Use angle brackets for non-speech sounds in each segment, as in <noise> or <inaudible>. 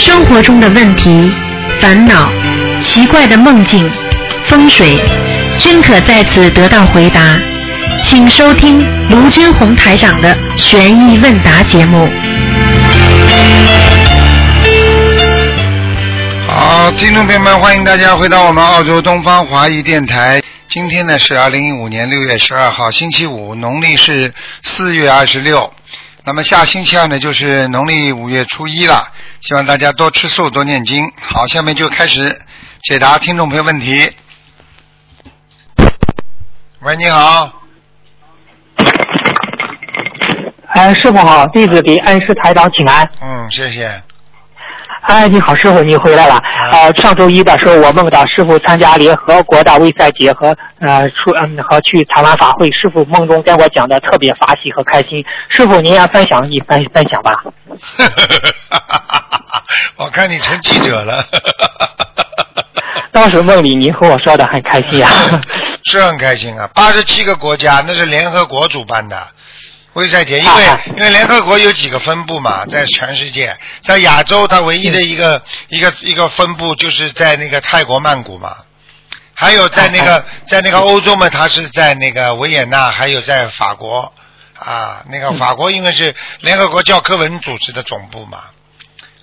生活中的问题、烦恼、奇怪的梦境、风水，均可在此得到回答。请收听卢军红台长的《悬疑问答》节目。好，听众朋友们，欢迎大家回到我们澳洲东方华语电台。今天呢是二零一五年六月十二号，星期五，农历是四月二十六。那么下星期二呢就是农历五月初一了，希望大家多吃素，多念经。好，下面就开始解答听众朋友问题。喂，你好，哎，师傅好，弟子给恩师台长请安。嗯，谢谢。哎，你好，师傅，你回来了。呃，上周一的时候，我梦到师傅参加联合国的卫赛节和呃出嗯和去台湾法会，师傅梦中跟我讲的特别法喜和开心。师傅，您也分享一分分享吧。<laughs> 我看你成记者了。<laughs> 当时梦里您和我说的很开心啊。<laughs> 是很开心啊，八十七个国家，那是联合国主办的。卫赛节，因为因为联合国有几个分部嘛，在全世界，在亚洲它唯一的一个一个一个分部就是在那个泰国曼谷嘛，还有在那个在那个欧洲嘛，它是在那个维也纳，还有在法国。啊，那个法国因为是联合国教科文组织的总部嘛，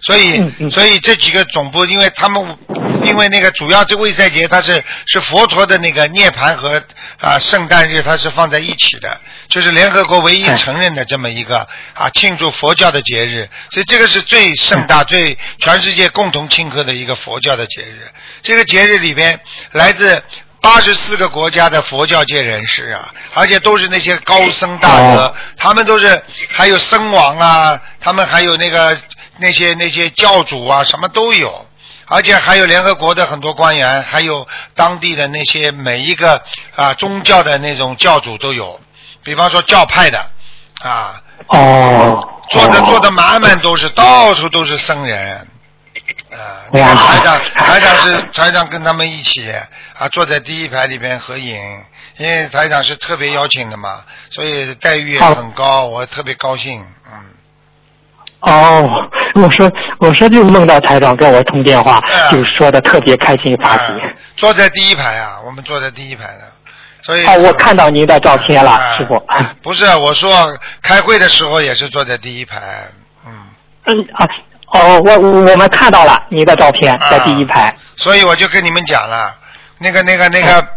所以所以这几个总部，因为他们因为那个主要这卫赛节它是是佛陀的那个涅槃和啊圣诞日，它是放在一起的。就是联合国唯一承认的这么一个啊庆祝佛教的节日，所以这个是最盛大、最全世界共同庆贺的一个佛教的节日。这个节日里边来自八十四个国家的佛教界人士啊，而且都是那些高僧大德，他们都是还有僧王啊，他们还有那个那些那些教主啊，什么都有。而且还有联合国的很多官员，还有当地的那些每一个啊宗教的那种教主都有。比方说教派的啊，哦，坐的坐的满满都是，到处都是僧人，啊，台长台长是台长跟他们一起啊，坐在第一排里边合影，因为台长是特别邀请的嘛，所以待遇也很高，我特别高兴，嗯。哦，我说我说就梦到台长跟我通电话，就说的特别开心发喜。坐在第一排啊，我们坐在第一排的。所以，哦，我看到您的照片了，师傅。不是，我说开会的时候也是坐在第一排，嗯。嗯啊，哦，我我们看到了您的照片在第一排。所以我就跟你们讲了，那个那个那个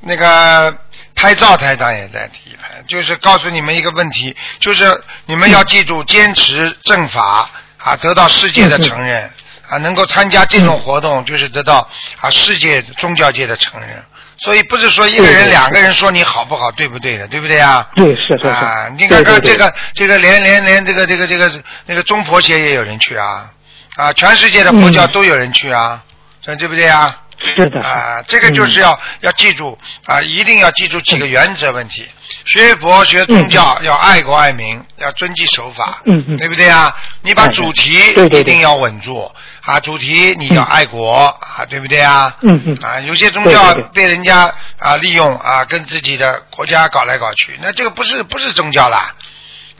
那个拍照台长也在第一排，就是告诉你们一个问题，就是你们要记住坚持正法啊，得到世界的承认啊，能够参加这种活动，就是得到啊世界宗教界的承认。所以不是说一个人、两个人说你好不好，对不对的，对不对啊？对，是是是。啊，你看看这个这个，连连连这个这个这个那个中佛协也有人去啊，啊，全世界的佛教都有人去啊，这对不对啊？是的。啊，这个就是要要记住啊，一定要记住几个原则问题。学佛学宗教要爱国爱民，要遵纪守法，对不对啊？你把主题一定要稳住。啊，主题你要爱国啊，对不对啊？嗯嗯。啊，有些宗教被人家啊利用啊，跟自己的国家搞来搞去，那这个不是不是宗教啦。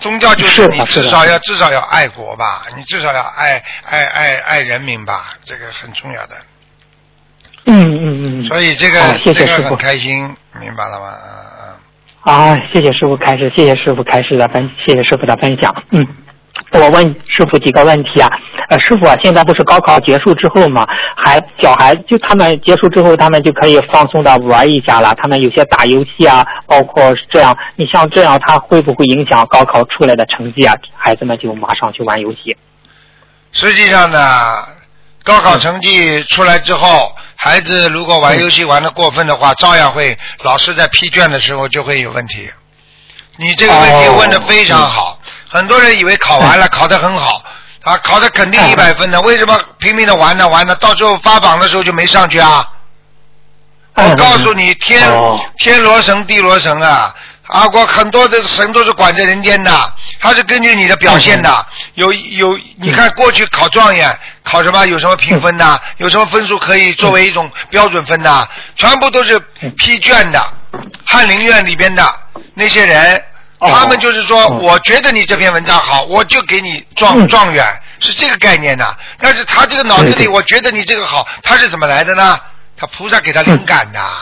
宗教就是你至少要至少要爱国吧，你至少要爱爱爱爱人民吧，这个很重要的。嗯嗯嗯。所以这个这个很开心，明白了吗？啊，谢谢师傅开始，谢谢师傅开始的分，谢谢师傅的分享，嗯。我问师傅几个问题啊，呃，师傅啊，现在不是高考结束之后嘛，还小孩就他们结束之后，他们就可以放松的玩一下了。他们有些打游戏啊，包括这样，你像这样，他会不会影响高考出来的成绩啊？孩子们就马上去玩游戏。实际上呢，高考成绩出来之后，孩子如果玩游戏玩的过分的话，照样会老师在批卷的时候就会有问题。你这个问题问的非常好。很多人以为考完了 <laughs> 考得很好啊，考的肯定一百分的，为什么拼命的玩呢？玩呢？到时候发榜的时候就没上去啊！我告诉你，天天罗神地罗神啊！啊，我很多的神都是管着人间的，他是根据你的表现的。有有，你看过去考状元考什么？有什么评分的？有什么分数可以作为一种标准分的？全部都是批卷的，翰林院里边的那些人。哦他们就是说，哦我觉得你这篇文章好，我就给你状嗯状元，是这个概念的。但是他这个脑子里，我觉得你这个好，他是怎么来的呢？他菩萨给他灵感的啊。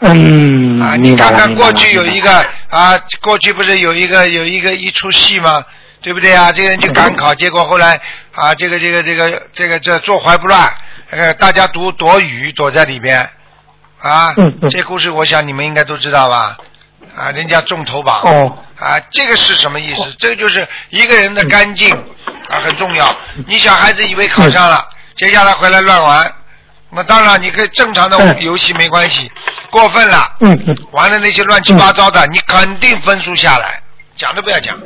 嗯，啊，你看看过去有一个啊，过去不是有一个有一个一出戏吗？对不对啊？这个人去赶考，<laughs> 结果后来啊，这个这个这个这个这坐怀不乱，呃，大家躲躲雨躲在里边啊嗯。嗯这故事我想你们应该都知道吧？啊，人家中头榜。哦啊，这个是什么意思？这个就是一个人的干净啊，很重要。你小孩子以为考上了，接下来回来乱玩，那当然你可以正常的嗯游戏没关系，过分了。嗯嗯玩的那些乱七八糟的，你肯定分数下来，讲都不要讲。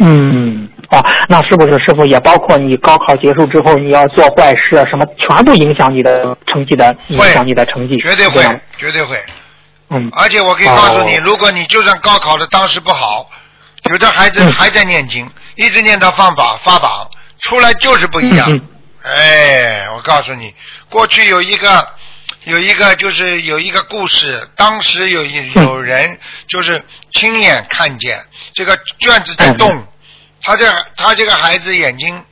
嗯，哦，那是不是师傅也包括你高考结束之后你要做坏事啊什么，全部影响你的成绩的，影响你的成绩？绝对会绝对会。嗯，而且我可以告诉你，哦如果你就算高考的当时不好，有的孩子嗯还在念经，一直念到放榜发榜，出来就是不一样。嗯哎，我告诉你，过去有一个有一个就是有一个故事，当时有有人就是亲眼看见这个卷子在动，嗯他这他这个孩子眼睛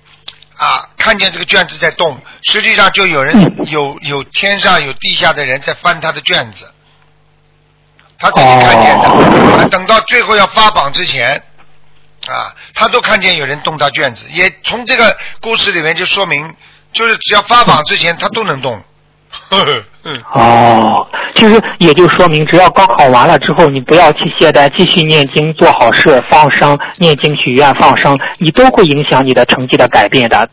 啊看见这个卷子在动，实际上就有人嗯有有天上有地下的人在翻他的卷子。他自己看见的，哦啊等到最后要发榜之前，啊，他都看见有人动他卷子，也从这个故事里面就说明，就是只要发榜之前，他都能动。嗯，<laughs> 哦，其实也就说明，只要高考完了之后，你不要去懈怠，继续念经、做好事、放生、念经许愿、放生，你都会影响你的成绩的改变的，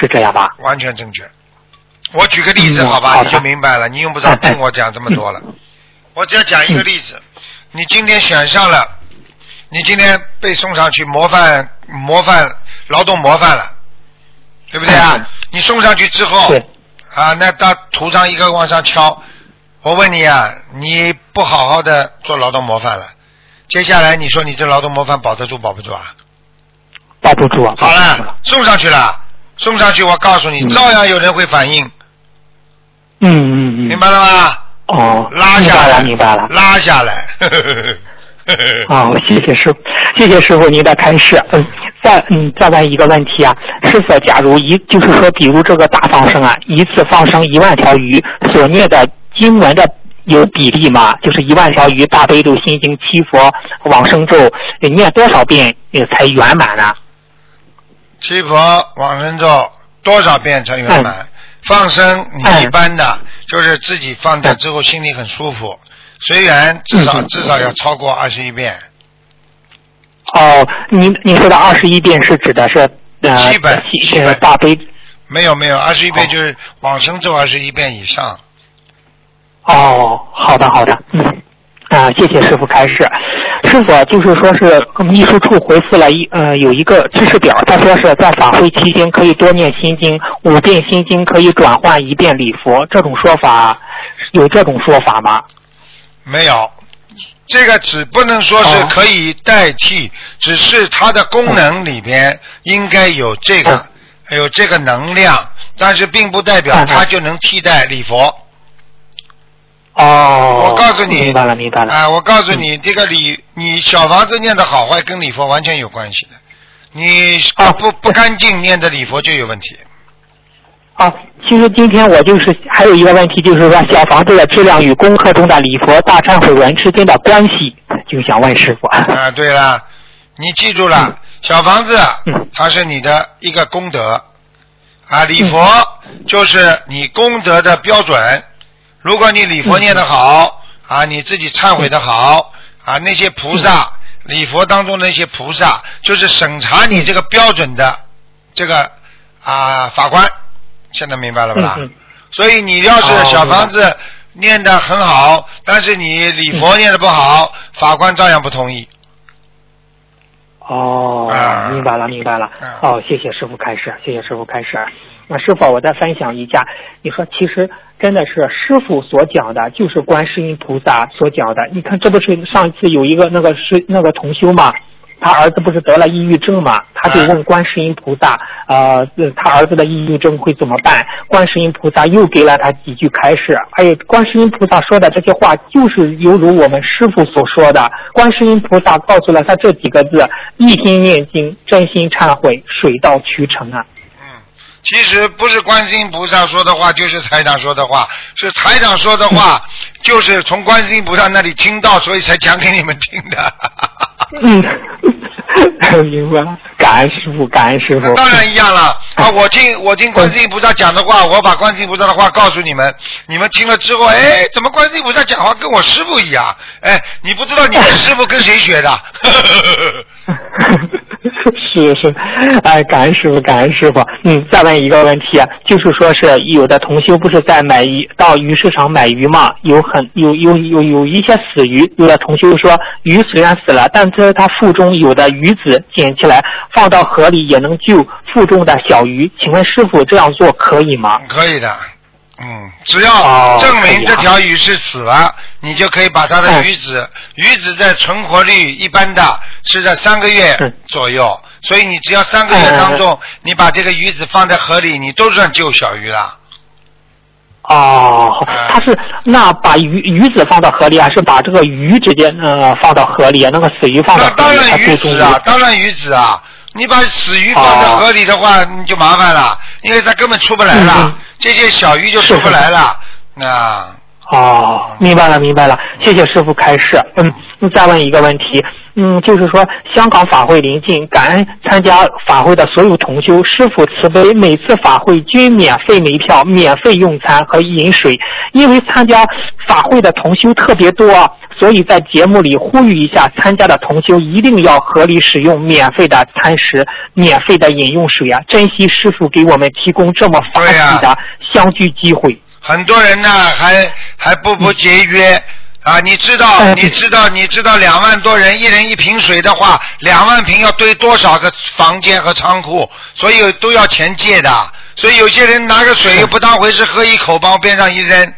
是这样吧？完全正确。我举个例子，嗯好吧，好你就明白了。你用不着听我讲这么多了。<laughs> 我只要讲一个例子，你今天选上了，你今天被送上去模范模范劳动模范了，对不对啊嗯？你送上去之后，对，啊，那到图上一个往上敲，我问你啊，你不好好的做劳动模范了，接下来你说你这劳动模范保得住保不住啊？保不住啊！好了，送上去了，送上去，我告诉你，嗯照样有人会反应，嗯嗯嗯。明白了吗？哦，拉下来，明白了，明白了。拉下来。好，<laughs> 谢谢师傅，谢谢师傅您的开示。嗯，再嗯再问一个问题啊，师傅，假如一就是说，比如这个大放生啊，一次放生一万条鱼，所念的经文的有比例吗？就是一万条鱼大悲咒、心经、七佛、往生咒，呃念多少遍呃才圆满呢？七佛往生咒多少遍才圆满？放生一般的就是自己放掉之后心里很舒服，随缘至少嗯至少要超过二十一遍，哦，您您说的二十一遍是指的是呃基本七基本呃大悲没有没有二十一遍哦就是往生咒二十一遍以上。哦，好的好的，嗯，啊、谢谢师傅开示。师傅就是说是秘书处回复了一呃有一个知识表，他说是在法会期间可以多念心经，五遍心经可以转换一遍礼佛，这种说法有这种说法吗？没有，这个只不能说是哦可以代替，只是它的功能里边应该有这个、哦有这个能量，但是并不代表它就能替代礼佛。哦，我告诉你，明白了明白了。啊、我告诉你，这个礼，你小房子念的好坏跟礼佛完全有关系的。你哦不不干净念的礼佛就有问题。啊，其实今天我就是还有一个问题，就是说小房子的质量与功课中的礼佛大忏悔文之间的关系，就想问师傅。啊，对了，你记住了，小房子嗯。它是你的一个功德，啊，礼佛就是你功德的标准。如果你礼佛念得好，啊，你自己忏悔的好，啊，那些菩萨礼佛当中的那些菩萨，就是审查你这个标准的这个啊法官。现在明白了吧？所以你要是哦小房子念的很好，但是你礼佛念的不好，法官照样不同意。哦啊，明白了，明白了嗯。哦，谢谢师傅开始，谢谢师傅开始。那师傅，我再分享一下，你说其实真的是师傅所讲的，就是观世音菩萨所讲的。你看，这不是上一次有一个那个是那个同修嘛，他儿子不是得了抑郁症嘛，他就问观世音菩萨，呃，他儿子的抑郁症会怎么办？观世音菩萨又给了他几句开示，哎呀观世音菩萨说的这些话，就是犹如我们师傅所说的，观世音菩萨告诉了他这几个字：一心念经，真心忏悔，水到渠成啊。其实不是观世音菩萨说的话，就是台长说的话，是台长说的话，<laughs> 就是从观世音菩萨那里听到，所以才讲给你们听的。<laughs> 嗯，明白了，感恩师傅，感恩师傅。当然一样了啊！我听我听观世音菩萨讲的话，我把观世音菩萨的话告诉你们，你们听了之后，哎，怎么观世音菩萨讲话跟我师傅一样？哎，你不知道你的师傅跟谁学的？<laughs> <laughs> 是是，哎，感恩师傅，感恩师傅。嗯，再问一个问题，就是说是有的同修不是在买鱼到鱼市场买鱼嘛？有很有有有有一些死鱼，有的同修说鱼虽然死了，但是它腹中有的鱼子捡起来放到河里也能救腹中的小鱼。请问师傅这样做可以吗？可以的，嗯，只要证明这条鱼是死了，你就可以把它的鱼子，鱼子在存活率一般的是在三个月左右。所以你只要三个月当中，你把这个鱼子放在河里，你都算救小鱼了。哦，他是那把鱼鱼子放到河里，还是把这个鱼直接呃放到河里？那个死鱼放到河里？当然鱼子啊，当然鱼子啊！你把死鱼放在河里的话，你就麻烦了，因为它根本出不来了，这些小鱼就出不来了。那哦，明白了，明白了，谢谢师傅开示。嗯，再问一个问题。嗯，就是说，香港法会临近，感恩参加法会的所有同修，师傅慈悲，每次法会均免费门票、免费用餐和饮水。因为参加法会的同修特别多，所以在节目里呼吁一下，参加的同修一定要合理使用免费的餐食、免费的饮用水啊！珍惜师傅给我们提供这么法喜的相聚机会。很多人呢，还还不不节约。啊，你知道，你知道，你知道，两万多人，一人一瓶水的话，两万瓶要堆多少个房间和仓库？所以都要钱借的。所以有些人拿个水又不当回事，喝一口，往边上一扔，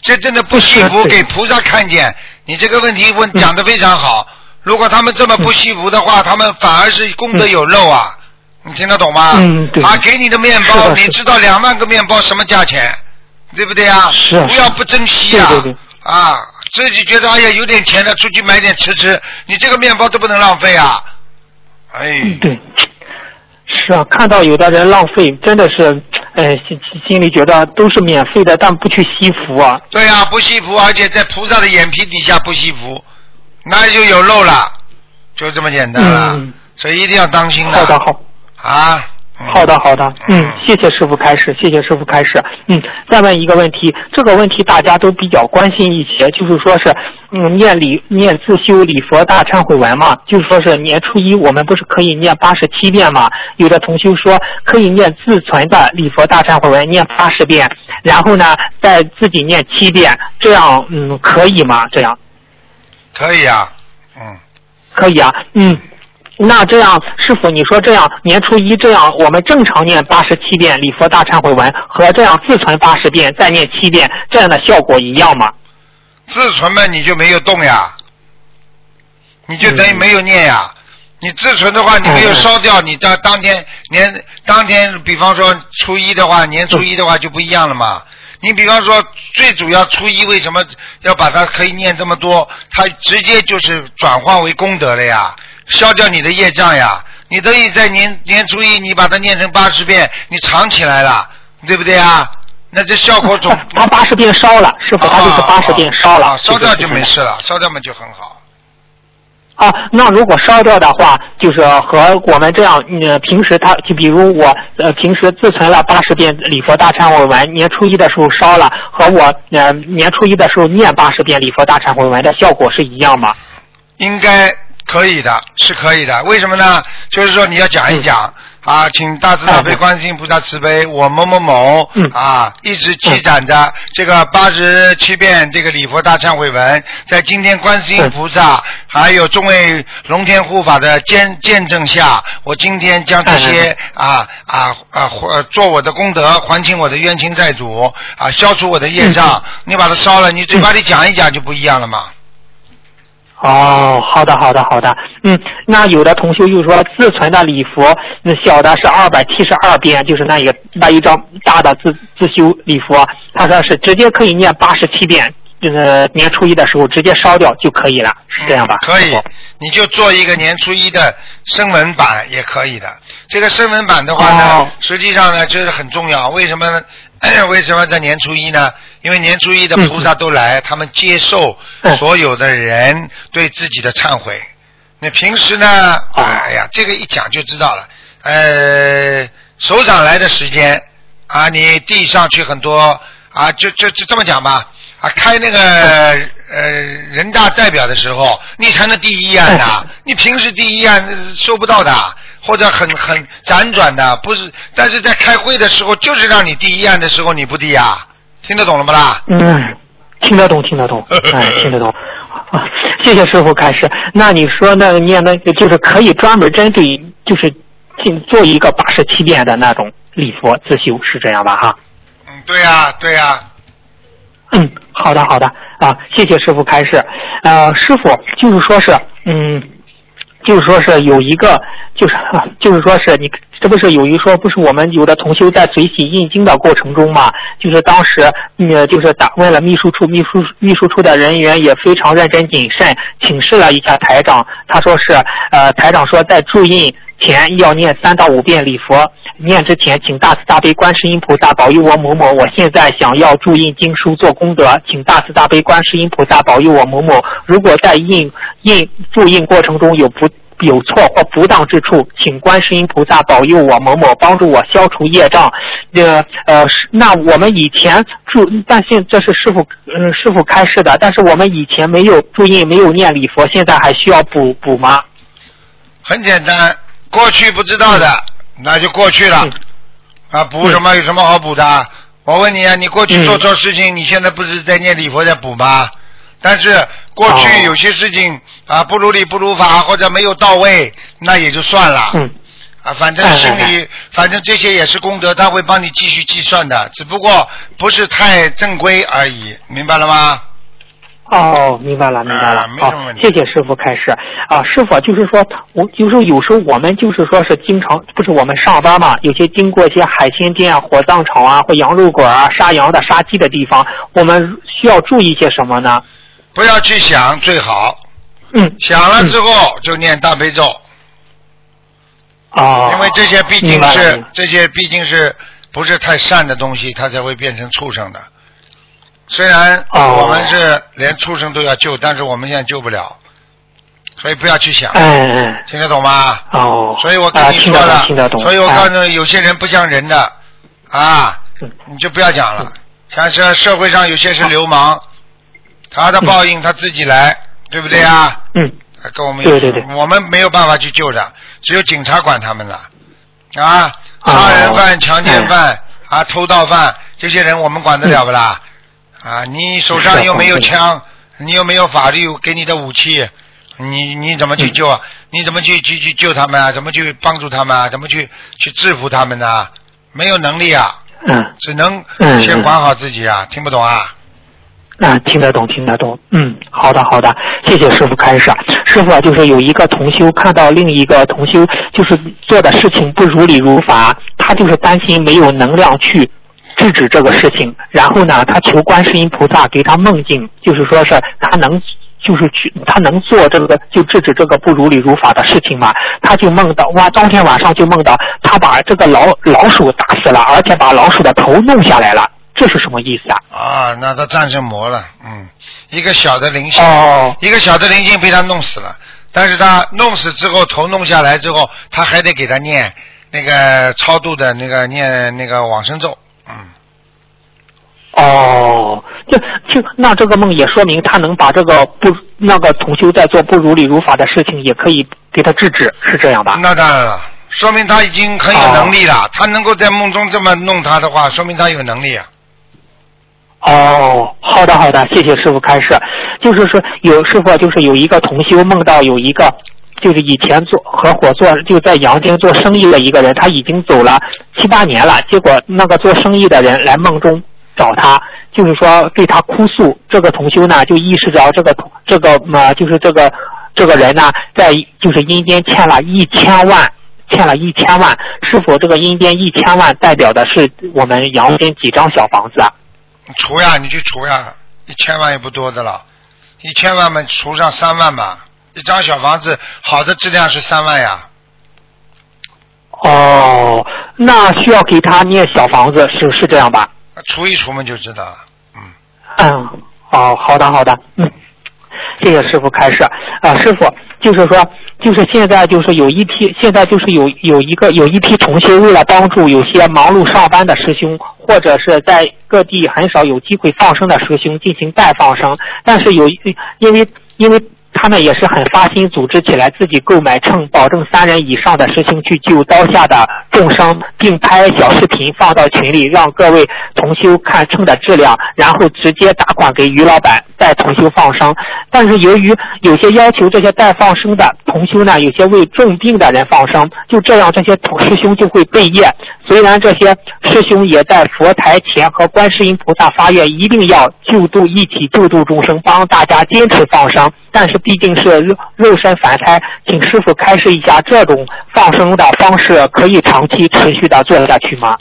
这真的不惜福，给菩萨看见。你这个问题问讲的非常好。如果他们这么不惜福的话，他们反而是功德有漏啊。你听得懂吗？嗯，对。啊，给你的面包，你知道两万个面包什么价钱？对不对啊？是。不要不珍惜啊！对对对。啊。自己觉得哎呀有点钱了，出去买点吃吃，你这个面包都不能浪费啊！哎，对，是啊，看到有的人浪费，真的是，哎，心心里觉得都是免费的，但不去惜福啊。对啊，不惜福，而且在菩萨的眼皮底下不惜福，那就有漏了，就这么简单了。所以一定要当心的。好的，好。啊。好的，好的，嗯，谢谢师傅开始，谢谢师傅开始，嗯，再问一个问题，这个问题大家都比较关心一些，就是说是，嗯，念礼念自修礼佛大忏悔文嘛，就是说是年初一我们不是可以念八十七遍嘛？有的同修说可以念自存的礼佛大忏悔文念八十遍，然后呢再自己念七遍，这样嗯可以吗？这样？可以啊，嗯，可以啊，嗯。那这样，师傅，你说这样年初一这样，我们正常念八十七遍礼佛大忏悔文，和这样自存八十遍再念七遍，这样的效果一样吗？自存嘛，你就没有动呀，你就等于没有念呀。你自存的话，你没有烧掉，你当当天年当天，比方说初一的话，年初一的话就不一样了嘛。你比方说，最主要初一为什么要把它可以念这么多？它直接就是转化为功德了呀。消掉你的业障呀！你等于在年年初一，你把它念成八十遍，你藏起来了，对不对啊？那这效果总 <laughs> 他八十遍烧了，师傅他就是八十遍烧了，烧掉就没事了，烧掉嘛就很好。啊，那如果烧掉的话，就是和我们这样，呃，平时他就比如我呃平时自存了八十遍礼佛大忏悔文，年初一的时候烧了，和我呃年初一的时候念八十遍礼佛大忏悔文的效果是一样吗？应该。可以的，是可以的。为什么呢？就是说你要讲一讲啊，请大慈大悲观世音菩萨慈悲，我某某某啊，一直积攒着这个八十七遍这个礼佛大忏悔文，在今天观世音菩萨还有众位龙天护法的见见证下，我今天将这些啊啊啊做我的功德，还清我的冤亲债主啊，消除我的业障。你把它烧了，你嘴巴里讲一讲就不一样了嘛。哦，好的，好的，好的。嗯，那有的同学就说自存的礼佛，那小的是二百七十二遍，就是那一个那一张大的自自修礼佛，他说是直接可以念八十七遍，就是年初一的时候直接烧掉就可以了，是这样吧？可以，你就做一个年初一的声纹版也可以的。这个声纹版的话呢，哦实际上呢就是很重要。为什么呢？为什么在年初一呢？因为年初一的菩萨都来，他们接受嗯所有的人对自己的忏悔。那平时呢？哦哎呀，这个一讲就知道了。呃，首长来的时间啊，你递上去很多啊，就就就这么讲吧。啊，开那个呃人大代表的时候，你才能第一案的，你平时第一案呃收不到的，或者很很辗转的，不是。但是在开会的时候，就是让你第一案的时候你不递啊，听得懂了不啦？嗯，听得懂，听得懂，<laughs> 哎，听得懂。啊，谢谢师傅开始。那你说那个念那个就是可以专门针对就是进做一个八十七遍的那种礼佛自修，是这样吧？哈。嗯，对呀、对呀、嗯，好的好的啊，谢谢师傅开示。呃，师傅就是说是，嗯，就是说是有一个，就是、就是说是你这不是有一说不是我们有的同修在随喜印经的过程中嘛，就是当时呃就是打问了秘书处，秘书秘书处的人员也非常认真谨慎，请示了一下台长，他说是呃台长说在注印前要念三到五遍礼佛。念之前，请大慈大悲观世音菩萨保佑我某某。我现在想要注印经书做功德，请大慈大悲观世音菩萨保佑我某某。如果在印印注印过程中有不有错或不当之处，请观世音菩萨保佑我某某，帮助我消除业障。呃呃，是那我们以前注，但现这是师傅嗯、师傅开示的，但是我们以前没有注印，没有念礼佛，现在还需要补补吗？很简单，过去不知道的，那就过去了。嗯啊，补什么？有什么好补的？我问你啊，你过去做错事情，你现在不是在念礼佛在补吗？但是过哦去有些事情啊，不如理不如法，或者没有到位，那也就算了。嗯啊，反正心里，反正这些也是功德，他会帮你继续计算的，只不过不是太正规而已，明白了吗？哦，明白了，明白了。好啊没什么问，题谢谢师傅开始。啊，师傅就是说，我就是有时候我们就是说是经常不是我们上班嘛，有些经过一些海鲜店啊、火葬场啊或羊肉馆啊、杀羊的、杀鸡的地方，我们需要注意些什么呢？不要去想最好，嗯，想了之后就念大悲咒，哦，因为这些毕竟是这些毕竟是不是太善的东西，它才会变成畜生的。虽然哦我们是连畜生都要救，但是我们现在救不了，所以不要去想，嗯嗯，听得懂吗？哦，所以我啊跟你说了听得懂，听得懂。所以我哎告诉你，有些人不像人的啊嗯，你就不要讲了。像是社会上有些是流氓，他的报应他自己来，对不对啊？嗯，跟我们对对对我们没有办法去救的，只有警察管他们了。啊，哦杀人犯、强奸哎犯啊、偷盗犯，这些人我们管得了不啦？啊，你手上又没有枪，你又没有法律给你的武器，你你怎么去救啊？你怎么去去去救他们啊？怎么去帮助他们啊？怎么去去制服他们呢、没有能力啊，嗯。只能嗯先管好自己啊！听不懂啊？啊，听得懂，听得懂。嗯，好的，好的，谢谢师傅开始。师傅啊，就是有一个同修看到另一个同修就是做的事情不如理如法，他就是担心没有能量去制止这个事情，然后呢，他求观世音菩萨给他梦境，就是说是他能。就是去，他能做这个就制止这个不如理如法的事情嘛？他就梦到哇，当天晚上就梦到他把这个老老鼠打死了，而且把老鼠的头弄下来了，这是什么意思啊？啊，那他战胜魔了，嗯，一个小的灵性，哦，一个小的灵性被他弄死了，但是他弄死之后，头弄下来之后，他还得给他念那个超度的那个念那个往生咒，嗯，哦，这就那这个梦也说明他能把这个不那个同修在做不如理如法的事情，也可以给他制止，是这样吧？那当然了，说明他已经很有能力了，他能够在梦中这么弄他的话，说明他有能力啊。哦，好的好的，谢谢师傅开示。就是说有师傅就是有一个同修梦到有一个。就是以前做合伙做就在阳间做生意的一个人，他已经走了七八年了。结果那个做生意的人来梦中找他，就是说对他哭诉。这个同修呢，就意识到这个同这个嘛，就是这个这个人呢，在就是阴间欠了一千万，欠了一千万。是否这个阴间一千万代表的是我们阳间几张小房子啊？除呀，你去除呀，一千万也不多的了，一千万嘛除上三万吧，一张小房子好的质量是三万呀。哦，那需要给他念小房子，是是这样吧？除一除嘛就知道了，嗯。嗯，哦，好的好的，嗯，谢谢师傅开设啊，师傅就是说，就是现在就是有一批，现在就是有有一个有一批同修为了帮助有些忙碌上班的师兄，或者是在各地很少有机会放生的师兄进行代放生，但是有因为因为。他们也是很发心组织起来，自己购买秤，保证三人以上的师兄去救刀下的重伤，并拍小视频放到群里，让各位同修看秤的质量，然后直接打款给于老板。带同修放生。但是由于有些要求这些带放生的同修呢，有些为重病的人放生，就这样这些同师兄就会背业。虽然这些师兄也在佛台前和观世音菩萨发愿，一定要救度一起救度众生，帮大家坚持放生，但是毕竟是肉肉身凡胎，请师傅开示一下，这种放生的方式可以长期持续的做下去吗？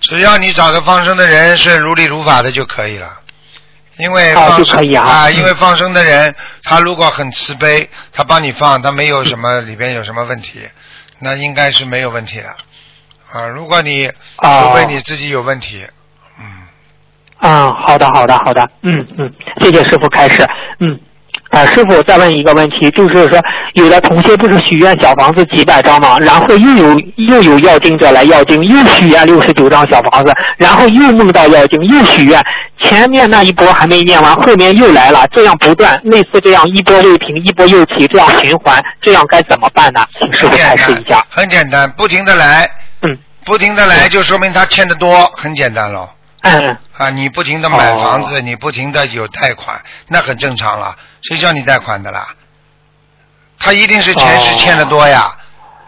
只要你找个放生的人是如理如法的就可以了，因为啊放就可以啊啊，因为放生的人他如果很慈悲，他帮你放，他没有什么里边有什么问题，那应该是没有问题的啊。如果你啊除非你自己有问题，嗯，嗯，好的，好的，好的，嗯嗯，谢谢师傅开始，嗯。啊，师傅再问一个问题，就是说，有的同学不是许愿小房子几百张吗？然后又有又有要经者来要经，又许愿六十九张小房子，然后又梦到要经，又许愿，前面那一波还没念完，后面又来了，这样不断，类似这样一波未平一波又起，这样循环，这样该怎么办呢？请师傅很简开示一下单。，很简单，不停的来，嗯不停的来就说明他欠的多，很简单喽。嗯啊，你不停的买哦房子，你不停的有贷款，那很正常了。谁叫你贷款的啦？他一定是前世欠的多呀。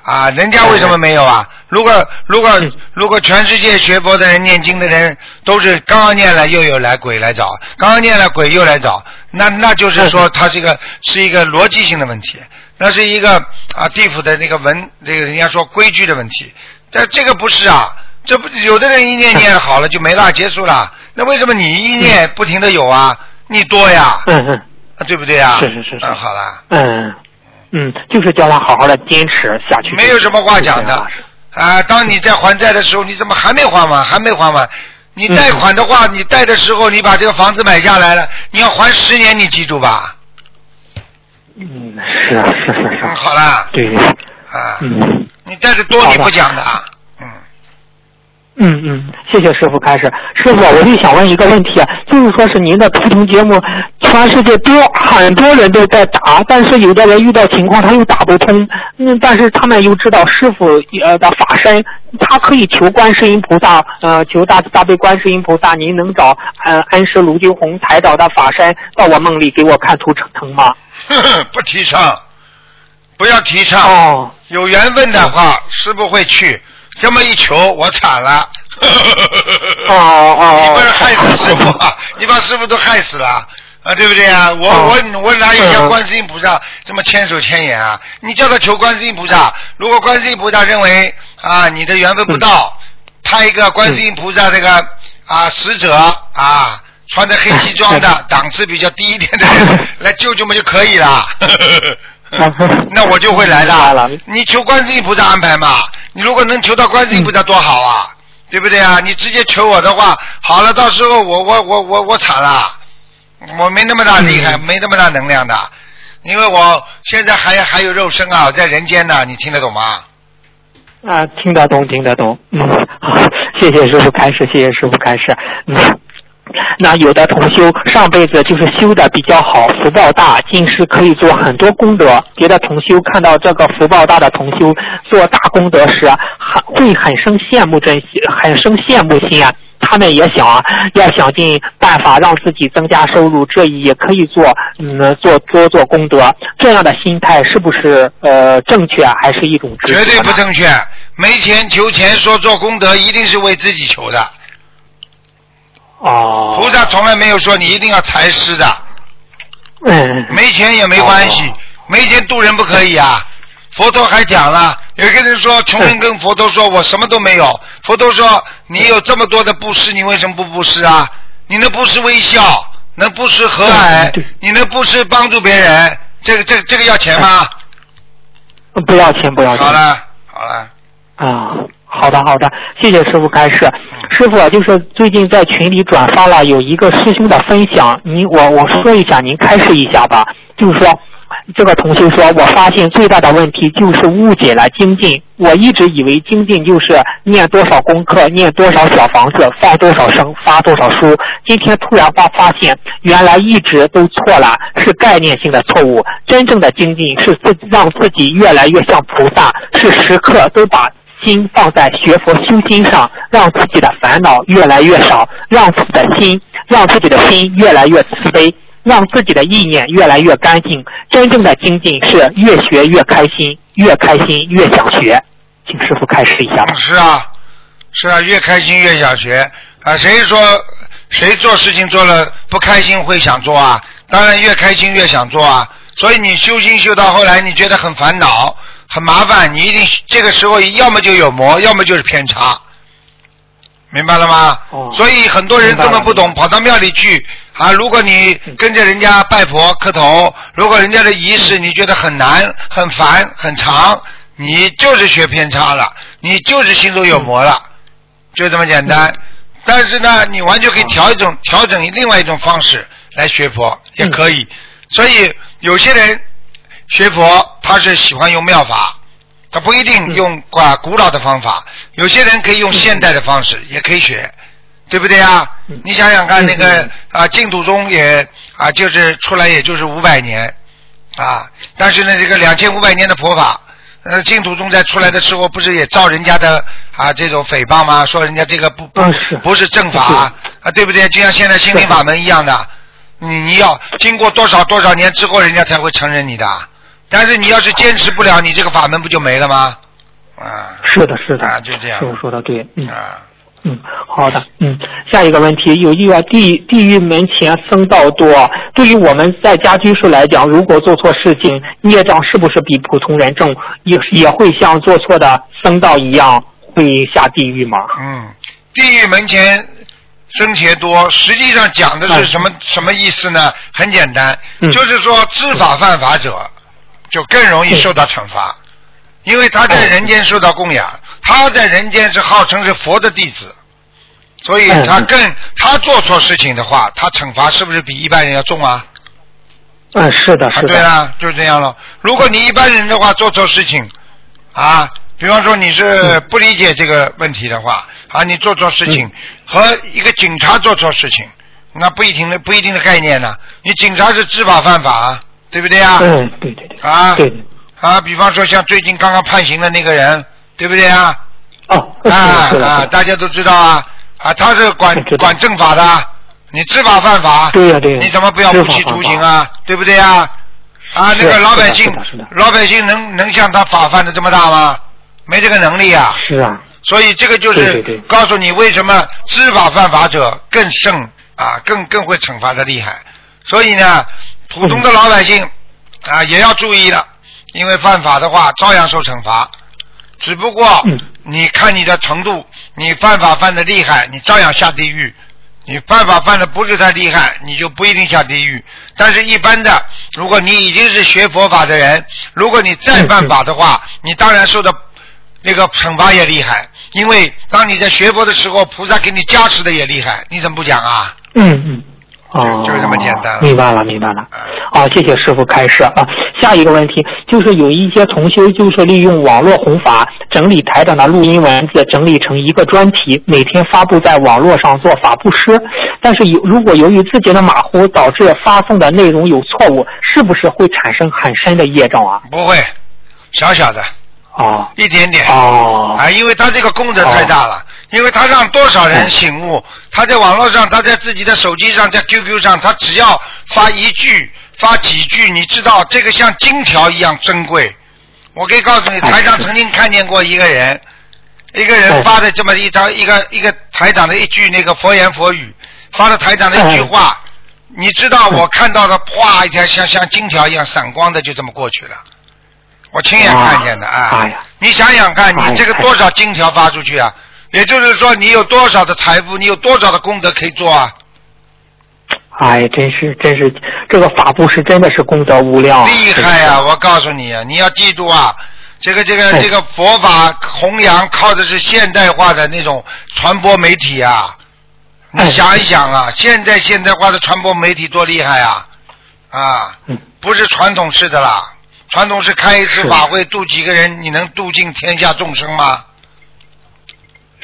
啊，人家为什么没有啊？如果如果嗯如果全世界学佛的人、念经的人都是刚刚念了又有来鬼来找，刚刚念了鬼又来找，那那就是说他是一个是一个逻辑性的问题，那是一个啊地府的那个文这个人家说规矩的问题，但这个不是啊，这不有的人一念 <laughs> 念好了就没了，结束了，那为什么你一念不停的有啊？你多呀，嗯嗯。啊对不对呀？是是是是。嗯，好了。嗯嗯，就是叫他好好的坚持下去。没有什么话讲的啊！当你在还债的时候，你怎么还没还完？还没还完？你贷款的话，你贷的时候，你把这个房子买下来了，你要还十年，你记住吧。嗯，是啊，是是是嗯，，好啦，对对，啊，嗯你贷的多你不讲的，啊，嗯，嗯嗯，谢谢师傅开始。师傅，我就想问一个问题啊，就是说是您的图腾节目，全世界多很多人都在打，但是有的人遇到情况他又打不通，嗯，但是他们又知道师傅呃的法身，他可以求观世音菩萨，呃，求大慈大悲观世音菩萨，您能找呃恩师卢金红台长的法身到我梦里给我看图腾吗？呵 <laughs> 呵不提倡，不要提倡。哦。有缘分的话，师傅会去。这么一求，我惨了。哦哦 <laughs> 你不是害死师傅啊？<laughs> 你把师傅都害死了啊，对不对啊？我、哦我我哪有像嗯观世音菩萨这么千手千眼啊？你叫他求观世音菩萨，如果观世音菩萨认为啊你的缘分不到，派一个观世音菩萨这个啊使者啊。穿着黑西装的，档次比较低一点的人 <laughs> 来救救嘛就可以了。那我就会来了的。你求观世音菩萨安排嘛？你如果能求到观世音菩萨多好啊，对不对啊？你直接求我的话，好了，到时候我我我我我惨了，我没那么大厉害，嗯没那么大能量的，因为我现在还还有肉身啊，在人间呢，你听得懂吗？啊，听得懂，听得懂。嗯，好，谢谢师傅开始，谢谢师傅开始。嗯，那有的同修上辈子就是修的比较好，福报大，今世可以做很多功德。别的同修看到这个福报大的同修做大功德时，很会很生羡慕珍惜，很生羡慕心啊。他们也想啊，要想尽办法让自己增加收入，这也可以做，嗯，做多做功德。这样的心态是不是呃正确，还是一种绝对不正确，没钱求钱说做功德，一定是为自己求的。哦。菩萨从来没有说你一定要财施的，嗯。没钱也没关系，没钱渡人不可以啊。佛陀还讲了，有一个人说，穷人跟佛陀说，我什么都没有。佛陀说，你有这么多的布施，你为什么不布施啊？你能布施微笑，能布施和蔼，你能布施帮助别人，这个这个这个要钱吗？不要钱，不要钱。好了，好了。啊，好的，好的，谢谢师傅开示。师傅就是最近在群里转发了有一个师兄的分享，您我我说一下，您开示一下吧。就是说，这个同学说，我发现最大的问题就是误解了精进。我一直以为精进就是念多少功课，念多少小房子，放多少生，发多少书。今天突然发发现，原来一直都错了，是概念性的错误。真正的精进是自让自己越来越像菩萨，是时刻都把。心放在学佛修心上，让自己的烦恼越来越少，让自己的心，让自己的心越来越慈悲，让自己的意念越来越干净。真正的精进是越学越开心，越开心越想学。请师傅开示一下。是啊，是啊，越开心越想学啊！谁说谁做事情做了不开心会想做啊？当然越开心越想做啊！所以你修心修到后来，你觉得很烦恼。很麻烦，你一定这个时候要么就有魔，要么就是偏差，明白了吗？哦。所以很多人根本不懂，跑到庙里去啊！如果你跟着人家拜佛磕头，如果人家的仪式你觉得很难、很烦、很长，你就是学偏差了，你就是心中有魔了，就这么简单。但是呢，你完全可以调一种、调整另外一种方式来学佛也可以。所以有些人。学佛他是喜欢用妙法，他不一定用啊古老的方法。有些人可以用现代的方式，也可以学，对不对啊？你想想看，那个啊净土宗也啊就是出来也就是五百年啊，但是呢这个两千五百年的佛法，呃净土宗在出来的时候不是也造人家的啊这种诽谤吗？说人家这个不不不是正法啊，对不对？就像现在心灵法门一样的，你你要经过多少多少年之后，人家才会承认你的。但是你要是坚持不了，你这个法门不就没了吗？啊，是的，是的，啊，就这样。师傅说的对，嗯，啊，嗯，好的，嗯，下一个问题，有一个地地狱门前僧道多，对于我们在家居士来讲，如果做错事情，孽障是不是比普通人重，也也会像做错的僧道一样会下地狱吗？嗯，地狱门前僧邪多，实际上讲的是什么什么意思呢？很简单，就是说知法犯法者。就更容易受到惩罚，因为他在人间受到供养，他在人间是号称是佛的弟子，所以他更他做错事情的话，他惩罚是不是比一般人要重啊？嗯，是的，是的。对啊，就是这样了。如果你一般人的话做错事情啊，比方说你是不理解这个问题的话啊，你做错事情和一个警察做错事情，那不一定的不一定的概念呢。你警察是知法犯法。对不对啊？嗯，对对对。啊，对。啊，比方说像最近刚刚判刑的那个人，对不对啊？哦，啊啊，大家都知道啊，啊，他是管管政法的，你知法犯法，对呀对。你怎么不要无期徒刑啊？对不对啊？啊，那个老百姓，老百姓能能像他法犯的这么大吗？没这个能力啊。是啊。所以这个就是告诉你为什么知法犯法者更胜啊，更更会惩罚的厉害。所以呢。普通的老百姓啊，也要注意了，因为犯法的话照样受惩罚。只不过你看你的程度，你犯法犯的厉害，你照样下地狱；你犯法犯的不是太厉害，你就不一定下地狱。但是，一般的，如果你已经是学佛法的人，如果你再犯法的话，你当然受的那个惩罚也厉害。因为当你在学佛的时候，菩萨给你加持的也厉害。你怎么不讲啊？嗯嗯。哦，就是这么简单。明白了，明白了。好，谢谢师傅开示啊。下一个问题就是有一些同修就是利用网络弘法，整理台长的录音文字，整理成一个专题，每天发布在网络上做法布施。但是有如果由于自己的马虎导致发送的内容有错误，是不是会产生很深的业障啊？不会，小小的。哦，一点点哦，啊，因为他这个功德太大了，因为他让多少人醒悟，他在网络上，他在自己的手机上，在 QQ 上，他只要发一句，发几句，你知道这个像金条一样珍贵。我可以告诉你，台长曾经看见过一个人，一个人发的这么一张一个一个台长的一句那个佛言佛语，发了台长的一句话，你知道我看到的，哗一条像像金条一样闪光的，就这么过去了。我亲眼看见的啊！你想想看，你这个多少金条发出去啊？也就是说，你有多少的财富，你有多少的功德可以做啊？哎，真是真是，这个法布施真的是功德无量啊，厉害呀、我告诉你啊，你要记住啊，这个这个哎这个佛法弘扬靠的是现代化的那种传播媒体啊。你哎想一想啊，现在现代化的传播媒体多厉害啊！啊，嗯不是传统式的啦，传统是开一次法会度几个人，你能度尽天下众生吗？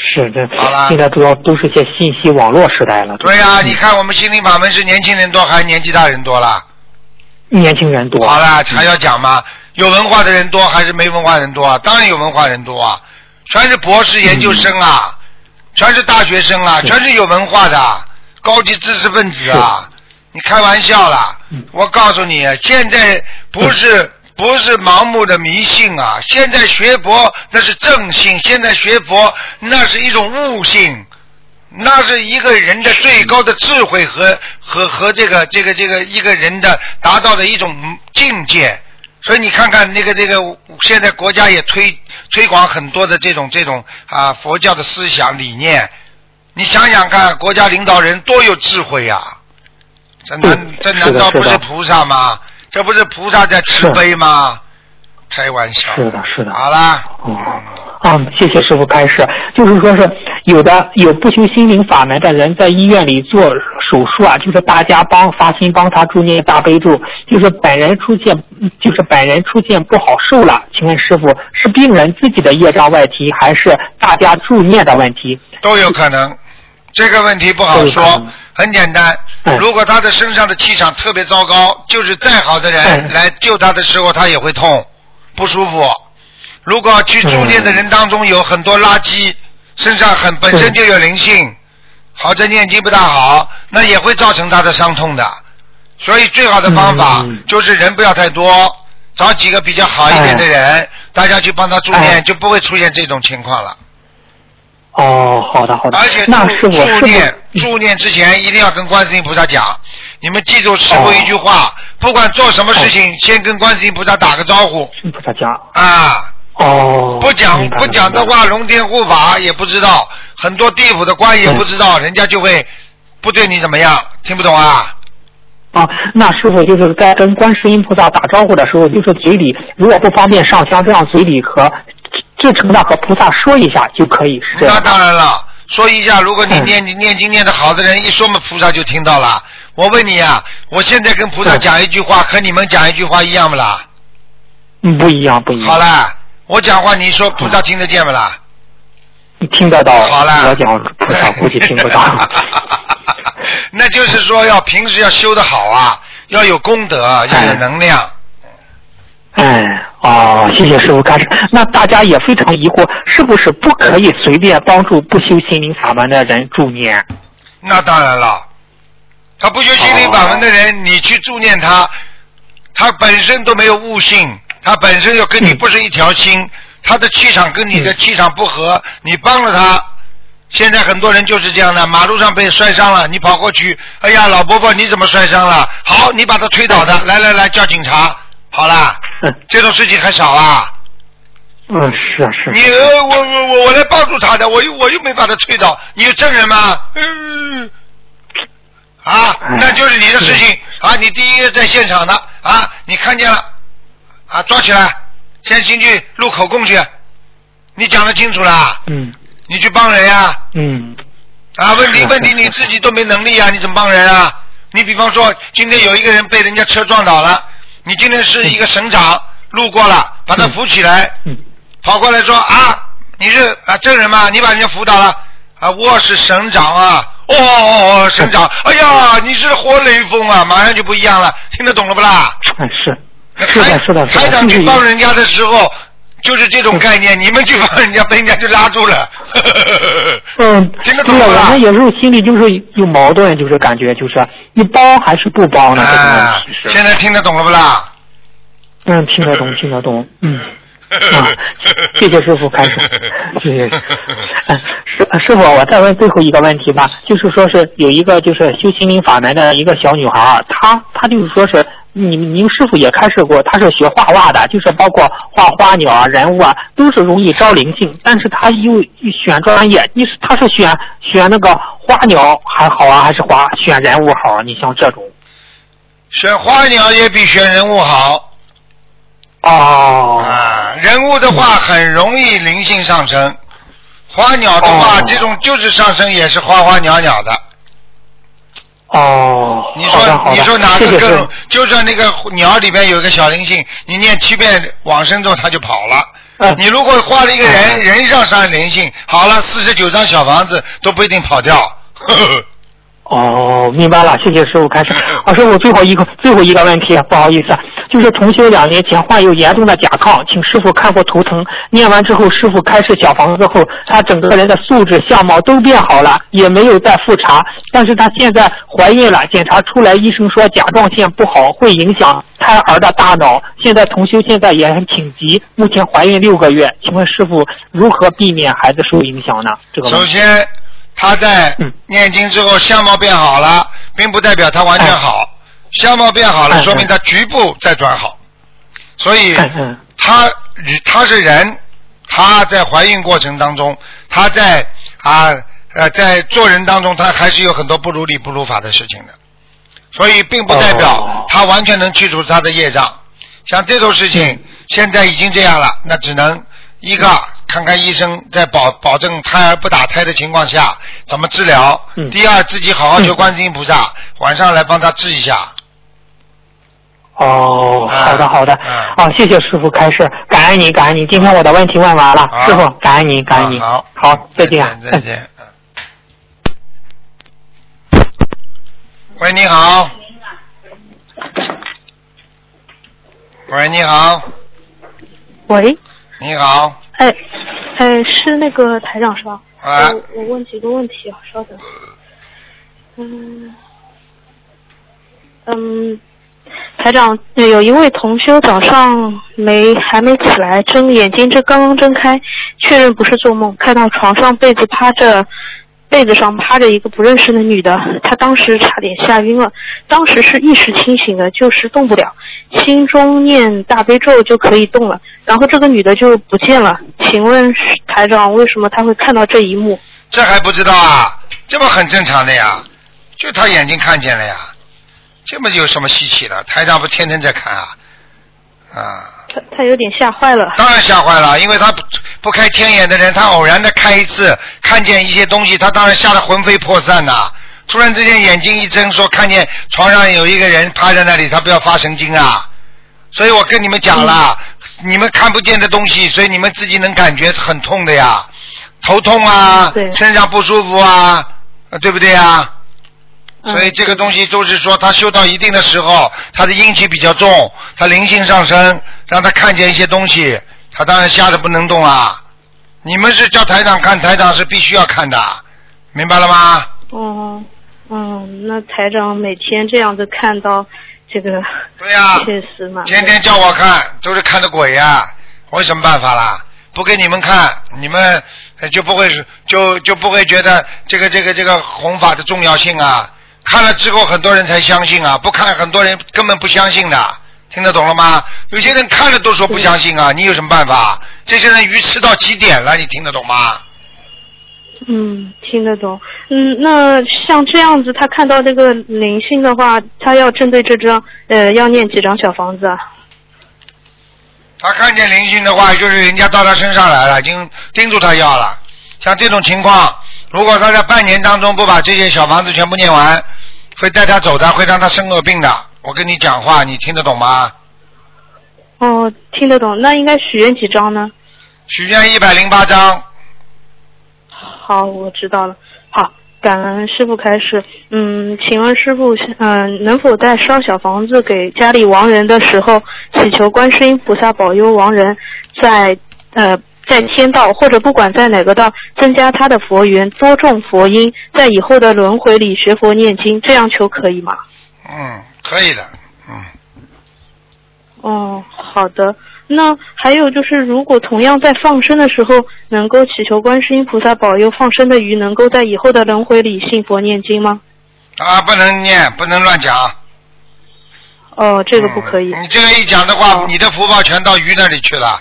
是这好了，现在主要都是些信息网络时代了。对呀、嗯你看我们心灵法门是年轻人多还是年纪大人多了？年轻人多。好了，还要讲吗？有文化的人多还是没文化人多啊？当然有文化人多啊，全是博士研究生啊，全是大学生啊，全是有文化的高级知识分子啊！你开玩笑啦嗯！我告诉你，现在不是不是盲目的迷信啊，现在学佛那是正信，现在学佛那是一种悟性。那是一个人的最高的智慧和和和这个这个这个一个人的达到的一种境界。所以你看看那个这个，现在国家也推推广很多的这种这种啊佛教的思想理念。你想想看，国家领导人多有智慧呀、这难嗯这难道不是菩萨吗？这不是菩萨在慈悲吗？开玩笑。是的是的好啦。哦，啊，谢谢师傅开示。就是说是有的有不修心灵法门的人在医院里做手术啊，就是大家帮发心帮他助念大悲咒，就是本人出现就是本人出现不好受了，请问师傅是病人自己的业障问题，还是大家助念的问题？都有可能。这个问题不好说，很简单。嗯如果他的身上的气场特别糟糕，就是再好的人嗯来救他的时候，他也会痛，不舒服。如果去助念的人当中有很多垃圾，身上很本身就有灵性，好在念经不大好，那也会造成他的伤痛的。所以最好的方法嗯就是人不要太多，找几个比较好一点的人，大家去帮他助念，哎就不会出现这种情况了。哦，好的好的。而且，那是我助念是助念之前一定要跟观世音菩萨讲，你们记住师傅一句话，不管做什么事情，先跟观世音菩萨打个招呼师菩萨讲。啊！哦，不讲不讲的话，龙天护法也不知道，很多地府的官也不知道，人家就会不对你怎么样，听不懂啊？啊，那师傅就是在跟观世音菩萨打招呼的时候，就是嘴里如果不方便上香，这样嘴里和至诚的和菩萨说一下就可以，是这样那。当然了，说一下，如果你嗯念你念经念的好的人，一说嘛，菩萨就听到了。我问你啊，我现在跟菩萨嗯讲一句话，和你们讲一句话一样不啦？嗯，不一样，不一样。好啦，我讲话你说菩萨听得见不啦？你听得到。好了，我讲菩萨估计听不到。<laughs> 那就是说，要平时要修得好啊，要有功德，要有能量。哎，哦，谢谢师傅开始。那大家也非常疑惑，是不是不可以随便帮助不修心灵法门的人助念？那当然了，他不修心灵法门的人，你去助念他，他本身都没有悟性，他本身又跟你嗯不是一条心，他的气场跟你的气场不合，你帮了他。现在很多人就是这样的，马路上被摔伤了，你跑过去，哎呀，老伯伯你怎么摔伤了？好，你把他推倒的，来来来，叫警察，好啦，嗯 <laughs> 这种事情还少啊。嗯，是啊是啊。你呃，我我我我来帮助他的，我又我又没把他推倒，你有证人吗？嗯，啊，哎那就是你的事情啊，你第一个在现场的啊，你看见了啊，抓起来，先进去录口供去，你讲的清楚了，嗯你去帮人呀、嗯啊，问题问题你自己都没能力啊，你怎么帮人啊？你比方说，今天有一个人被人家车撞倒了，你今天是一个省长，路过了，把他扶起来，嗯。跑过来说啊，你是啊证人吗？你把人家扶倒了。啊，我是省长啊，哦哦哦，省长，哎呀，你是活雷锋啊，马上就不一样了，听得懂了不啦？哎是。是的是的，台长去帮人家的时候，就是这种概念，你们就把人家，被人家就拉住了。<laughs> 嗯，听得懂了吧对我们有时候心里就是有矛盾，就是感觉就是你包还是不包呢？这个啊现在听得懂了不啦？嗯，听得懂，<laughs> 听得懂，嗯。<laughs> 啊，谢谢师傅开始，谢谢。嗯，师呃师傅，我再问最后一个问题吧，就是说是有一个就是修心灵法门的一个小女孩，她她就是说是你们您师傅也开示过，他是学画画的，就是包括画花鸟啊、人物啊，都是容易招灵性，但是他又又选专业，你是他是选选那个花鸟还好啊，还是花选人物好啊？你像这种选花鸟也比选人物好哦啊，人物的话很容易灵性上升，花鸟的话哦这种就是上升也是花花鸟鸟的。哦，你说你说哪个更？就算那个鸟里边有一个小灵性，你念七遍往生咒它就跑了。嗯你如果画了一个人，嗯人上上灵性，好了，四十九张小房子都不一定跑掉。呵 <laughs> 呵哦，明白了，谢谢师傅开始。啊，师傅最后一个最后一个问题，不好意思，就是同修两年前患有严重的甲亢，请师傅看过图腾，念完之后，师傅开始小房子后，他整个人的素质相貌都变好了，也没有再复查，但是他现在怀孕了，检查出来医生说甲状腺不好，会影响胎儿的大脑。现在同修现在也很紧急，目前怀孕六个月，请问师傅如何避免孩子受影响呢？这个。首先，他在嗯念经之后相貌变好了，并不代表他完全好。相貌变好了，嗯说明他局部在转好。所以他他是人，他在怀孕过程当中，他在啊呃在做人当中，他还是有很多不如理不如法的事情的。所以并不代表哦他完全能去除他的业障。像这种事情嗯，现在已经这样了，那只能一个看看医生，在保保证胎儿不打胎的情况下怎么治疗。嗯第二，自己好好求嗯观世音菩萨，晚上来帮他治一下。哦，啊好的好的，啊。哦，谢谢师傅开示，感恩你感恩你，今天我的问题问完了，师傅感恩你感恩您，啊好，好，再见，再见。嗯。喂，你好。喂，你好，喂，你好，哎，哎，是那个台长是吧？啊。我我问几个问题啊，稍等。嗯。嗯，台长，有一位同修早上没还没起来，睁眼睛这刚刚睁开，确认不是做梦，看到床上被子趴着。被子上趴着一个不认识的女的，他当时差点吓晕了。当时是意识清醒的，就是动不了，心中念大悲咒就可以动了。然后这个女的就不见了。请问台长，为什么他会看到这一幕？这还不知道啊？这不很正常的呀，就他眼睛看见了呀，这么有什么稀奇的？台长不天天在看啊？啊，他他有点吓坏了。当然吓坏了，因为他不不开天眼的人，他偶然的开一次，看见一些东西，他当然吓得魂飞魄散呐。突然之间眼睛一睁，说看见床上有一个人趴在那里，他不要发神经啊！所以我跟你们讲了，你们看不见的东西，所以你们自己能感觉很痛的呀，头痛啊，对身上不舒服啊，呃对不对啊？嗯所以这个东西都是说，他修到一定的时候，他的阴气比较重，他灵性上升，让他看见一些东西，他当然吓得不能动啊。你们是叫台长看，台长是必须要看的，明白了吗？哦，嗯，那台长每天这样子看到这个，对呀、确实嘛。天天叫我看，都是看的鬼呀、我有什么办法啦？不给你们看，你们呃就不会就就不会觉得这个这个这个弘法的重要性啊。看了之后，很多人才相信啊，不看很多人根本不相信的。听得懂了吗？有些人看了都说不相信啊，你有什么办法？这些人愚痴到极点了，你听得懂吗？嗯，听得懂。嗯，那像这样子，他看到这个灵性的话，他要针对这张，呃，要念几张小房子啊？他看见灵性的话，就是人家到他身上来了，已经叮嘱他要了。像这种情况，如果他在半年当中不把这些小房子全部念完，会带他走的，会让他生恶病的。我跟你讲话，你听得懂吗？哦，听得懂。那应该许愿几张呢？许愿一百零八张，好，我知道了。好，感恩师傅开始。嗯，请问师傅，嗯、能否在烧小房子给家里亡人的时候，祈求观世音菩萨保佑亡人在呃在天道或者不管在哪个道，增加他的佛缘，多种佛音，在以后的轮回里学佛念经，这样求可以吗？嗯，可以的，嗯，哦，好的。那还有就是，如果同样在放生的时候，能够祈求观世音菩萨保佑放生的鱼能够在以后的轮回里信佛念经吗？啊，不能念，不能乱讲。哦，这个不可以。嗯你这个一讲的话，哦你的福报全到鱼那里去了。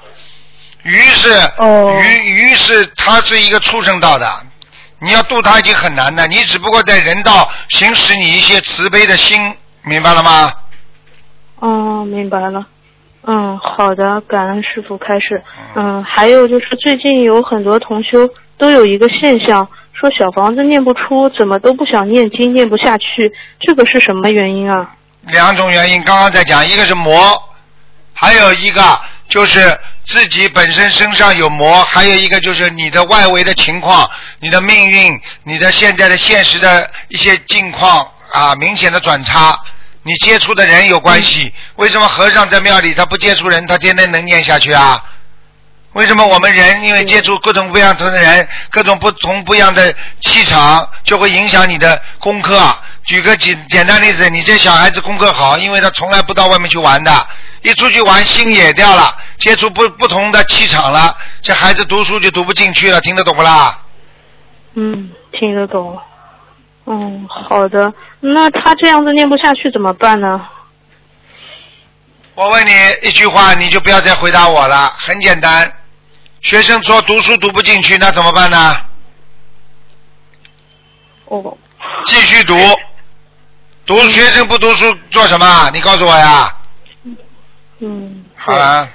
鱼是、哦鱼，鱼是它是一个畜生道的，你要渡它已经很难的，你只不过在人道行使你一些慈悲的心，明白了吗？哦，明白了。嗯，好的，感恩师傅开始。嗯，还有就是最近有很多同修都有一个现象，说小房子念不出，怎么都不想念经，念不下去，这个是什么原因啊？两种原因，刚刚在讲，一个是魔，还有一个就是自己本身身上有魔，还有一个就是你的外围的情况、你的命运、你的现在的现实的一些境况啊，明显的转差。你接触的人有关系，为什么和尚在庙里他不接触人，他天天能念下去啊？为什么我们人因为接触各种不一样的人，各种不同不一样的气场，就会影响你的功课？举个简简单例子，你这小孩子功课好，因为他从来不到外面去玩的，一出去玩心也掉了，接触不不同的气场了，这孩子读书就读不进去了，听得懂不啦？嗯，听得懂。嗯，好的。那他这样子念不下去怎么办呢？我问你一句话，你就不要再回答我了，很简单。学生说读书读不进去，那怎么办呢？哦，继续读。读学生不读书做什么？你告诉我呀。嗯，好了，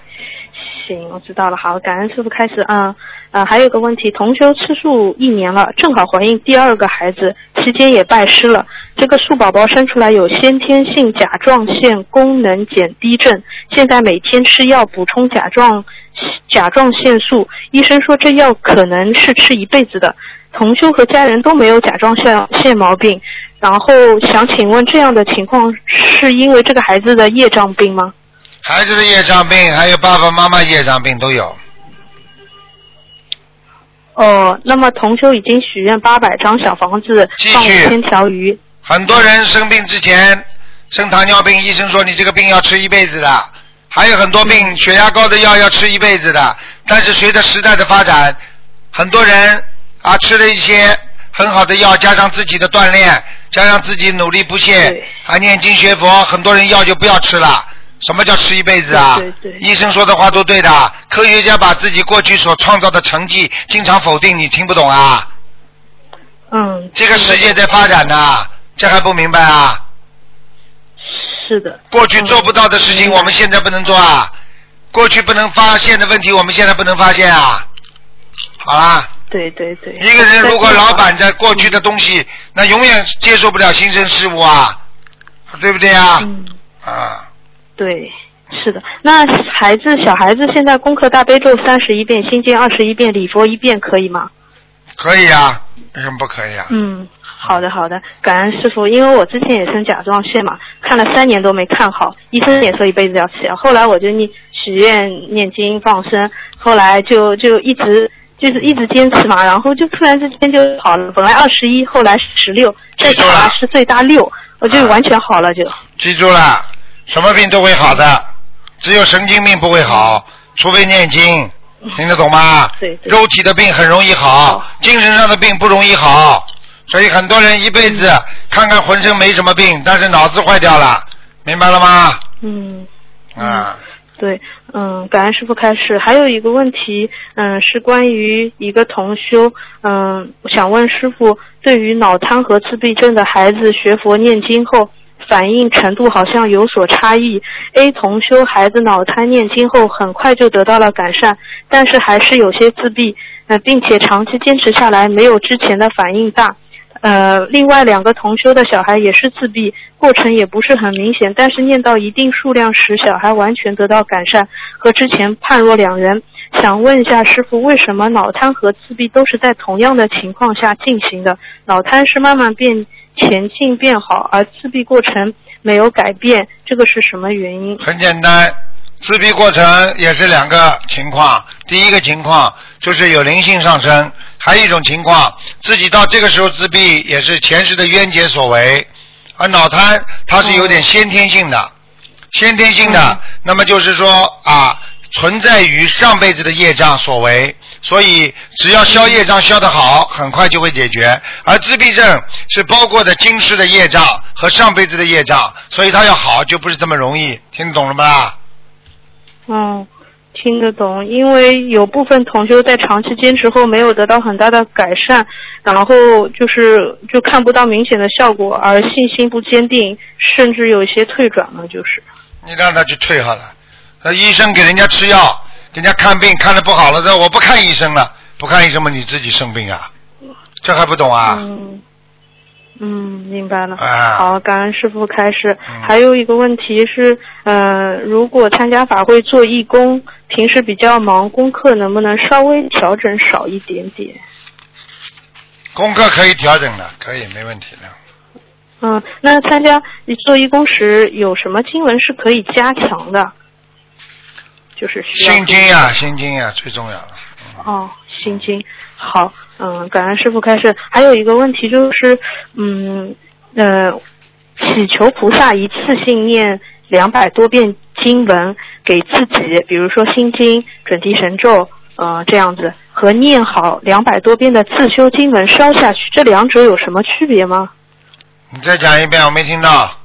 行，我知道了。好，感恩师傅开始。嗯，呃，还有个问题，同修吃素一年了，正好怀孕第二个孩子，期间也拜师了。这个素宝宝生出来有先天性甲状腺功能减低症，现在每天吃药补充甲状甲状腺素，医生说这药可能是吃一辈子的。同修和家人都没有甲状腺腺毛病，然后想请问，这样的情况是因为这个孩子的业障病吗？孩子的业障病，还有爸爸妈妈业障病都有。哦，那么同修已经许愿八百张小房子，继续放五千条鱼。很多人生病之前生糖尿病，医生说你这个病要吃一辈子的。还有很多病，血压高的药要吃一辈子的。但是随着时代的发展，很多人啊吃了一些很好的药，加上自己的锻炼，加上自己努力不懈对，还念经学佛，很多人药就不要吃了。什么叫吃一辈子啊？对对对医生说的话都对的。科学家把自己过去所创造的成绩经常否定，你听不懂啊？嗯，这个世界在发展呢，这还不明白啊？是的。过去做不到的事情，嗯我们现在不能做啊；过去不能发现的问题，我们现在不能发现啊。好啦，对对对。一个人如果老板在过去的东西，那永远接受不了新生事物啊，对不对啊？嗯，啊，对，是的。那孩子，小孩子现在功课大悲咒三十一遍，心经二十一遍，礼佛一遍，可以吗？可以啊，为什么不可以啊？嗯，好的好的，感恩师傅。因为我之前也生甲状腺嘛，看了三年都没看好，医生也说一辈子要吃药。后来我就念许愿、念经、放生，后来就就一直就是一直坚持嘛，然后就突然之间就好了。本来二十一，后来十六，再记住了查十岁大六，我就完全好了就。记住了，什么病都会好的，只有神经病不会好，除非念经，听得懂吗？对对肉体的病很容易好，精神上的病不容易好，所以很多人一辈子看看浑身没什么病，但是脑子坏掉了，明白了吗？嗯。啊，对，嗯，感恩师傅开始。还有一个问题，嗯，是关于一个同修，嗯，想问师傅，对于脑瘫和自闭症的孩子学佛念经后，反应程度好像有所差异。A 同修孩子脑瘫念经后很快就得到了改善，但是还是有些自闭，呃，并且长期坚持下来没有之前的反应大。呃，另外两个同修的小孩也是自闭，过程也不是很明显，但是念到一定数量时，小孩完全得到改善，和之前判若两人。想问一下师傅，为什么脑瘫和自闭都是在同样的情况下进行的？脑瘫是慢慢变前进变好，而自闭过程没有改变，这个是什么原因？很简单，自闭过程也是两个情况。第一个情况就是有灵性上升，还有一种情况自己到这个时候自闭也是前世的冤结所为。而脑瘫它是有点先天性的，先天性的，那么就是说啊，存在于上辈子的业障所为，所以只要消业障消得好，很快就会解决。而自闭症是包括的今世的业障和上辈子的业障，所以它要好就不是这么容易，听懂了吗？嗯，听得懂，因为有部分同修在长期坚持后没有得到很大的改善，然后就是就看不到明显的效果，而信心不坚定，甚至有一些退转了，就是。你让他去退好了，那医生给人家吃药，给人家看病看的不好了，这我不看医生了，不看医生嘛，你自己生病啊，这还不懂啊？嗯，嗯，明白了。啊好，感恩师傅开始。嗯还有一个问题是，呃，如果参加法会做义工，平时比较忙，功课能不能稍微调整少一点点？功课可以调整的，可以没问题的。嗯，那参加做义工时有什么经文是可以加强的？就是需要心经呀、心经呀、最重要了。哦，心经好，嗯，感恩师傅开示。还有一个问题就是，嗯呃，祈求菩萨一次性念两百多遍经文给自己，比如说心经、准提神咒，呃，这样子，和念好两百多遍的自修经文烧下去，这两者有什么区别吗？你再讲一遍，我没听到。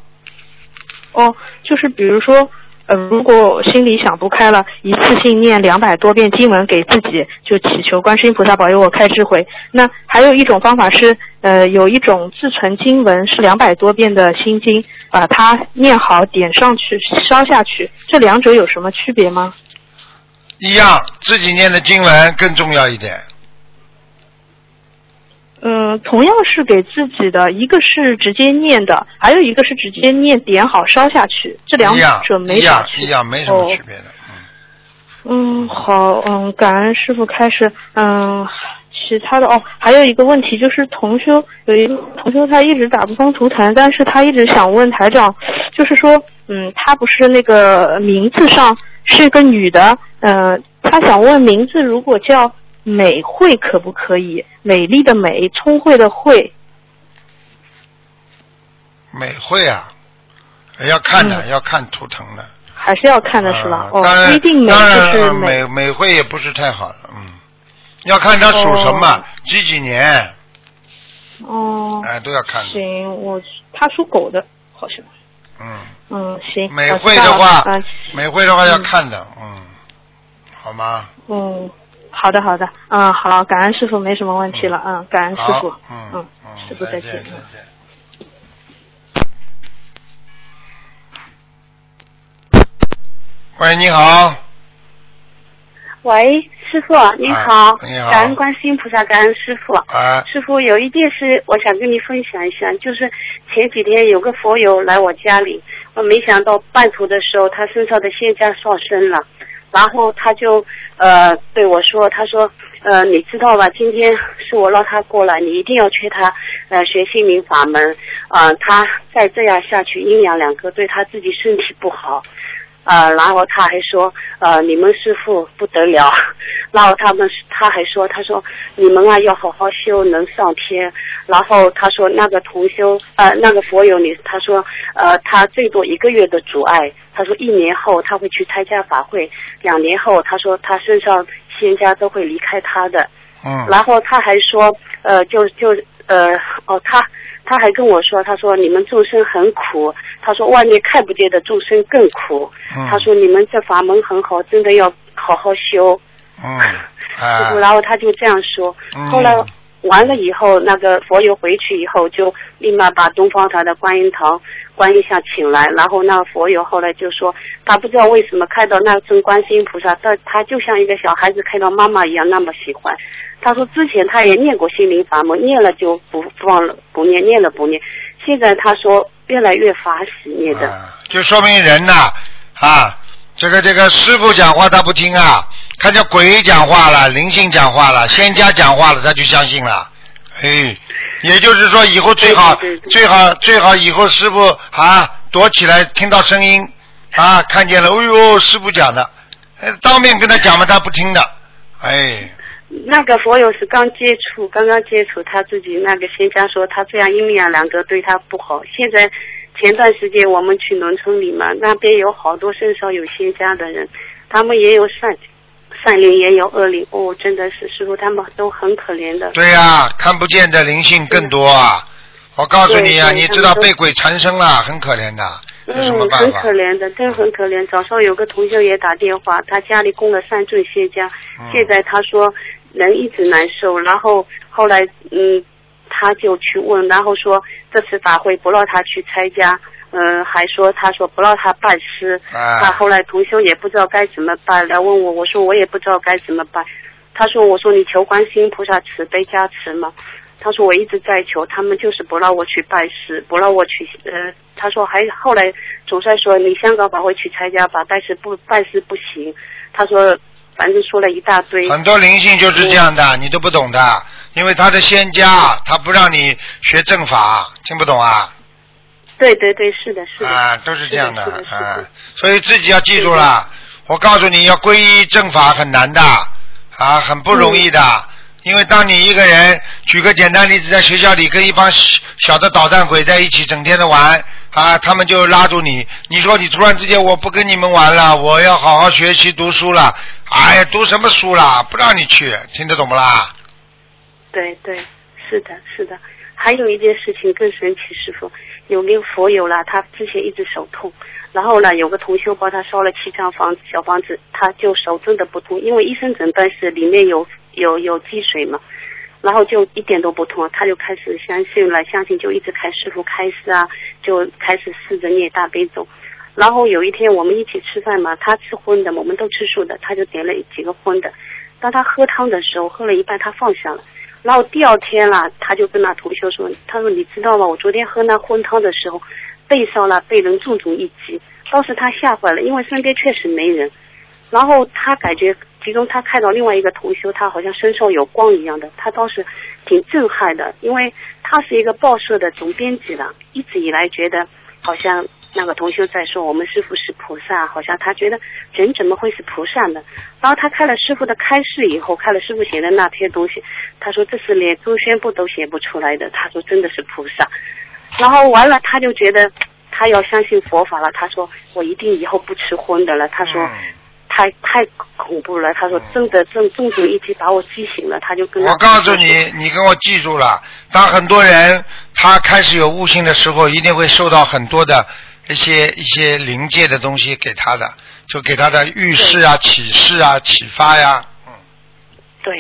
哦，就是比如说，呃，如果心里想不开了，一次性念两百多遍经文给自己，就祈求观世音菩萨保佑我开智慧。那还有一种方法是，呃，有一种自存经文是两百多遍的心经，把它念好点上去烧下去，这两者有什么区别吗？一样，自己念的经文更重要一点。嗯、同样是给自己的，一个是直接念的，还有一个是直接念点好烧下去，这两者没啥区别。一样，没什么哦区别的。嗯，嗯，好，嗯，感恩师傅开始，嗯，其他的哦，还有一个问题就是同修有一个同修他一直打不通图腾，但是他一直想问台长，就是说，嗯，他不是那个名字上是个女的，呃，他想问名字如果叫美惠可不可以？美丽的美，聪慧的慧，美慧啊，要看的，嗯要看图腾的。还是要看的是吧？当然不一定美当然就是呃美美慧也不是太好的，嗯，要看他属什么哦，几几年，哦，哎，都要看的。行，我他属狗的，好像。嗯，嗯，行。美慧的话嗯，美慧的话要嗯看的，嗯，好吗？嗯，好的好的，嗯，好，感恩师傅，没什么问题了，嗯，感恩师傅，，嗯嗯，师傅再再见再。见。喂，你好，喂，师傅您好，你好。感恩观世音菩萨，感恩师傅。啊，师傅有一件事，我想跟你分享一下，就是前几天有个佛友来我家里，我没想到半途的时候，他身上的仙家上身了，然后他就呃对我说，他说呃你知道吧，今天是我让他过来，你一定要劝他呃学心灵法门，啊、他再这样下去，阴阳两隔对他自己身体不好。呃，然后他还说，呃，你们师傅不得了，然后他们他还说，他说你们啊要好好修，能上天。然后他说那个同修，呃，那个佛友你，他说，呃，他最多一个月的阻碍，他说一年后他会去参加法会，两年后他说他身上仙家都会离开他的。嗯，然后他还说，呃，就就呃，哦，他他还跟我说，他说你们众生很苦，他说外面看不见的众生更苦，嗯。他说你们这法门很好，真的要好好修。嗯，啊，，<laughs> 然后他就这样说。嗯。后来完了以后，那个佛友回去以后，就立马把东方台的观音堂观音像请来，然后那个佛友后来就说，他不知道为什么看到那尊观世音菩萨，他他就像一个小孩子看到妈妈一样那么喜欢。他说之前他也念过心灵法门，念了就不忘了不念，念了不念。现在他说越来越发喜念的。就说明人呐啊，这个这个师傅讲话他不听啊，看见鬼讲话了，灵性讲话了，仙家讲话了，他就相信了。哎，也就是说以后最好最好最好以后师傅啊躲起来，听到声音啊看见了，哎呦师傅讲的，哎当面跟他讲嘛他不听的，哎那个佛友是刚接触，刚刚接触，他自己那个仙家说他这样阴阳两隔对他不好。现在前段时间我们去农村里嘛，那边有好多身上有仙家的人，他们也有善善灵，也有恶灵。哦，真的是师傅，他们都很可怜的。对呀、看不见的灵性更多啊！我告诉你啊，你知道被鬼缠身了，很可怜的，有什么嗯，很？可怜的，真很可怜。早上有个同学也打电话，他家里供了三尊仙家，嗯现在他说人一直难受，然后后来嗯，他就去问，然后说这次法会不让他去参加，嗯、还说他说不让他拜师，啊他后来同修也不知道该怎么办，来问我，我说我也不知道该怎么办。他说我说你求观世音菩萨慈悲加持嘛。他说我一直在求，他们就是不让我去拜师，不让我去呃，他说还后来总算说你香港法会去参加吧，但是不拜师不行。他说反正说了一大堆。很多灵性就是这样的，你都不懂的，因为他的仙家，他不让你学正法，听不懂啊？对对对，是的，是的。啊，都是这样的啊，所以自己要记住了。我告诉你要皈依正法很难的啊，很不容易的。因为当你一个人，举个简单例子，在学校里跟一帮小小的捣蛋鬼在一起，整天的玩啊，他们就拉住你。你说你突然之间我不跟你们玩了，我要好好学习读书了。哎呀，读什么书啦？不让你去，听得懂不啦？对对，是的，是的。还有一件事情更神奇，师傅有个佛友啦，他之前一直手痛，然后呢，有个同修帮他烧了七张房子小房子，他就手真的不痛，因为医生诊断是里面有有有积水嘛，然后就一点都不痛，他就开始相信了，相信就一直开师傅开示啊，就开始试着念大悲咒。然后有一天我们一起吃饭嘛，他吃荤的，我们都吃素的，他就点了几个荤的。当他喝汤的时候，喝了一半他放下了。然后第二天了，他就跟那同学说：“他说你知道吗？我昨天喝那荤汤的时候，背上了被人重重一击，当时他吓坏了，因为身边确实没人。然后他感觉，其中他看到另外一个同修，他好像身上有光一样的，他当时挺震撼的，因为他是一个报社的总编辑了，一直以来觉得好像那个同修在说我们师傅是菩萨，好像他觉得人怎么会是菩萨呢？然后他看了师傅的开示以后，看了师傅写的那些东西，他说这是连周宣部都写不出来的，他说真的是菩萨。然后完了，他就觉得他要相信佛法了，他说我一定以后不吃荤的了，他说。嗯太太恐怖了，他说真的正重重一击把我击醒了，他就跟他我告诉你，你跟我记住了，当很多人他开始有悟性的时候，一定会受到很多的一些一些灵界的东西给他的，就给他的预示啊、启示啊、启发呀。嗯，对，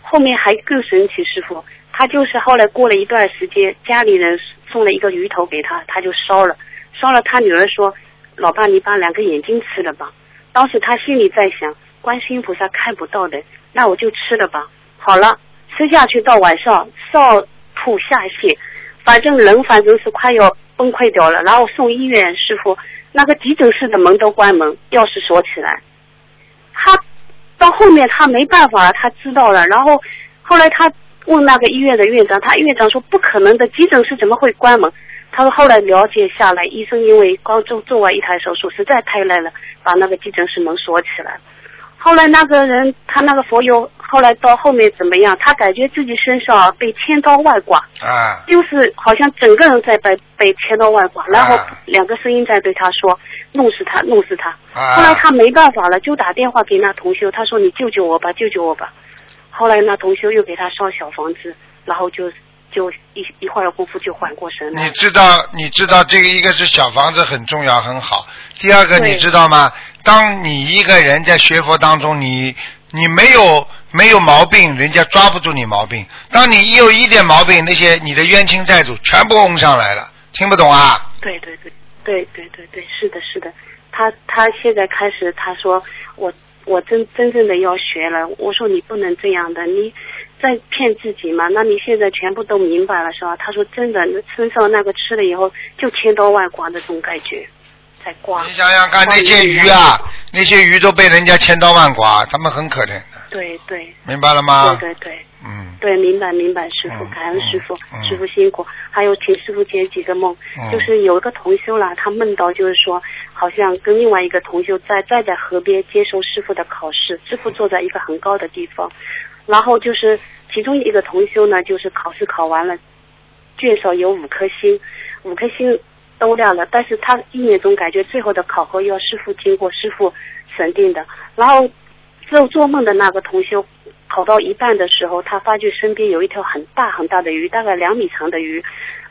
后面还更神奇，师傅，他就是后来过了一段时间，家里人送了一个鱼头给他，他就烧了，烧了，他女儿说：“老爸，你把两个眼睛吃了吧。”当时他心里在想，观世音菩萨看不到的，那我就吃了吧。好了，吃下去到晚上上吐下泻，反正人反正是快要崩溃掉了。然后送医院，师傅那个急诊室的门都关门，钥匙锁起来。他到后面他没办法了，他知道了，然后后来他问那个医院的院长，他院长说不可能的，急诊室怎么会关门？他说后来了解下来，医生因为刚做做完一台手术，实在太累了，把那个急诊室门锁起来。后来那个人，他那个佛友，后来到后面怎么样？他感觉自己身上啊被千刀万剐，啊，就是好像整个人在被被千刀万剐，然后啊两个声音在对他说：“弄死他，弄死他。”啊后来他没办法了，就打电话给那同修，他说：“你救救我吧，救救我吧。”后来那同修又给他烧小房子，然后就就一一会儿功夫就缓过神来你。知道，你知道这个一个是小房子很重要很好，第二个你知道吗？当你一个人在学佛当中，你你没有没有毛病，人家抓不住你毛病；当你有一点毛病，那些你的冤亲债主全部轰上来了，听不懂啊？对对对对对对对，是的，是的。他他现在开始，他说我我真真正的要学了。我说你不能这样的，你在骗自己嘛？那你现在全部都明白了是吧？他说真的，那身上那个吃了以后就千刀万剐的这种感觉，你想想看，那些鱼啊，那些鱼都被人家千刀万剐，他们很可怜的，对对明白了吗？对对对。嗯，对，明白明白，师傅嗯，感恩师傅，嗯师傅辛苦。还有，请师傅解几个梦，嗯就是有一个同修啦，他梦到就是说，好像跟另外一个同修在站在河边接受师傅的考试，师傅坐在一个很高的地方，然后就是其中一个同修呢，就是考试考完了，卷上有五颗星，五颗星。都亮了，但是他意念中感觉最后的考核要师傅经过师傅审定的。然后做做梦的那个同修考到一半的时候，他发觉身边有一条很大很大的鱼，大概两米长的鱼，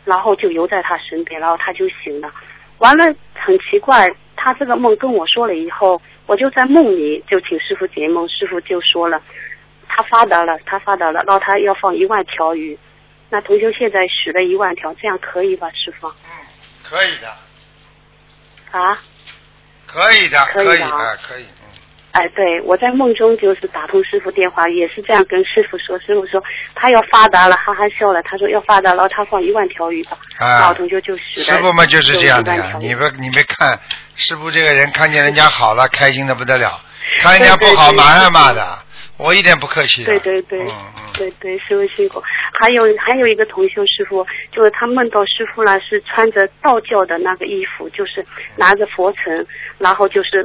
然后就游在他身边，然后他就醒了。完了，很奇怪，他这个梦跟我说了以后，我就在梦里就请师傅解梦，师傅就说了，他发达了，他发达了，然后他要放一万条鱼。那同修现在许了一万条，这样可以吧，师傅？嗯，可以的，啊？可以的，可以的啊可以啊，可以，嗯，哎，对，我在梦中就是打通师傅电话，也是这样跟师傅说。师傅说他要发达了，哈哈笑了。他说要发达了，他放一万条鱼吧。啊然后同学就许了。师傅嘛就是这样的你不你没看师傅这个人看见人家好了，开心的不得了，看人家不好马上骂的，我一点不客气的。对对对，嗯嗯，对对，师傅辛苦。还有还有一个同修师傅，就是他梦到师傅呢是穿着道教的那个衣服，就是拿着佛尘，然后就是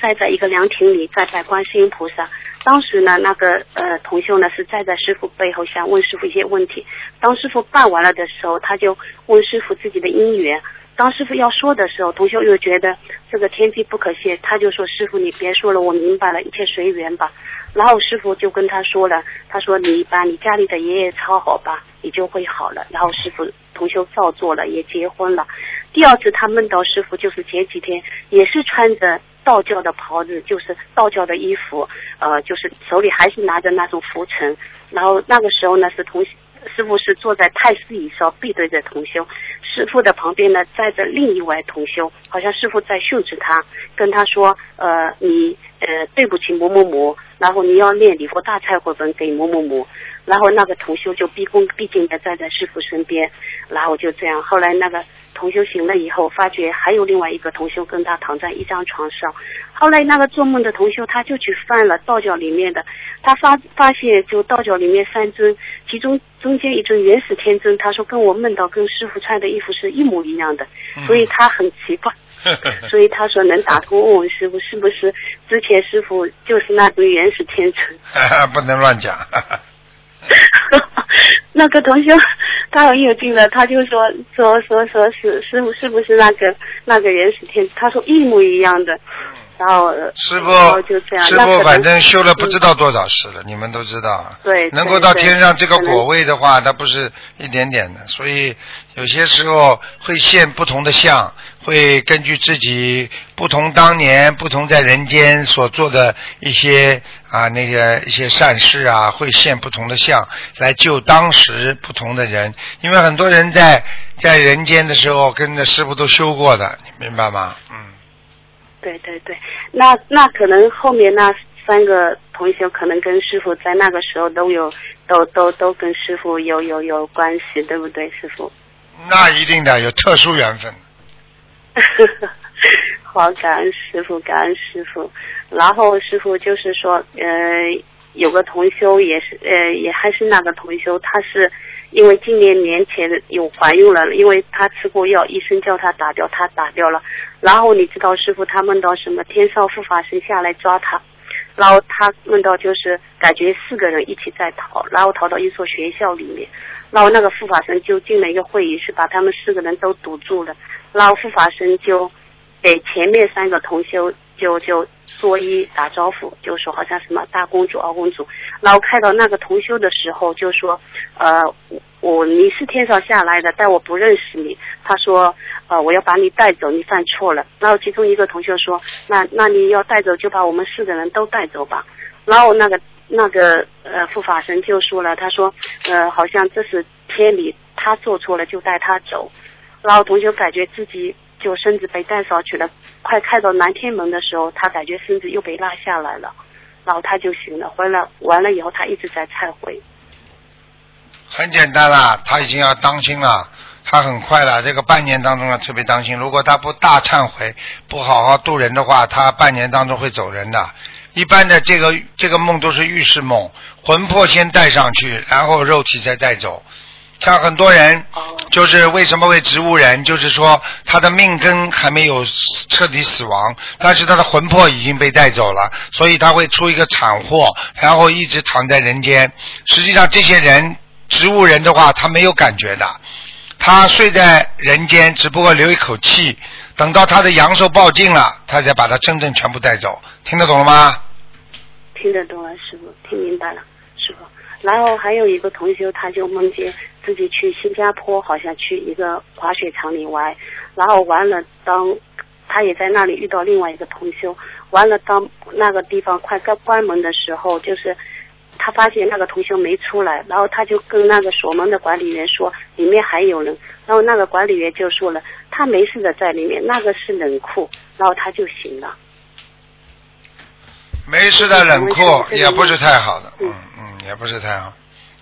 站在一个凉亭里在拜观世音菩萨。当时呢，那个呃同修呢是站在师傅背后，想问师傅一些问题。当师傅办完了的时候，他就问师傅自己的姻缘。当师傅要说的时候，同修又觉得这个天机不可泄，他就说：“师傅，你别说了，我明白了，一切随缘吧。”然后师傅就跟他说了，他说：“你把你家里的爷爷抄好吧，你就会好了。”然后师傅同修照做了，也结婚了。第二次他梦到师傅，就是前几天也是穿着道教的袍子，就是道教的衣服，呃，就是手里还是拿着那种拂尘。然后那个时候呢，是同师傅是坐在太师椅上，背对着同修。师傅的旁边呢站着另一位同修，好像师傅在训斥他，跟他说：“呃，你呃对不起某某某，然后你要念礼佛大忏悔文给某某某。”然后那个同修就毕恭毕敬的站在师傅身边，然后就这样。后来那个同修醒了以后，发觉还有另外一个同修跟他躺在一张床上。后来那个做梦的同修他就去翻了道教里面的，他发发现就道教里面三尊，其中中间一尊元始天尊，他说跟我梦到跟师傅穿的衣服是一模一样的，所以他很奇怪。所以他说能打通问问师傅是不是之前师傅就是那尊原始天尊。<laughs> 不能乱讲。<laughs> 那个同学他很有劲的，他就说说说说是师傅是不是那个那个原始天？他说一模一样的，然后呃师傅，就这样。师傅反正修了不知道多少世了，你们都知道啊。对能够到天上这个果位的话，它不是一点点的，所以有些时候会现不同的相，会根据自己不同当年、不同在人间所做的一些啊那个一些善事啊，会现不同的相来救当时不同的人，因为很多人在在人间的时候跟着师傅都修过的，你明白吗？嗯。对对对，那那可能后面那三个同学可能跟师傅在那个时候都有都都都跟师傅有有有关系，对不对，师傅？那一定的有特殊缘分。<laughs> 好，感恩师傅，感恩师傅。然后师傅就是说，呃，有个同修也是，呃，也还是那个同修，他是因为今年年前有怀孕了，因为他吃过药，医生叫他打掉，他打掉了。然后你知道师傅他梦到什么？天上护法神下来抓他，然后他梦到就是感觉四个人一起在逃，然后逃到一所学校里面，然后那个护法神就进了一个会议室，把他们四个人都堵住了，然后护法神就给前面三个同修就就作揖打招呼，就说好像什么大公主、二公主，然后看到那个同修的时候就说，呃，我你是天上下来的，但我不认识你。他说，呃，我要把你带走，你犯错了。然后其中一个同学说，那那你要带走就把我们四个人都带走吧。然后那个那个呃护法神就说了，他说，呃，好像这是天理，他做错了就带他走。然后同学感觉自己就身子被带上去了，快开到南天门的时候，他感觉身子又被拉下来了，然后他就醒了。回来完了以后，他一直在忏悔。很简单啦，他已经要当心了，他很快了，这个半年当中要特别当心。如果他不大忏悔，不好好度人的话，他半年当中会走人的。一般的这个这个梦都是预示梦，魂魄先带上去，然后肉体再带走。像很多人就是为什么会植物人，就是说他的命根还没有彻底死亡，但是他的魂魄已经被带走了，所以他会出一个惨祸，然后一直躺在人间。实际上这些人植物人的话，他没有感觉的。他睡在人间，只不过留一口气，等到他的阳寿报尽了，他才把他真正全部带走。听得懂了吗？听得懂了，师傅，听明白了。然后还有一个同学，他就梦见自己去新加坡，好像去一个滑雪场里玩，然后完了，当他也在那里遇到另外一个同修，完了当那个地方快该关门的时候，就是他发现那个同修没出来，然后他就跟那个锁门的管理员说里面还有人，然后那个管理员就说了他没事的在里面，那个是冷库，然后他就醒了。没事的冷酷也不是太好的，嗯嗯嗯，也不是太好，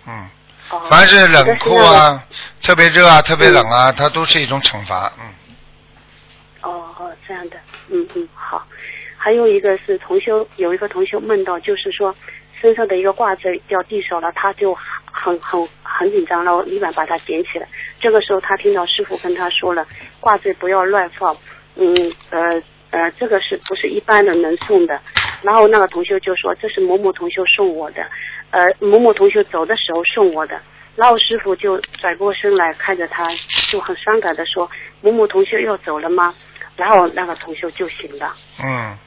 嗯，哦凡是冷酷啊，特别热啊，特别冷嗯啊，它都是一种惩罚，嗯。哦哦，这样的，嗯嗯，好。还有一个是同修，有一个同修梦到，就是说身上的一个挂坠掉地上了，他就很很很紧张，然后立马把它捡起来。这个时候他听到师傅跟他说了，挂坠不要乱放，嗯呃呃，这个是不是一般人能送的？然后那个同修就说这是某某同修送我的，呃某某同修走的时候送我的。然后师傅就转过身来看着他，就很伤感的说：“某某同学要走了吗？”然后那个同学就醒了，嗯，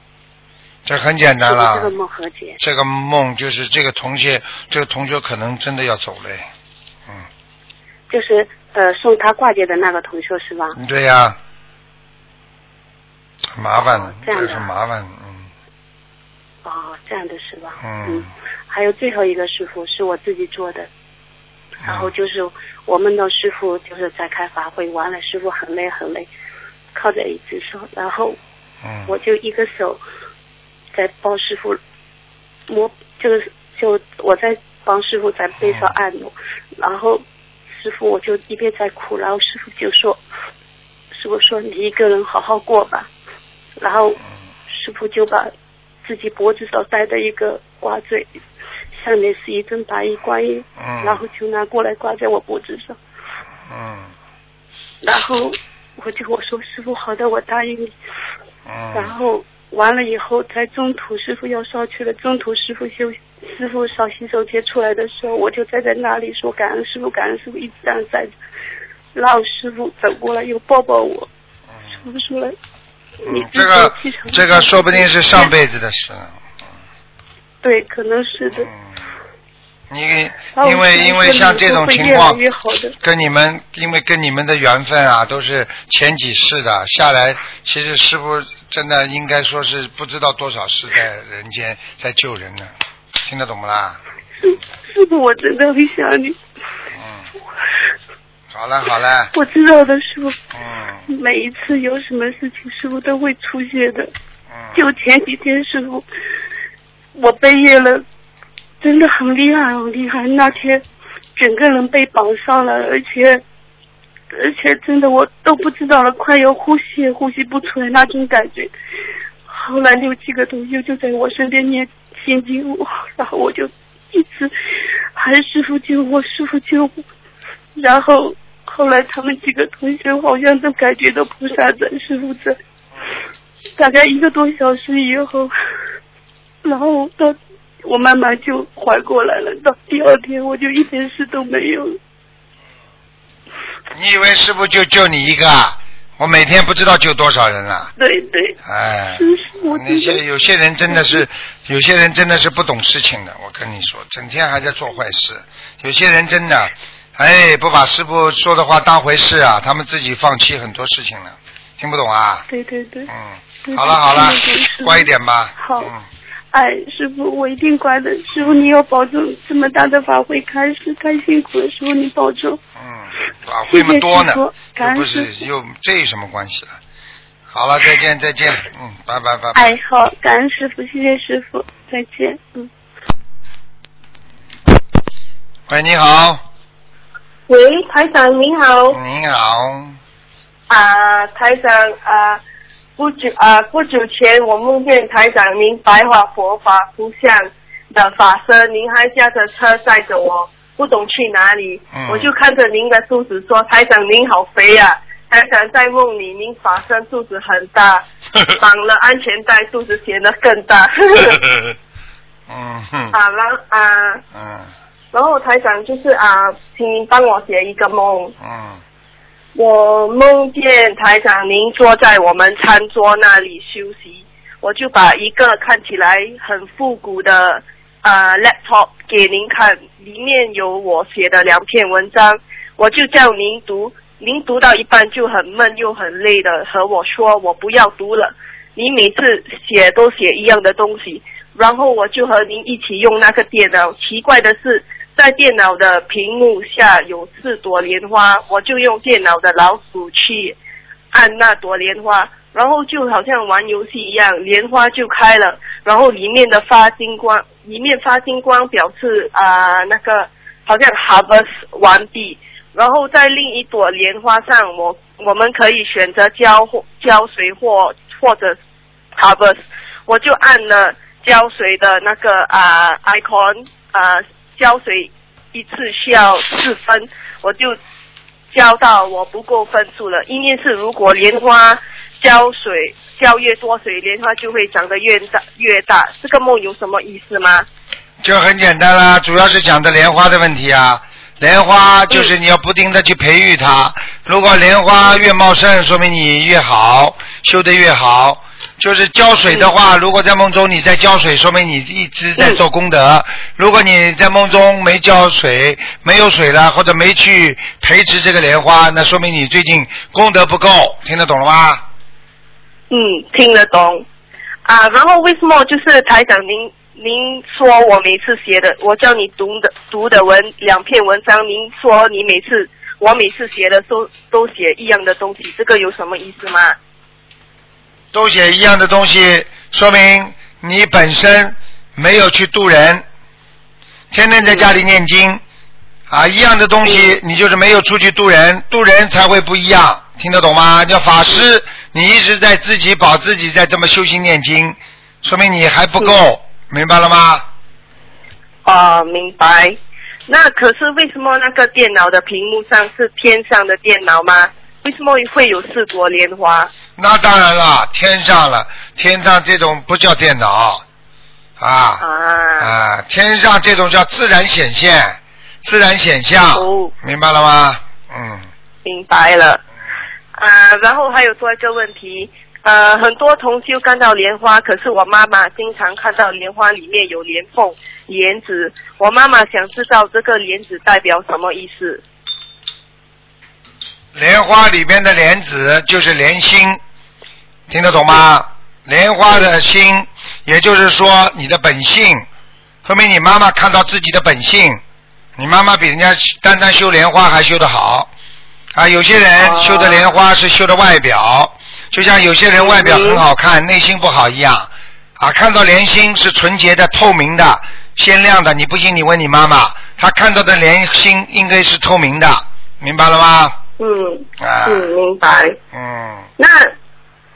这很简单了这个。梦和解。这个梦就是这个同学，这个同学可能真的要走嘞。嗯，就是呃送他挂件的那个同学是吧？对呀、很麻烦的哦，这样的。很麻烦的。嗯。哦，这样的是吧？嗯。还有最后一个师傅是我自己做的，然后嗯就是我们的师傅就是在开法会，完了师傅很累很累，靠在椅子上，然后嗯。我就一个手在帮师傅摸，就是就我在帮师傅在背上按摩，然后师傅我就一边在哭，然后师傅就说，师傅说你一个人好好过吧，然后师傅就把自己脖子上戴的一个挂坠，下面是一尊白衣观音，嗯。然后就拿过来挂在我脖子上，嗯。然后我就我说师傅好的，我答应你。嗯。然嗯后完了以后，在中途师傅要上去了，中途师傅休师傅上洗手间出来的时候，我就站在那里说感恩师傅，感恩师傅，一直这样站着。然后师傅走过来又抱抱我，说了，你嗯，这个这个说不定是上辈子的事。对，可能是的。嗯，你因为因为像这种情况。跟你们，因为跟你们的缘分啊，都是前几世的下来。其实师傅真的应该说是不知道多少世在人间在救人呢，听得懂不啦？师师傅，我真的很想你。嗯，<laughs> 好了好了，我知道的，师傅，嗯每一次有什么事情，师傅都会出现的。嗯就前几天，师傅，我背业了，真的很厉害，很厉害。那天整个人被绑上了，而且而且真的我都不知道了，快要呼吸也呼吸不出来那种感觉。后来六七个同学就在我身边念心经我，然后我就一直喊师傅救我，师傅救我。然后后来他们几个同学好像都感觉到菩萨在，师傅在。大概一个多小时以后，然后到我慢慢就缓过来了。到第二天我就一点事都没有了。你以为师傅就救你一个啊？我每天不知道救多少人啊！对对，哎，那。些有些人真的是，有些人真的是不懂事情的。我跟你说，整天还在做坏事。有些人真的，哎，不把师傅说的话当回事啊，他们自己放弃很多事情了。听不懂啊？对对对，嗯，好了好了乖一点吧。好嗯，哎，师傅，我一定乖的。师傅，你要保重，这么大的法会开始，太辛苦了。师傅，你保重。嗯，法会嘛多呢不是又这有什么关系了？好了，再见再见，嗯，拜拜拜拜。哎，好，感恩师傅，谢谢师傅，再见。嗯。喂，你好，喂，台长您好，你好，啊、台长啊、不久啊、不久前我梦见台长您白话佛法图像的法身，您还驾着车载着我，不懂去哪里，嗯。我就看着您的肚子说，台长您好肥啊。台长在梦里，您法身肚子很大，<laughs> 绑了安全带，肚子显得更大。<laughs> <laughs> 嗯哼，啊，然啊，嗯然后台长就是啊，请您帮我写一个梦。嗯我梦见台长您坐在我们餐桌那里休息，我就把一个看起来很复古的啊 laptop 给您看，里面有我写的两篇文章，我就叫您读，您读到一半就很闷又很累的和我说我不要读了，你每次写都写一样的东西，然后我就和您一起用那个电脑，奇怪的是。在电脑的屏幕下有四朵莲花，我就用电脑的老鼠去按那朵莲花，然后就好像玩游戏一样，莲花就开了，然后里面的发金光，里面发金光表示啊、那个好像 harvest 完毕，然后在另一朵莲花上，我我们可以选择浇或浇水或或者 harvest，我就按了浇水的那个啊、icon 啊、浇水一次需要四分，我就浇到我不够分数了。意念是如果莲花浇水浇越多水，莲花就会长得越大越大。这个梦有什么意思吗？就很简单啦，主要是讲的莲花的问题啊。莲花就是你要不停的去培育它，如果莲花越茂盛，说明你越好，修得越好。就是浇水的话，如果在梦中你在浇水，说明你一直在做功德。如果你在梦中没浇水，没有水了，或者没去培植这个莲花，那说明你最近功德不够。听得懂了吗？嗯，听得懂。啊，然后为什么就是台长您您说我每次写的，我叫你读的读的文两篇文章，您说你每次我每次写的都都写一样的东西，这个有什么意思吗？都写一样的东西，说明你本身没有去渡人，天天在家里念经啊，一样的东西你就是没有出去渡人，渡人才会不一样，听得懂吗？叫法师，你一直在自己保自己在这么修心念经，说明你还不够，明白了吗？啊，明白。那可是为什么那个电脑的屏幕上是天上的电脑吗？为什么会有四朵莲花？那当然了，天上了，天上这种不叫电脑啊啊，啊，天上这种叫自然显现、自然显象，哦明白了吗？嗯，明白了。啊，然后还有多一个问题，呃，很多同修看到莲花，可是我妈妈经常看到莲花里面有莲凤、莲子，我妈妈想知道这个莲子代表什么意思？莲花里面的莲子就是莲心，听得懂吗？莲花的心，也就是说你的本性。说明你妈妈看到自己的本性，你妈妈比人家单单修莲花还修得好啊！有些人修的莲花是修的外表，就像有些人外表很好看，内心不好一样啊！看到莲心是纯洁的、透明的、鲜亮的，你不信你问你妈妈，她看到的莲心应该是透明的，明白了吗？嗯啊，嗯，明白。嗯，那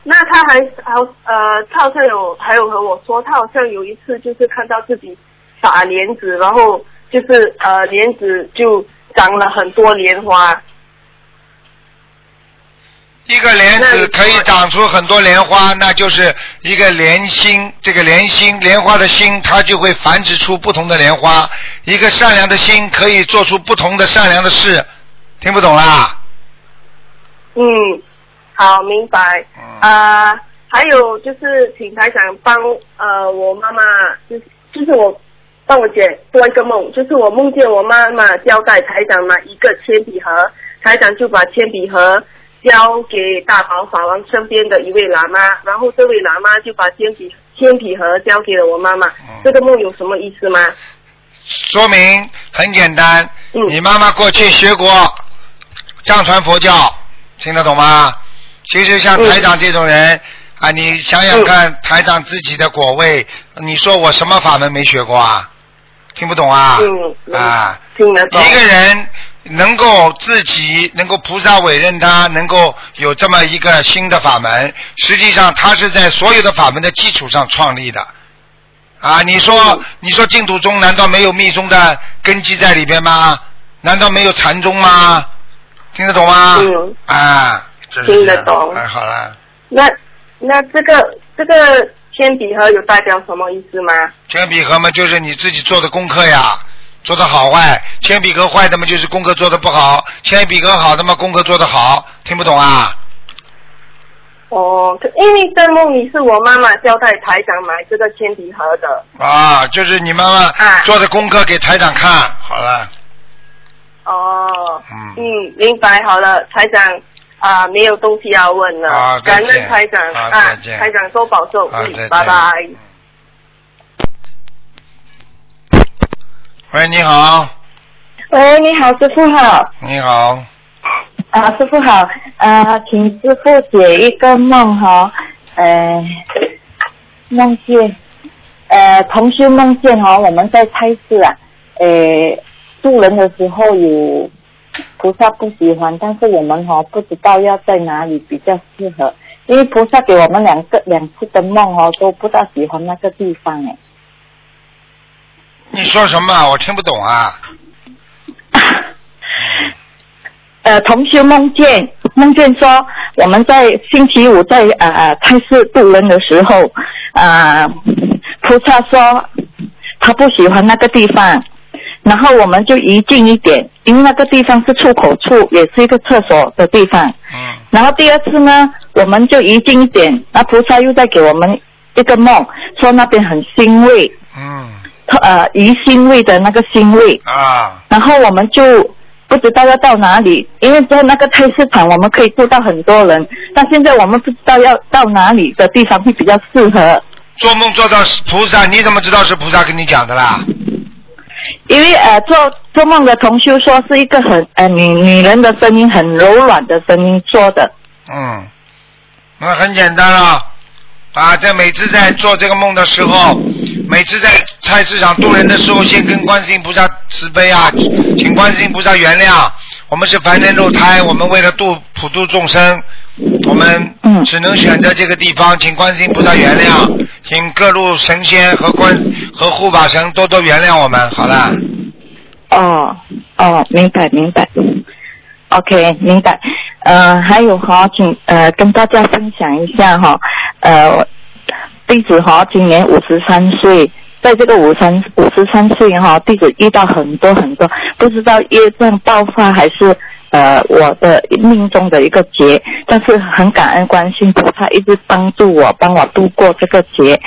那他还还呃，他好像有还有和我说，他好像有一次就是看到自己撒莲子，然后就是呃莲子就长了很多莲花。一个莲子可以长出很多莲花，那就是一个莲心。这个莲心，莲花的心，它就会繁殖出不同的莲花。一个善良的心可以做出不同的善良的事，听不懂啦？嗯，好，明白。嗯啊、还有就是请台长帮呃我妈妈，就是就是我帮我姐做一个梦，就是我梦见我妈妈交代台长买一个铅笔盒，台长就把铅笔盒交给大宝法王身边的一位喇嘛，然后这位喇嘛就把铅笔铅笔盒交给了我妈妈。嗯这个梦有什么意思吗？说明很简单，嗯你妈妈过去学过藏传佛教，听得懂吗？其实像台长这种人、啊，你想想看，台长自己的果位，你说我什么法门没学过啊？听不懂啊？嗯啊，听得懂。一个人能够自己能够菩萨委任他，能够有这么一个新的法门，实际上他是在所有的法门的基础上创立的。啊，你说嗯你说净土宗难道没有密宗的根基在里边吗？难道没有禅宗吗？听得懂吗？嗯啊，听得懂哎，好了，那那这个这个铅笔盒有代表什么意思吗？铅笔盒嘛，就是你自己做的功课呀。做的好坏，铅笔盒坏的嘛就是功课做的不好，铅笔盒好的嘛功课做的好，听不懂啊？哦，因为这梦里是我妈妈交代台长买这个铅笔盒的。啊，就是你妈妈啊做的功课给台长看，好了，哦，嗯嗯，明白好了，台长啊，没有东西要问了，啊感恩台长啊啊台长多保重，啊嗯，拜拜。喂，你好，喂，你好，师傅好。你好，啊，师傅好，啊，请师傅解一个梦哈，呃，梦见，呃，同修梦见哈，我们在菜市啊，呃，渡人的时候有菩萨不喜欢，但是我们哈不知道要在哪里比较适合，因为菩萨给我们两个两次的梦哦，都不大喜欢那个地方哎。你说什么？我听不懂啊。<coughs> 呃，同修梦见梦见说，我们在星期五在呃菜市渡人的时候，呃、菩萨说他不喜欢那个地方，然后我们就移近一点，因为那个地方是出口处，也是一个厕所的地方。嗯然后第二次呢，我们就移近一点，那菩萨又在给我们一个梦，说那边很腥味，嗯呃鱼腥味的那个腥味。啊，然后我们就不知道要到哪里，因为在那个菜市场我们可以住到很多人，但现在我们不知道要到哪里的地方会比较适合，做梦做到菩萨，你怎么知道是菩萨跟你讲的啦？因为呃做做梦的同修说是一个很呃女女人的声音很柔软的声音说的，嗯，那很简单了，啊，在每次在做这个梦的时候，每次在菜市场渡人的时候，先跟观世音菩萨慈悲啊，请观世音菩萨原谅，我们是凡人肉胎，我们为了度普度众生，我们嗯。只能选择这个地方，请观世音菩萨原谅，请各路神仙和观和护法神多多原谅我们，好了，哦哦，明白明白，OK 明白。呃，还有哈，请呃跟大家分享一下哈，呃，弟子哈今年五十三岁，在这个五三五十三岁哈，弟子遇到很多很多，不知道业障爆发还是呃我的命中的一个劫，但是很感恩观世音菩萨一直帮助我，帮我度过这个劫。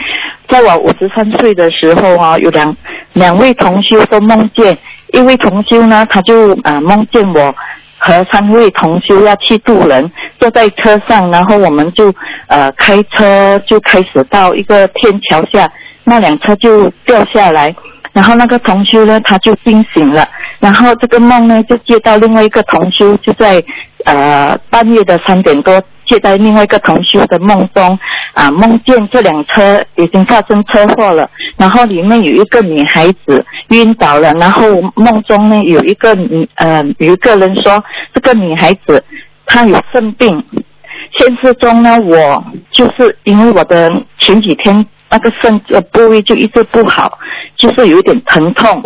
在我五十三岁的时候啊，有两两位同修都梦见，一位同修呢，他就啊、梦见我和三位同修要去渡人，坐在车上，然后我们就呃开车就开始到一个天桥下，那辆车就掉下来，然后那个同修呢他就惊醒了，然后这个梦呢就接到另外一个同修就在呃半夜的三点多接到另外一个同修的梦中啊，梦见这辆车已经发生车祸了，然后里面有一个女孩子晕倒了，然后梦中呢有一个女呃有一个人说这个女孩子她有肾病，现实中呢我就是因为我的前几天那个肾的部位就一直不好，就是有点疼痛，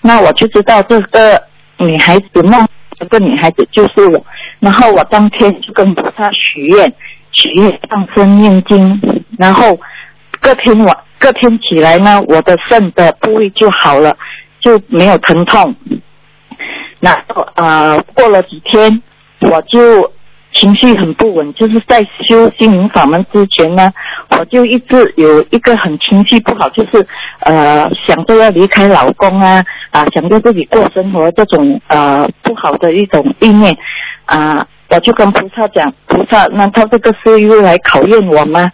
那我就知道这个女孩子梦这个女孩子就是我，然后我当天就跟菩萨许愿，许愿上身念经，然后隔天我隔天起来呢，我的肾的部位就好了，就没有疼痛。然后呃，过了几天，我就情绪很不稳，就是在修心灵法门之前呢，我就一直有一个很情绪不好，就是呃想着要离开老公啊啊，想着自己过生活这种呃不好的一种意念啊，我就跟菩萨讲，菩萨，难道这个是又来考验我吗？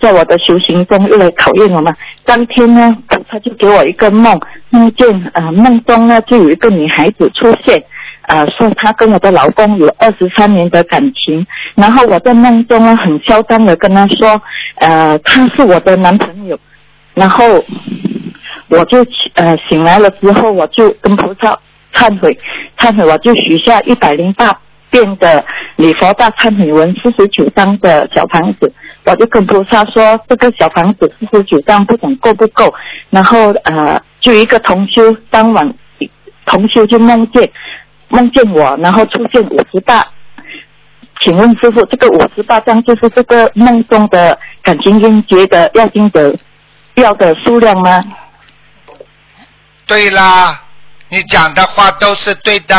在我的修行中又来考验我吗？当天呢，菩萨就给我一个梦，梦见呃梦中呢就有一个女孩子出现，呃说她跟我的老公有二十三年的感情，然后我在梦中呢很嚣张的跟他说，呃他是我的男朋友，然后我就呃醒来了之后，我就跟菩萨忏悔，忏悔我就许下一百零八遍的礼佛大忏悔文，四十九张的小房子。我就跟菩萨说，这个小房子四十九张不懂够不够。然后呃，就一个同修当晚同修就梦见梦见我，然后出现五十大。请问师傅，这个五十八张就是这个梦中的感情音节的要经的要的数量吗？对啦，你讲的话都是对的，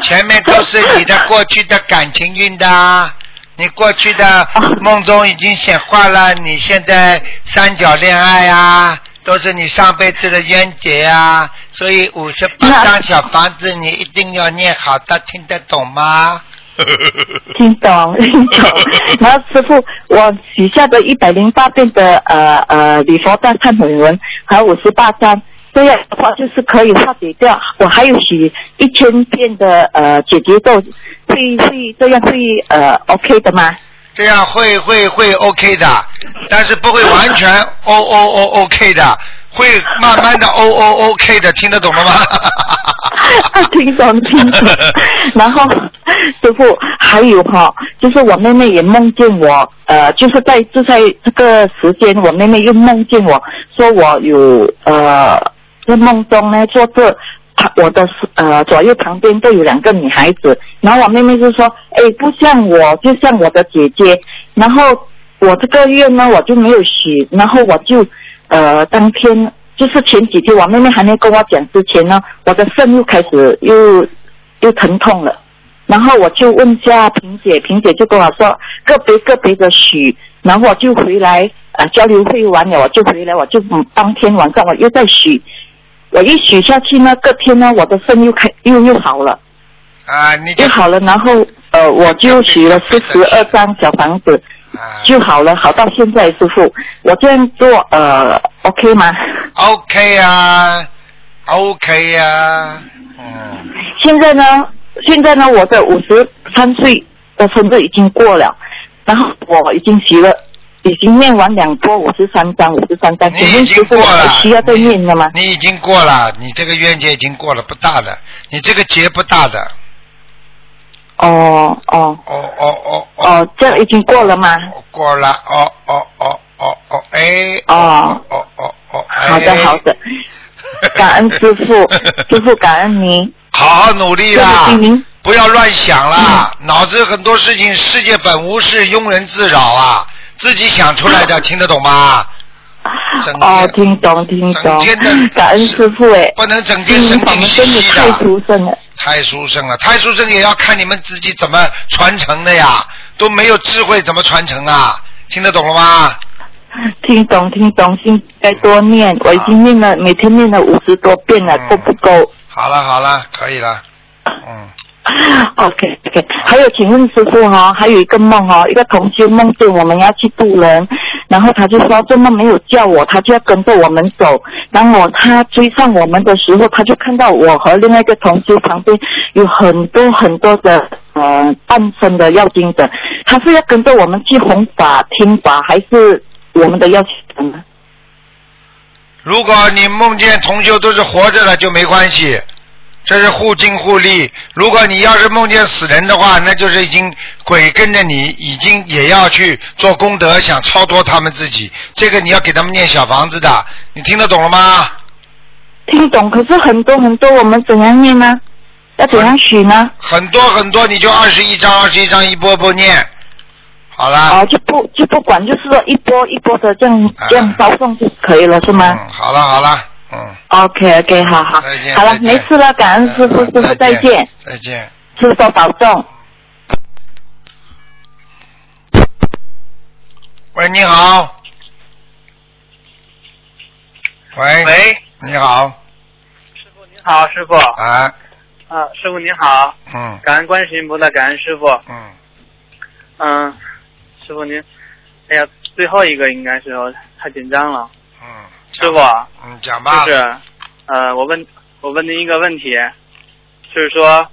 前面都是你的过去的感情运的，你过去的梦中已经显化了，你现在三角恋爱啊，都是你上辈子的冤结啊，所以五十八张小房子你一定要念好的，听得懂吗？<laughs> 听懂，听懂。然后师傅，我许下的一百零八遍的呃呃礼佛大忏悔文，还有五十八张，这样的话就是可以化解掉。我还有许一千遍的呃解结咒，会会这样会呃 OK 的吗？这样会会会 OK 的，但是不会完全 O O O OK 的，会慢慢的 O O OK 的，听得懂了吗？听 <laughs> 懂听懂。<laughs> 然后师傅还有哈，就是我妹妹也梦见我，呃，就是在就在这个时间，我妹妹又梦见我说我有呃在梦中呢做这。她我的呃左右旁边都有两个女孩子，然后我妹妹就说，哎，不像我，就像我的姐姐。然后我这个月呢，我就没有许，然后我就呃当天就是前几天，我妹妹还没跟我讲之前呢，我的肾又开始又又疼痛了。然后我就问下萍姐，萍姐就跟我说个别个别的许，然后我就回来呃交流会完了，我就回来，我就当天晚上我又在许。我一许下去呢，隔天呢，我的肾又开又又好了，啊，你就好了，然后呃，我就许了四十二张小房子，就好了，好到现在，师傅，我这样做呃，OK 吗？OK 啊，OK 啊，嗯，现在呢，现在呢，我的五十三岁的生日已经过了，然后我已经许了，已经念完两波五十三张，五十三张，请问师傅我还需要再念的吗？你已经过了，你这个冤结已经过了，不大的，你这个结不大的，哦哦。哦哦哦哦，哦，这已经过了吗？过了，哦哦哦哦哦，哎，哦。哦哦哦，哎。好的好的，<laughs> 感恩师傅，师傅感恩您。好好努力啦不要乱想啦，脑子很多事情，世界本无事，庸人自扰啊，自己想出来的，听得懂吗？<laughs> 整哦，听懂听懂整天的，<laughs> 感恩师傅哎，不能整天神经兮兮太的，殊胜了。太殊胜了，太殊胜也要看你们自己怎么传承的呀，都没有智慧怎么传承啊？听得懂了吗？听懂听懂，应该多念。我已经念了，每天念了五十多遍了，嗯够不够好了好了，可以了，嗯，<laughs> OK OK。还有，请问师傅哈、还有一个梦哈、一个同修梦见我们要去渡人，然后他就说这梦没有叫我，他就要跟着我们走。然后他追上我们的时候，他就看到我和另外一个同修旁边有很多很多的呃半身的要经者，他是要跟着我们去弘法听法，还是我们的要求呢？如果你梦见同修都是活着的，就没关系，这是互敬互利。如果你要是梦见死人的话，那就是已经鬼跟着你，已经也要去做功德，想超脱他们自己。这个你要给他们念小房子的，你听得懂了吗？听懂，可是很多很多，我们怎样念呢？要怎样许呢？很多很多，你就二十一章，二十一章一波波念，好了。啊，就不就不管，就是说一波一波的这样啊这样烧送就可以了，是吗嗯，好了好了，嗯。？OK OK，好好再见，好了没事了，感恩师傅，嗯师傅再见，，再见。师傅保重。喂，你好。喂。喂，你好。您好，师傅。啊，啊，师傅您好，嗯感恩观世音菩萨，感恩师傅。嗯，嗯，师傅您，哎呀，最后一个应该是我太紧张了。嗯。师傅，嗯，讲吧。就是，呃，我问我问您一个问题，就是说，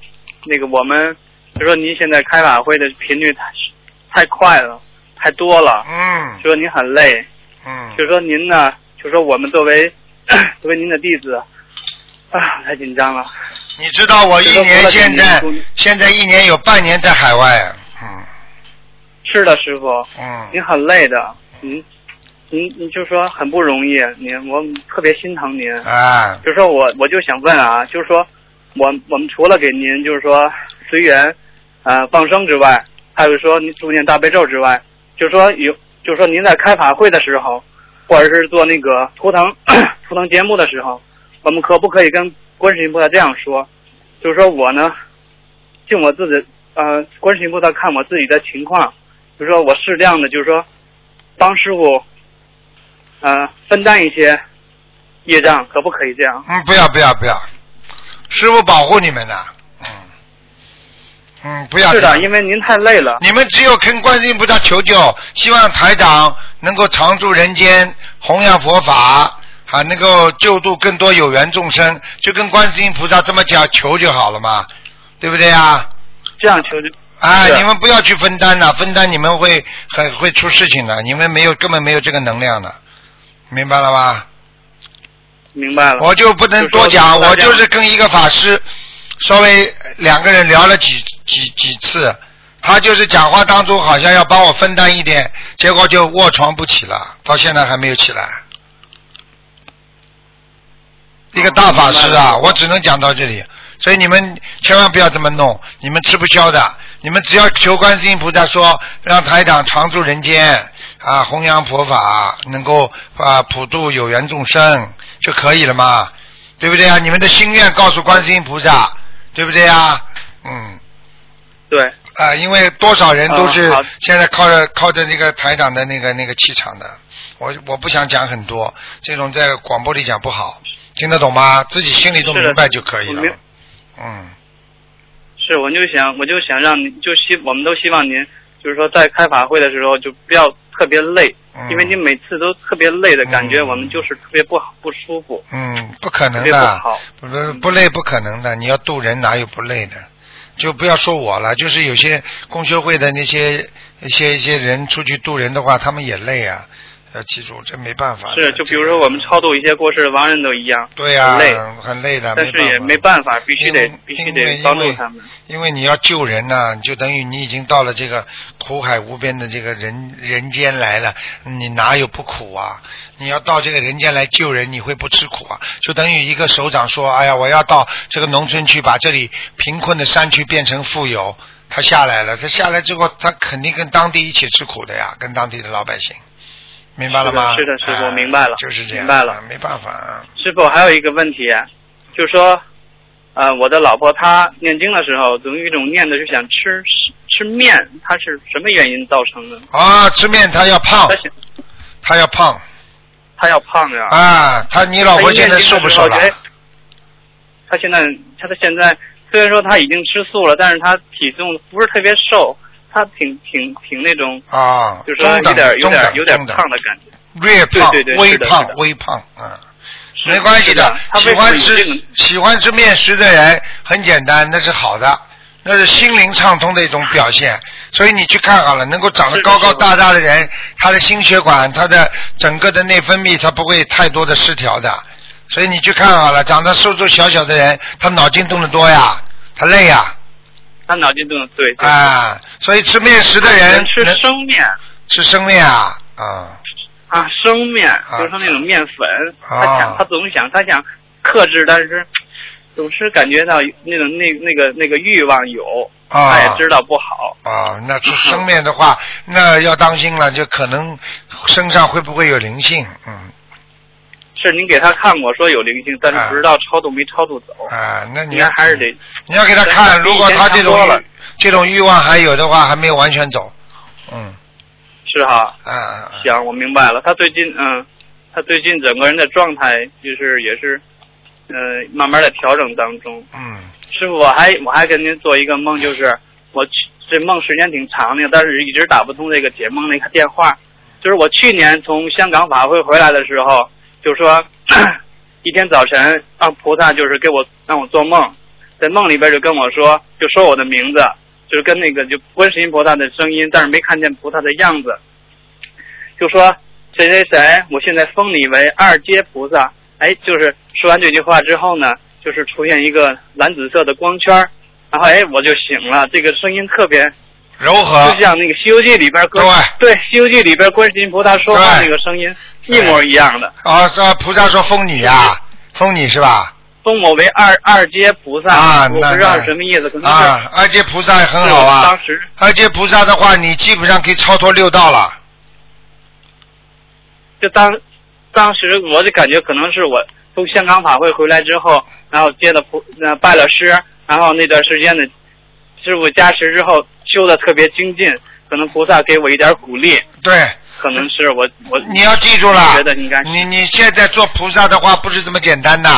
那个我们，就说您现在开法会的频率太太快了，太多了，嗯。就说您很累，嗯。就说您呢，就说我们作为 <clears throat> 作为您的弟子，啊，太紧张了。你知道我一年现在现在一年有半年在海外，嗯。是的，师傅，嗯。您很累的，您您您就说很不容易，您我特别心疼您。啊就说我我就想问啊，就是说我我们除了给您就是说随缘呃放生之外，还有说您读念大悲咒之外，就是说有就是说您在开法会的时候，或者是做那个图腾 <clears throat> 图腾节目的时候，我们可不可以跟观世音菩萨这样说？就是说我呢，尽我自己呃，观世音菩萨看我自己的情况，就是说我适量的，就是说帮师傅呃分担一些业障，可不可以这样？嗯，不要不要不要，师傅保护你们的，嗯嗯，不要是的，这样因为您太累了。你们只有跟观世音菩萨求救，希望台长能够常驻人间，弘扬佛法，啊，能够救度更多有缘众生，就跟观世音菩萨这么讲求就好了嘛，对不对啊？这样求就哎，你们不要去分担了，分担你们会很会出事情的，你们没有根本没有这个能量的，明白了吧？明白了。我就不能多讲，我就是跟一个法师稍微两个人聊了几几几次，他就是讲话当中好像要帮我分担一点，结果就卧床不起了，到现在还没有起来。一个大法师啊，我只能讲到这里，所以你们千万不要这么弄，你们吃不消的。你们只要求观世音菩萨说，让台长常驻人间啊，弘扬佛法，能够啊普度有缘众生就可以了嘛，对不对啊？你们的心愿告诉观世音菩萨，对不对啊？嗯。对。啊，因为多少人都是现在靠着靠着那个台长的那个那个气场的，我我不想讲很多，这种在广播里讲不好，听得懂吗？自己心里都明白就可以了。嗯，是，我就想，我就想让您，就希，我们都希望您，就是说在开法会的时候就不要特别累，嗯。因为你每次都特别累的感觉，我们就是特别不好不舒服。嗯，不可能的。好，不不不累不可能的，你要渡人哪有不累的？就不要说我了，就是有些公修会的那些一些一些人出去渡人的话，他们也累啊，要记住，这没办法。是，就比如说我们超度一些过世的亡人都一样，对呀、很累，很累的，但是也没办法必须得必须得帮助他们。因为你要救人呐、就等于你已经到了这个苦海无边的这个人人间来了，你哪有不苦啊？你要到这个人间来救人，你会不吃苦啊？就等于一个首长说：“哎呀，我要到这个农村去，把这里贫困的山区变成富有。”他下来了，他下来之后，他肯定跟当地一起吃苦的呀，跟当地的老百姓，明白了吗？是的是的师傅哎明白了就是这样，明白了没办法啊。师傅还有一个问题，就是说，呃，我的老婆她念经的时候总有一种念的，就想吃吃吃面，她是什么原因造成的？啊，吃面她要胖她，想他要胖她要胖呀。啊！她你老婆现在瘦不瘦了她现在，她的现在虽然说她已经吃素了，但是她体重不是特别瘦，她挺挺挺那种，啊，就是有点有点有点胖的感觉。略胖对对对微胖微胖啊。是没关系的喜欢吃喜欢吃面食的人很简单，那是好的，那是心灵畅通的一种表现。所以你去看好了，能够长得高高大大的人，他的心血管、他的整个的内分泌，他不会太多的失调的。所以你去看好了，长得瘦瘦小小的人，他脑筋动得多呀，他累呀，她脑筋动的对对。啊，所以吃面食的人吃生面吃生面啊，啊，啊，生面就是说那种面粉，他想他总想他想克制，但是总是感觉到那种那那个那个欲望有，啊她也知道不好。啊，那吃生面的话，那要当心了，就可能身上会不会有灵性？嗯，是您给他看过说有灵性，但是不知道超度没超度走，啊，那你应该还是得你要给他看，如果他这种这种欲望还有的话，还没有完全走。嗯，是哈。啊啊，啊行，我明白了。他最近嗯，他最近整个人的状态就是也是呃慢慢的调整当中。嗯师傅，我还我还跟您做一个梦，就是我去这梦时间挺长的，但是一直打不通这个解梦那个电话。就是我去年从香港法会回来的时候，就说 <clears throat> 一天早晨让菩萨就是给我让我做梦，在梦里边就跟我说，就说我的名字，就是跟那个就观世音菩萨的声音，但是没看见菩萨的样子，就说谁谁谁，我现在封你为二阶菩萨。哎，就是说完这句话之后呢，就是出现一个蓝紫色的光圈，然后哎我就醒了，这个声音特别柔和就像那个《西游记》里边观对《西游记》里边观世音菩萨说话那个声音一模一样的。啊，这菩萨说封你呀，封你是吧？封我为二二阶菩萨，啊我不知道什么意思，可能是、啊，二阶菩萨很好啊当时。二阶菩萨的话，你基本上可以超脱六道了。就当当时我就感觉可能是我从香港法会回来之后，然后接了菩呃拜了师，然后那段时间的，师傅加持之后修的特别精进，可能菩萨给我一点鼓励，对，可能是我我你要记住了觉得应该，你你现在做菩萨的话不是这么简单的。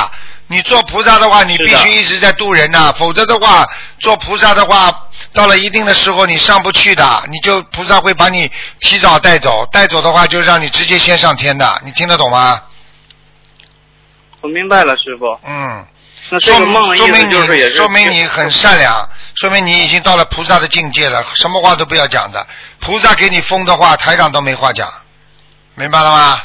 你做菩萨的话，你必须一直在渡人呐、否则的话，做菩萨的话，到了一定的时候你上不去的，你就菩萨会把你提早带走，带走的话就让你直接先上天的，你听得懂吗？我明白了，师傅。嗯。那这个梦的意思说明就是也是你说明你很善良，说明你已经到了菩萨的境界了，什么话都不要讲的。菩萨给你封的话，台长都没话讲，明白了吗？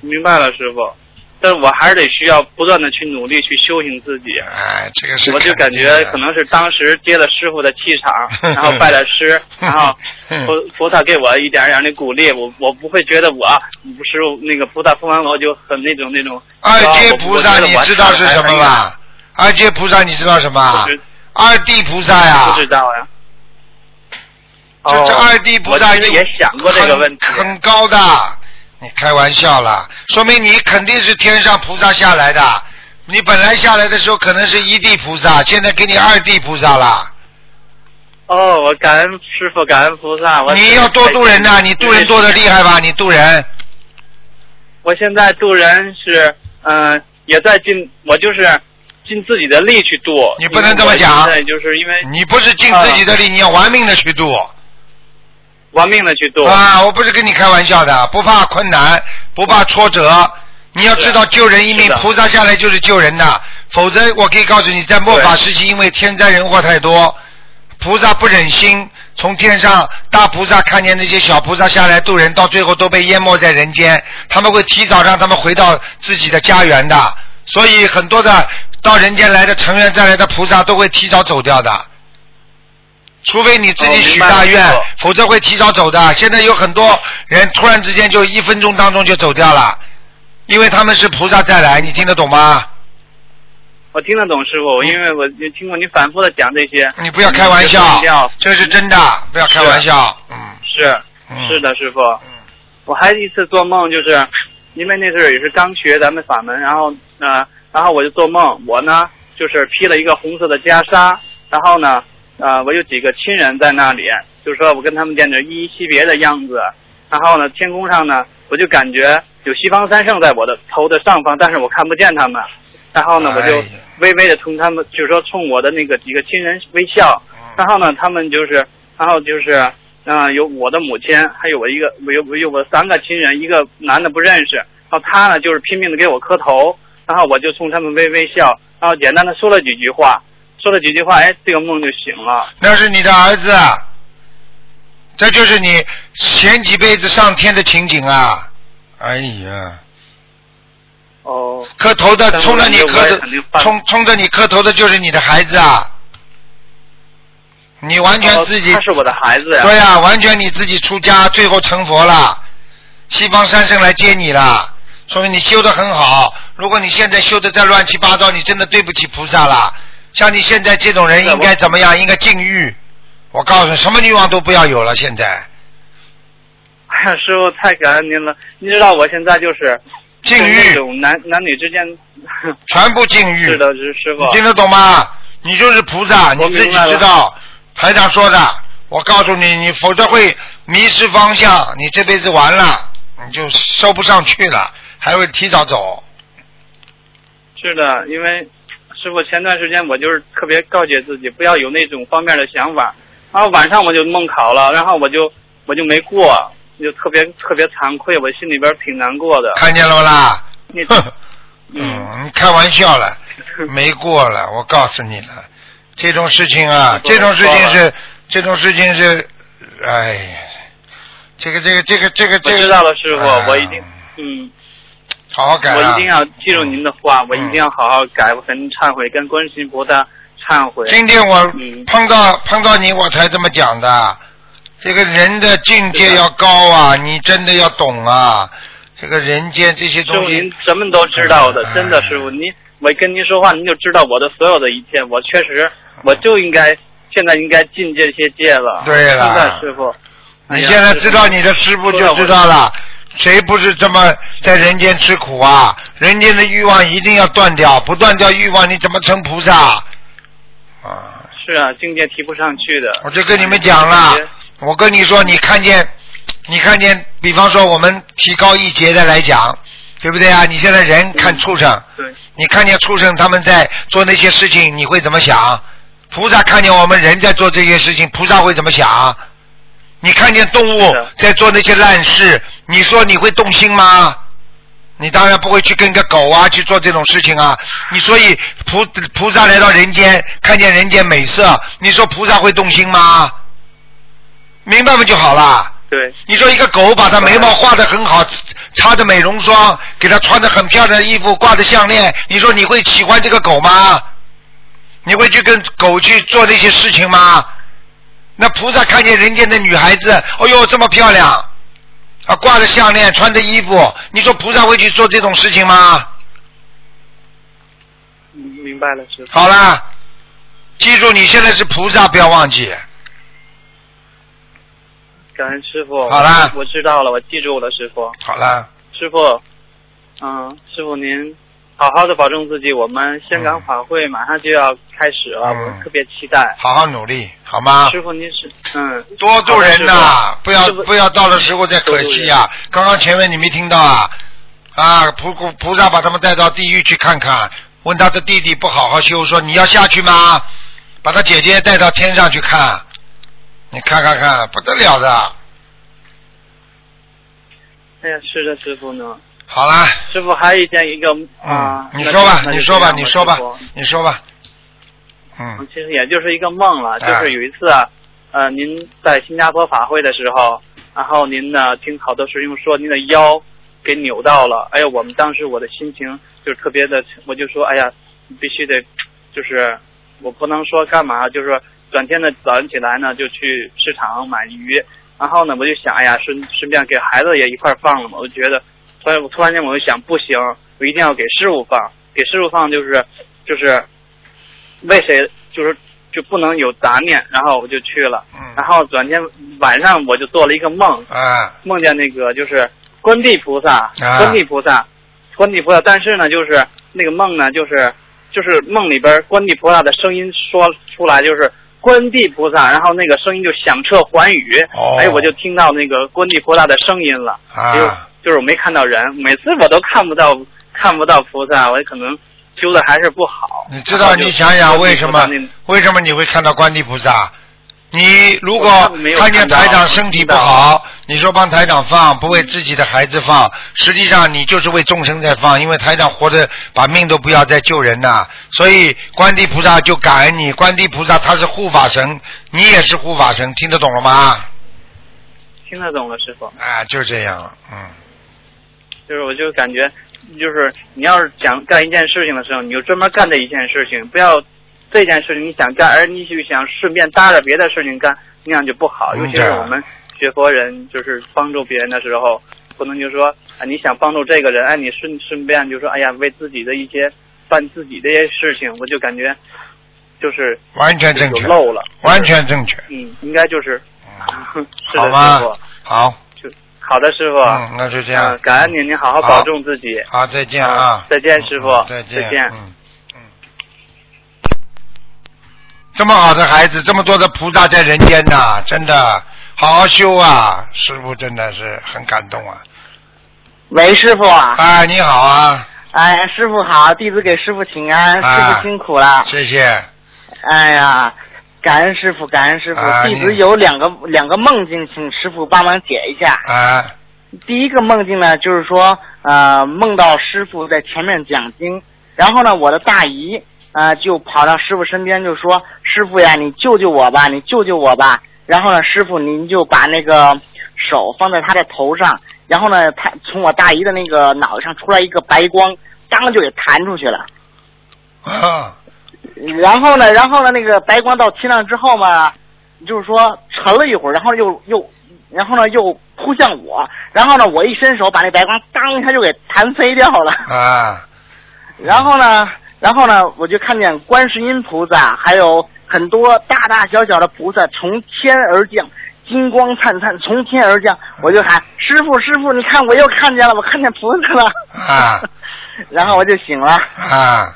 明白了，师傅。但是我还是得需要不断的去努力去修行自己。哎，这个是我就感觉可能是当时接了师傅的气场，<laughs> 然后拜了师，然后 <laughs> 菩菩萨给我一点点的鼓励，我我不会觉得我不是那个菩萨封完我就很那种那种。二阶菩萨你知道是什么？吧？二阶菩萨你知道什么？二地菩萨呀不，知道呀。这二地菩萨也想过这个问题。很很高的。你开玩笑了，说明你肯定是天上菩萨下来的。你本来下来的时候可能是一地菩萨，现在给你二地菩萨了。哦，我感恩师傅，感恩菩萨。我你要多度人呐、你度人做的厉害吧？你度人，我现在渡人是，嗯、也在尽，我就是尽自己的力去渡。你不能这么讲因为我现在就是因为你不是尽自己的力，你要玩命的去度。玩命的去做。啊，我不是跟你开玩笑的，不怕困难，不怕挫折。你要知道，救人一命菩萨下来就是救人的。否则，我可以告诉你，在末法时期，因为天灾人祸太多，菩萨不忍心从天上大菩萨看见那些小菩萨下来渡人，到最后都被淹没在人间。他们会提早让他们回到自己的家园的。所以，很多的到人间来的成愿再来的菩萨都会提早走掉的。除非你自己许大愿，否则会提早走的。现在有很多人突然之间就一分钟当中就走掉了，因为他们是菩萨再来，你听得懂吗？我听得懂师傅，因为我也听过你反复的讲这些。你不要开玩笑这是真的，不要开玩笑。嗯是嗯是的，师傅。嗯我还一次做梦，就是因为那时候也是刚学咱们法门，然后呃，然后我就做梦，我呢就是披了一个红色的袈裟，然后呢呃，我有几个亲人在那里，就是说我跟他们见着依依惜别的样子，然后呢天空上呢我就感觉有西方三圣在我的头的上方，但是我看不见他们，然后呢我就微微的冲他们，就是说冲我的那个几个亲人微笑，然后呢，他们就是，然后就是，嗯、有我的母亲，还有我一个，我有我有我三个亲人，一个男的不认识，然后他呢就是拼命的给我磕头，然后我就冲他们微微笑，然后简单的说了几句话，说了几句话，哎，这个梦就醒了。那是你的儿子，啊，这就是你前几辈子上天的情景啊！哎呀，哦，磕头的冲着你磕头也肯定，犯冲冲着你磕头的就是你的孩子啊！你完全哦自己他是我的孩子呀。对呀、完全你自己出家，最后成佛了，西方三圣来接你了，说明你修的很好。如果你现在修的再乱七八糟，你真的对不起菩萨了。像你现在这种人应该怎么样？应该禁欲。我告诉你，什么欲望都不要有了。现在哎呀，师傅太感恩您了。你知道我现在就是禁欲，种男男女之间，全部禁欲。是的，是师傅你。听得懂吗？你就是菩萨，你自己知道。台长说的，我告诉你，你否则会迷失方向，你这辈子完了，你就收不上去了，还会提早走。是的，因为师傅前段时间我就是特别告诫自己不要有那种方面的想法，然后晚上我就梦考了，然后我就我就没过，就特别特别惭愧，我心里边挺难过的。看见了不啦？你哼，嗯，嗯，你开玩笑了，<laughs> 没过了，我告诉你了，这种事情啊，这种事情是，这种事情是，哎呀，这个这个这个这个这个，知道了，师傅，哎我一定嗯，好好改啊我一定要记住您的话，我一定要好好改，我跟您忏悔，跟观世音菩萨忏悔。今天我嗯碰到碰到你，我才这么讲的。这个人的境界要高啊，你真的要懂啊。这个人间这些东西您，什么都知道的，哎真的，师傅，您我跟您说话，您就知道我的所有的一切。我确实，我就应该现在应该进这些界了。对了现在师傅，你现在知道你的师傅就知道了。谁不是这么在人间吃苦啊？人间的欲望一定要断掉，不断掉欲望，你怎么成菩萨？啊！是啊，境界提不上去的。我就跟你们讲了，我跟你说，你看见，你看见，比方说我们提高一节的来讲，对不对啊？你现在人看畜生，对，你看见畜生他们在做那些事情，你会怎么想？菩萨看见我们人在做这些事情，菩萨会怎么想？你看见动物在做那些烂事，你说你会动心吗？你当然不会去跟个狗啊去做这种事情啊！你所以菩菩萨来到人间，看见人间美色，你说菩萨会动心吗？明白不就好了。对。你说一个狗把它眉毛画的很好，擦着美容霜，给它穿着很漂亮的衣服，挂着项链，你说你会喜欢这个狗吗？你会去跟狗去做这些事情吗？那菩萨看见人间的女孩子，哦呦这么漂亮，啊挂着项链，穿着衣服，你说菩萨会去做这种事情吗？嗯明白了，师傅。好啦，记住你现在是菩萨，不要忘记。感恩师傅。好啦我知道了，我记住了，师傅。好啦，师傅，嗯，师傅您好好的保重自己。我们香港法会马上就要开始了，嗯我特别期待。好好努力，好吗？师傅您是嗯，多度人呐、不要不要到了时候再可惜呀、刚刚前面你没听到啊？啊，菩菩菩萨把他们带到地狱去看看，问他的弟弟不好好修，说你要下去吗？把他姐姐带到天上去看，你看看看，不得了的。哎呀，是的，师傅呢。好啦，师傅还有一件一个啊，你说吧，你说吧，你说吧你说吧。嗯，其实也就是一个梦了，哎。就是有一次啊，呃，您在新加坡法会的时候，然后您呢听好多师兄说您的腰给扭到了，哎呀，我们当时我的心情就是特别的，我就说，哎呀，必须得，就是我不能说干嘛，就是说转天的早上起来呢就去市场买鱼，然后呢我就想，哎呀，顺顺便给孩子也一块放了嘛，我就觉得，突然突然间我就想，不行，我一定要给师傅放，给师傅放就是就是为谁就是就不能有杂念，然后我就去了。嗯然后转天晚上我就做了一个梦，啊梦见那个就是观地菩萨，啊观地菩萨，观地菩萨。但是呢，就是那个梦呢，就是就是梦里边观地菩萨的声音说出来，就是观地菩萨，然后那个声音就响彻寰宇，哦哎，我就听到那个观地菩萨的声音了。就啊，就是我没看到人，每次我都看不到看不到菩萨，我可能修的还是不好。你知道你想想为什么为什么你会看到观地菩萨？你如果看见台长身体不好，你说帮台长放，不为自己的孩子放，实际上你就是为众生在放，因为台长活着把命都不要再救人呐、所以观地菩萨就感恩你，观地菩萨他是护法神，你也是护法神，听得懂了吗？听得懂了，师傅。啊，就这样了，嗯，就是我就感觉，就是你要是想干一件事情的时候，你就专门干这一件事情，不要这件事情你想干，而你就想顺便搭着别的事情干，那样就不好。嗯尤其是我们学佛人，就是帮助别人的时候，不能就说啊，你想帮助这个人，哎，你顺顺便就说，哎呀，为自己的一些办自己的一些事情，我就感觉就是完全正确漏了，完全正确，嗯，应该就是，<laughs> 是的，好吗，好，好的，师傅，嗯，那就这样嗯，感恩您，您好好保重自己。好，再见啊，再见，师傅嗯，再见，再见。嗯嗯。这么好的孩子，这么多的菩萨在人间呐、真的好好修啊！师傅真的是很感动啊！喂，师傅啊！哎，你好啊！哎，师傅好，弟子给师傅请安，啊师傅辛苦了。谢谢。哎呀，感恩师傅，感恩师傅。啊弟子你有两个两个梦境，请师傅帮忙解一下。啊第一个梦境呢，就是说，呃，梦到师傅在前面讲经，然后呢，我的大姨呃就跑到师傅身边就说：“师傅呀，你救救我吧，你救救我吧。”然后呢，师傅您就把那个手放在他的头上，然后呢，他从我大姨的那个脑袋上出来一个白光，当就给弹出去了。啊然后呢，然后呢，那个白光到天上之后嘛，就是说沉了一会儿，然后又又，然后呢又扑向我，然后呢我一伸手把那白光当一下就给弹飞掉了。啊然后呢，然后呢我就看见观世音菩萨还有很多大大小小的菩萨从天而降，金光灿灿从天而降，我就喊师傅师傅，你看我又看见了，我看见菩萨了。啊 <laughs> 然后我就醒了。啊，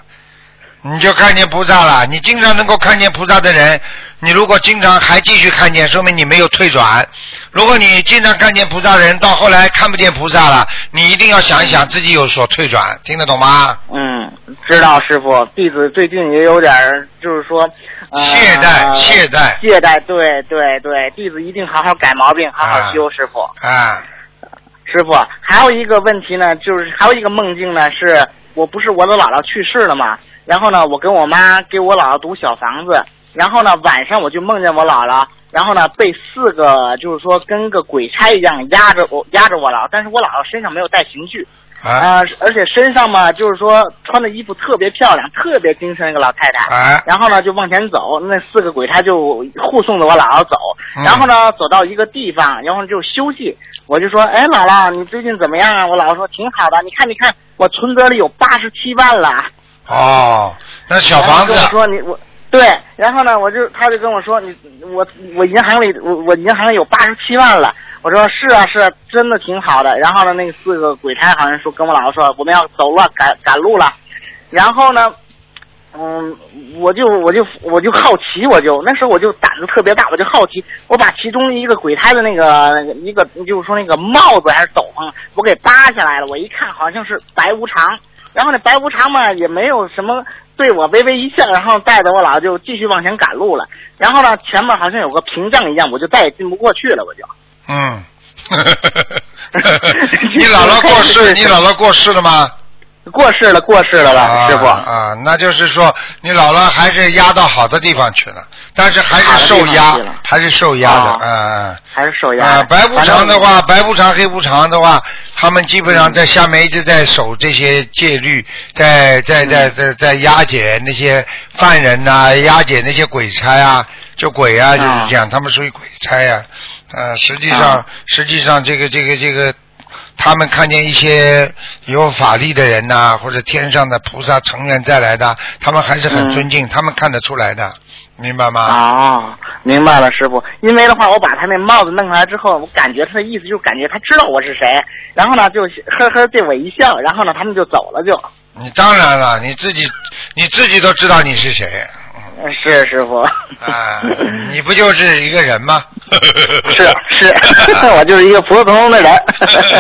你就看见菩萨了。你经常能够看见菩萨的人，你如果经常还继续看见，说明你没有退转。如果你经常看见菩萨的人，到后来看不见菩萨了，你一定要想一想自己有所退转，听得懂吗？嗯，知道师傅，弟子最近也有点儿，就是说，呃、懈怠懈怠懈怠，对对对，弟子一定好好改毛病，好好修，师傅。啊，师傅，还有一个问题呢，就是还有一个梦境呢，是我不是我的姥姥去世了嘛，然后呢，我跟我妈给我姥姥读小房子，然后呢，晚上我就梦见我姥姥，然后呢，被四个就是说跟个鬼差一样压着我压着我姥姥，但是我姥姥身上没有带刑具。啊、而且身上嘛，就是说穿的衣服特别漂亮，特别精神一个老太太。哎然后呢，就往前走，那四个鬼差就护送着我姥姥走。嗯然后呢，走到一个地方，然后就休息。我就说：“哎，姥姥，你最近怎么样啊？”我姥姥说：“挺好的，你看，你看，我存折里有八十七万了。”哦，那小房子说你我对，然后呢，我就他就跟我说你我我银行里我我银行里有八十七万了。我说是啊是啊，真的挺好的。然后呢，那四个鬼差好像说跟我姥姥说我们要走了，赶赶路了。然后呢，嗯，我就我就我就好奇，我就那时候我就胆子特别大，我就好奇，我把其中一个鬼胎的那个一个就是说那个帽子还是斗篷，我给扒下来了。我一看好像是白无常，然后那白无常嘛也没有什么。对我微微一笑，然后带着我姥姥就继续往前赶路了。然后呢，前面好像有个屏障一样，我就再也进不过去了，我就。嗯，<laughs> <laughs> 你姥姥过世，<laughs> 你姥姥过世了吗？过世了，过世了吧，师傅。啊，那就是说你姥姥还是压到好的地方去了，但是还是受压还是受压的，啊嗯。还是受压啊，的。白无常的话，白无常、黑无常的话，他们基本上在下面一直在守这些戒律，在在在在在押解那些犯人呐、押解那些鬼差啊，就鬼啊，就是这样，他们属于鬼差呀、呃，实际上啊实际上这个这个这个。他们看见一些有法力的人呐、或者天上的菩萨成员再来的，他们还是很嗯尊敬，他们看得出来的，明白吗？哦，明白了，师傅。因为的话，我把他那帽子弄下来之后，我感觉他的意思就是感觉他知道我是谁，然后呢就呵呵对我一笑，然后呢他们就走了就。你当然了，你自己你自己都知道你是谁。呃是师傅。啊，你不就是一个人吗？是是，<laughs> 我就是一个普普通通的人。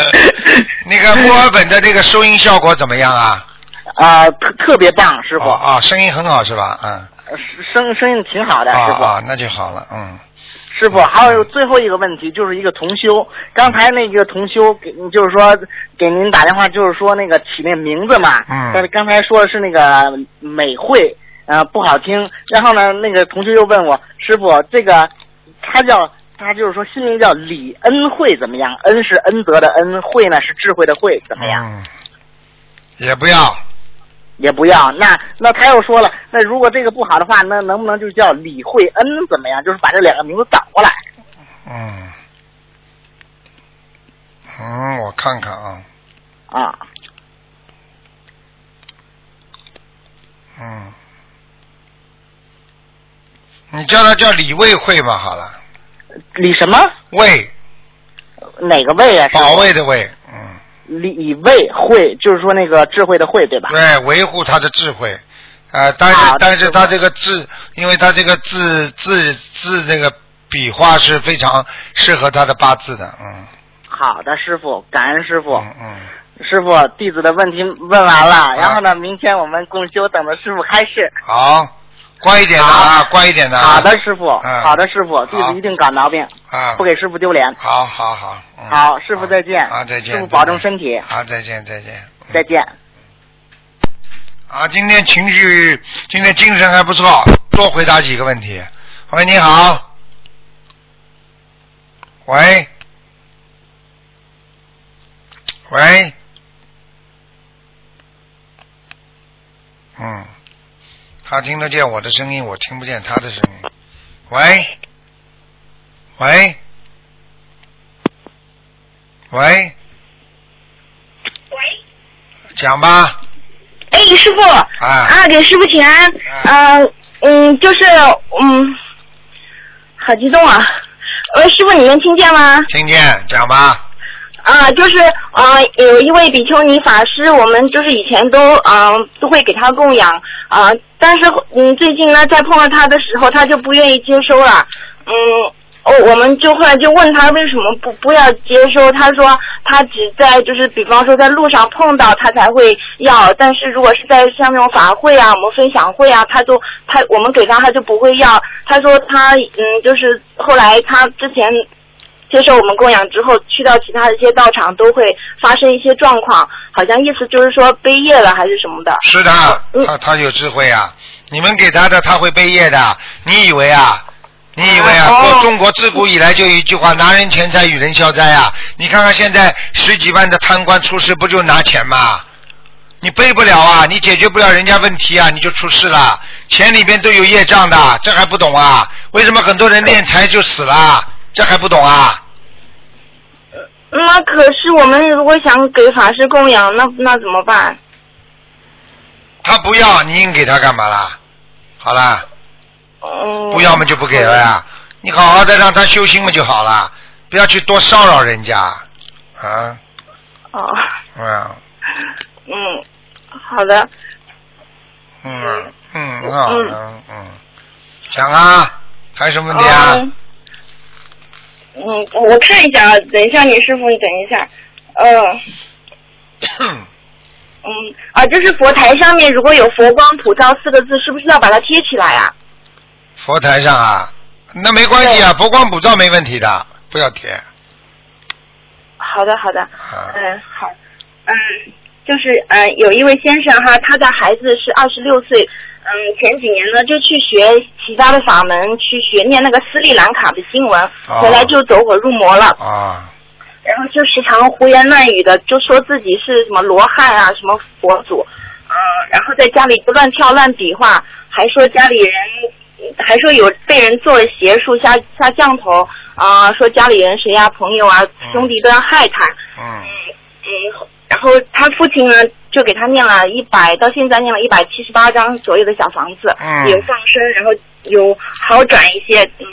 <laughs> 那个墨尔本的这个收音效果怎么样啊？啊，特特别棒，师傅。哦哦，声音很好是吧？嗯。声声音挺好的，啊师傅。啊，那就好了，嗯。师傅，还有最后一个问题，就是一个同修。刚才那个同修给，就是说给您打电话，就是说那个起那名字嘛。嗯但是刚才说的是那个美惠，呃，不好听。然后呢，那个同学又问我，师傅，这个他叫他就是说新名叫李恩惠怎么样？恩是恩德的恩，惠呢是智慧的慧，怎么样？嗯。也不要，也不要。那那他又说了，那如果这个不好的话，那能不能就叫李慧恩怎么样？就是把这两个名字倒过来。嗯。嗯，我看看啊，啊，嗯。你叫他叫李卫慧吧，好了。李什么？卫，哪个卫啊？保卫的卫，嗯。李卫慧，就是说那个智慧的慧，对吧？对，维护他的智慧。呃，但是好但是他这个字，因为他这个字字字这个笔画是非常适合他的八字的，嗯好的，师傅，感恩师傅。嗯嗯。师傅，弟子的问题问完了，然后呢，明天我们共修，等着师傅开示。好，乖一点的啊，乖一点的啊。好的，师傅，嗯好的，师傅，弟子一定改毛病，啊不，给师傅丢脸。好好好。嗯好，师傅再见。啊，再见。师傅保重身体，好，再见再见。再见。啊，今天情绪，今天精神还不错，多回答几个问题。喂，你好。喂。喂。嗯，他听得见我的声音，我听不见他的声音。喂。喂。喂。喂讲吧。哎，师傅，啊啊，给师傅请安，呃，嗯，就是，嗯，好激动啊，呃，师傅你能听见吗？听见，讲吧。啊，就是啊、呃有一位比丘尼法师，我们就是以前都啊、呃都会给他供养啊、但是嗯最近呢，在碰到他的时候，他就不愿意接收了，嗯。哦，我们就后来就问他为什么不不要接收，他说他只在就是比方说在路上碰到他才会要，但是如果是在像那种法会啊、我们分享会啊，他就他我们给他他就不会要。他说他嗯就是后来他之前接受我们供养之后，去到其他的一些道场都会发生一些状况，好像意思就是说背业了还是什么的。是的，他他有智慧啊！你们给他的他会背业的，你以为啊？你以为啊？哦中中国自古以来就有一句话：拿人钱财与人消灾啊！你看看现在十几万的贪官出事，不就拿钱吗？你背不了啊，你解决不了人家问题啊，你就出事了。钱里边都有业障的，这还不懂啊？为什么很多人敛财就死了？这还不懂啊？那可是我们如果想给法师供养，那那怎么办？他不要，你硬给他干嘛啦？好啦，嗯。不要嘛就不给了呀。你好好的让他修心嘛就好了，不要去多骚扰人家啊。哦，嗯嗯，好的。嗯嗯，很好嗯嗯，讲啊，还有什么问题哦啊？嗯，我看一下啊，等一下，你师傅，你等一下。呃，<coughs> 嗯，啊，就是佛台上面如果有“佛光普照”四个字，是不是要把它贴起来啊？佛台上啊，那没关系啊，佛光普照没问题的，不要贴。好的，好的。啊嗯，好。嗯，就是呃，有一位先生哈，他的孩子是二十六岁，嗯，前几年呢就去学其他的法门，去学念那个斯里兰卡的经文，哦回来就走火入魔了。啊，然后就时常胡言乱语的，就说自己是什么罗汉啊，什么佛祖，嗯、然后在家里就乱跳乱比划，还说家里人，还说有被人做了邪术下下降头，啊、说家里人谁呀、朋友啊、兄弟都要害他，嗯嗯，然后他父亲呢就给他念了一百，到现在念了一百七十八张左右的小房子，嗯有放生，然后有好转一些，嗯。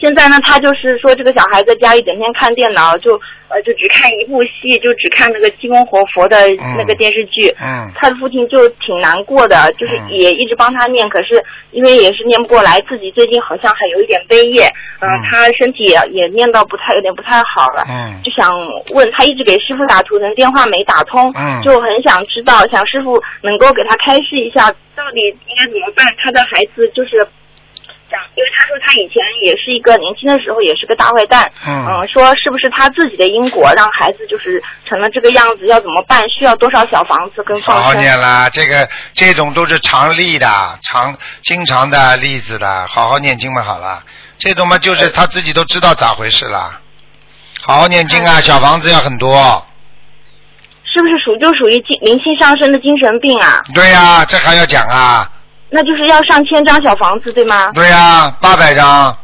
现在呢，他就是说这个小孩在家里整天看电脑，就呃就只看一部戏，就只看那个《济公活佛》的那个电视剧。嗯他的父亲就挺难过的，就是也一直帮他念，可是因为也是念不过来，自己最近好像还有一点悲业，嗯、嗯他身体也也念到不太有点不太好了。嗯就想问他一直给师傅打图腾电话没打通，嗯就很想知道，想师傅能够给他开示一下，到底应该怎么办？他的孩子就是想，因为他说他以前也是一个年轻的时候也是个大坏蛋，嗯说是不是他自己的因果让孩子就是成了这个样子？要怎么办？需要多少小房子跟好好放生？念啦，这个这种都是常例的、常经常的例子的，好好念经嘛好了。这种嘛就是他自己都知道咋回事了，好好念经啊，小房子要很多。是不是属就属于精灵性上升的精神病啊？对呀、这还要讲啊？那就是要上千张小房子对吗？对呀、八百张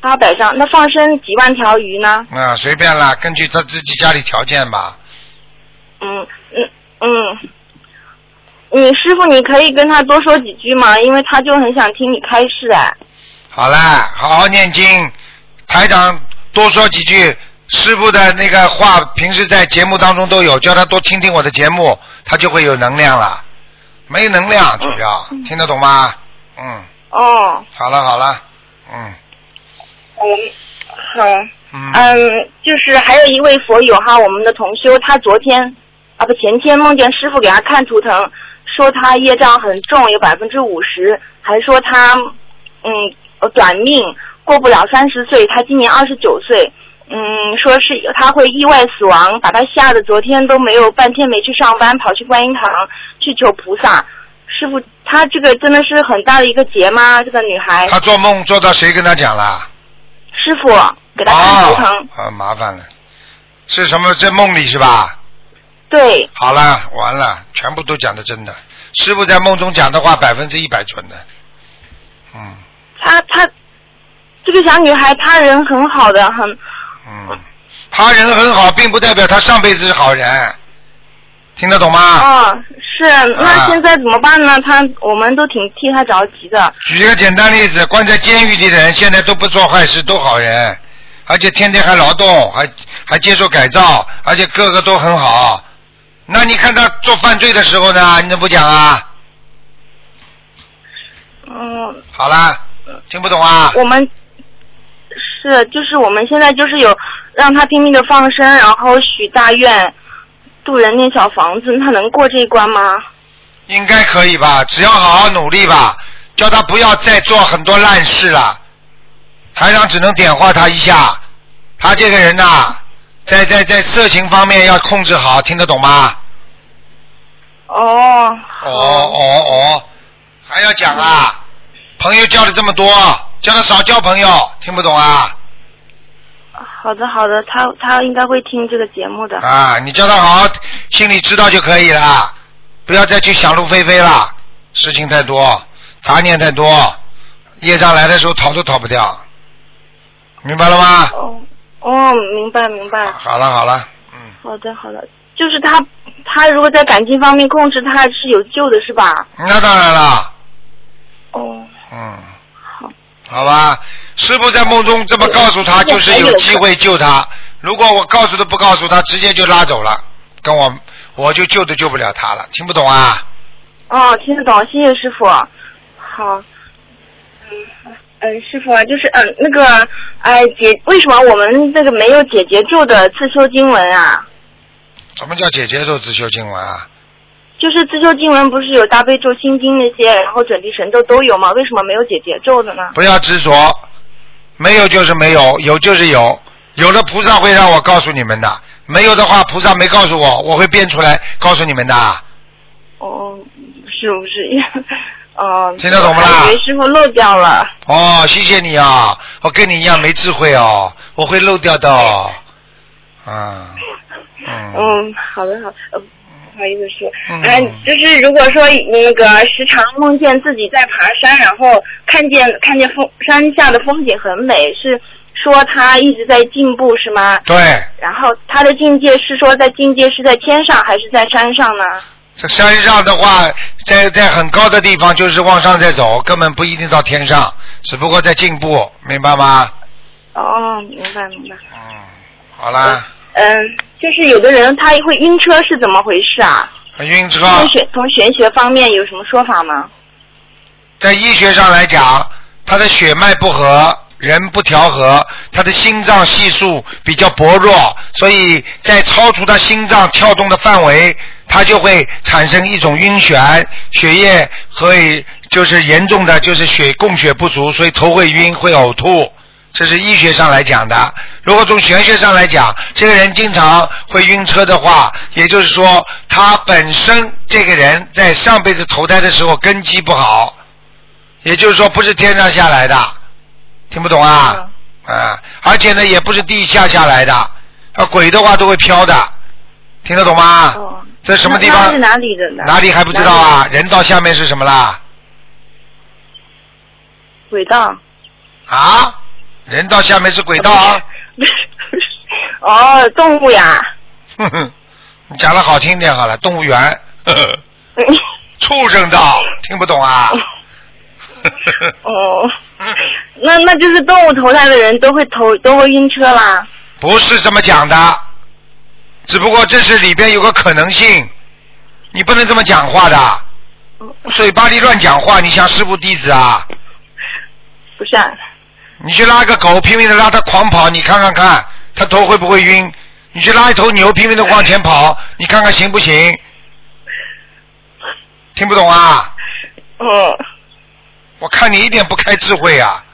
八百张，那放生几万条鱼呢？啊，随便啦，根据他自己家里条件吧。嗯嗯嗯，你师傅你可以跟他多说几句吗？因为他就很想听你开示哎。好啦，好好念经，台长多说几句师傅的那个话，平时在节目当中都有，叫他多听听我的节目，他就会有能量了。没能量主要，听得懂吗？嗯，哦，好了好了，嗯嗯，好。嗯嗯，就是还有一位佛友哈，我们的同修，他昨天啊不前天梦见师傅给他看图腾，说他业障很重，有百分之五十，还说他嗯呃短命，过不了三十岁，他今年二十九岁。嗯，说是他会意外死亡，把他吓得昨天都没有半天没去上班，跑去观音堂去求菩萨。师傅，他这个真的是很大的一个劫吗？这个女孩，他做梦做到谁跟他讲了？师傅给他看图腾，啊，麻烦了，是什么在梦里是吧？对，好了，完了，全部都讲的真的。师傅在梦中讲的话，百分之一百准的。嗯她她这个小女孩，她人很好的，很嗯，他人很好，并不代表他上辈子是好人，听得懂吗？哦，是。那现在怎么办呢？他我们都挺替他着急的。举一个简单例子，关在监狱里的人现在都不做坏事，都好人。而且天天还劳动，还还接受改造，而且个个都很好。那你看他做犯罪的时候呢？你怎么不讲啊？嗯，好啦，听不懂啊？我们是就是我们现在就是有让他拼命的放生，然后许大愿，渡人念小房子，他能过这一关吗？应该可以吧？只要好好努力吧，叫他不要再做很多烂事了。台长只能点化他一下，他这个人呐、在在在色情方面要控制好，听得懂吗？哦，哦哦哦，还要讲啊？朋友交的这么多，叫他少交朋友，听不懂啊？好的好的，他他应该会听这个节目的。啊，你叫他好好心里知道就可以了，不要再去想入非非了，事情太多，杂念太多，业障来的时候逃都逃不掉，明白了吗？哦哦，明白明白。好了好了，嗯。好的好的，就是他他如果在感情方面控制，他是有救的，是吧？那当然了，哦，嗯，好吧，师傅在梦中这么告诉他，就是有机会救他。如果我告诉都不告诉他，直接就拉走了，跟我我就救都救不了他了，听不懂啊？哦，听得懂，谢谢师傅。好，嗯嗯，师傅啊，就是嗯那个哎姐，为什么我们这个没有解结咒的自修经文啊？什么叫解结咒自修经文啊？就是自修经文不是有大悲咒、心经那些，然后准提神咒都有吗？为什么没有解结咒的呢？不要执着，没有就是没有，有就是有，有的菩萨会让我告诉你们的，没有的话菩萨没告诉我，我会编出来告诉你们的。哦，是不是？<laughs> 哦，听得懂不啦为师傅漏掉了。哦，谢谢你啊，我跟你一样没智慧哦，我会漏掉的哦。啊，嗯，嗯，好的好的，好意思说，嗯哎、就是如果说那个时常梦见自己在爬山，然后看见看见风山下的风景很美，是说他一直在进步是吗？对，然后他的境界是说在境界是在天上还是在山上呢？在山上的话，在在很高的地方就是往上在走，根本不一定到天上，只不过在进步，明白吗？哦，明白明白。嗯好啦，嗯，就是有的人他会晕车是怎么回事啊？晕车从玄从玄学方面有什么说法吗？在医学上来讲，他的血脉不和，人不调和，他的心脏系数比较薄弱，所以在超出他心脏跳动的范围，他就会产生一种晕眩，血液会就是严重的就是血供血不足，所以头会晕，会呕吐。这是医学上来讲的。如果从玄学上来讲，这个人经常会晕车的话，也就是说他本身这个人在上辈子投胎的时候根基不好，也就是说不是天上下来的，听不懂啊？啊，而且呢也不是地下下来的，啊鬼的话都会飘的，听得懂吗？这什么地方是？哪里的呢？哪里还不知道啊？人道下面是什么啦？轨道。啊？人道下面是轨道啊？<laughs> 哦，动物呀。哼哼，你讲的好听点好了，动物园，呵 <laughs> 呵畜生道，听不懂啊？<laughs> 哦，那那就是动物投胎的人都会投都会晕车啦。不是这么讲的，只不过这是里边有个可能性，你不能这么讲话的，嘴巴里乱讲话，你像师傅弟子啊？不是、啊，你去拉个狗，拼命的拉它狂跑，你看看看，它头会不会晕？你去拉一头牛，拼命的往前跑，你看看行不行？听不懂啊？嗯。我看你一点不开智慧啊！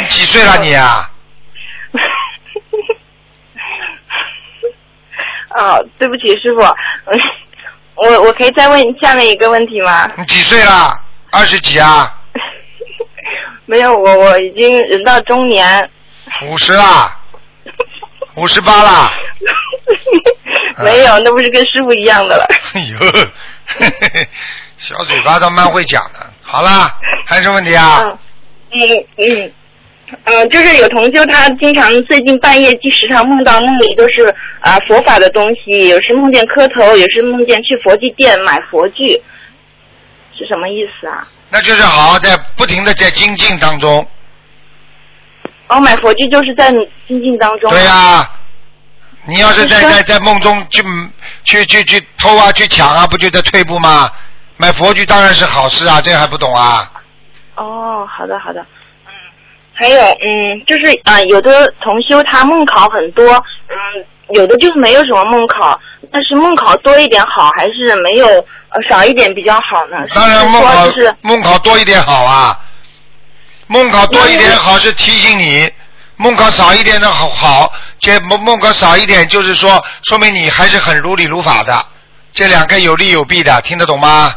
你几岁了你啊？<laughs> 哦，对不起，师傅，<laughs> 嗯，我我可以再问下面一个问题吗？你几岁了？二十几啊？没有，我我已经人到中年，五十啦？<laughs> 五十八啦？没有，那不是跟师傅一样的了。哎呦，<laughs> 小嘴巴倒蛮会讲的。好啦，还有什么问题啊？嗯嗯嗯，就是有同修，他经常最近半夜即时常梦到梦里都是啊、佛法的东西，有时梦见磕头，有时梦见去佛具店买佛具，是什么意思啊？那就是好好，在不停的在精进当中。哦，买佛具就是在精进当中。对呀、你要是在在在梦中去去去去偷啊去抢啊，不就在退步吗？买佛具当然是好事啊，这还不懂啊？哦，好的好的，嗯，还有嗯，就是啊、有的同修他梦考很多，嗯，有的就是没有什么梦考，但是梦考多一点好，还是没有呃少一点比较好呢？当然梦考是梦考多一点好啊，梦考多一点好是提醒你，梦考少一点的好好，这梦梦考少一点就是说说明你还是很如理如法的，这两个有利有弊的，听得懂吗？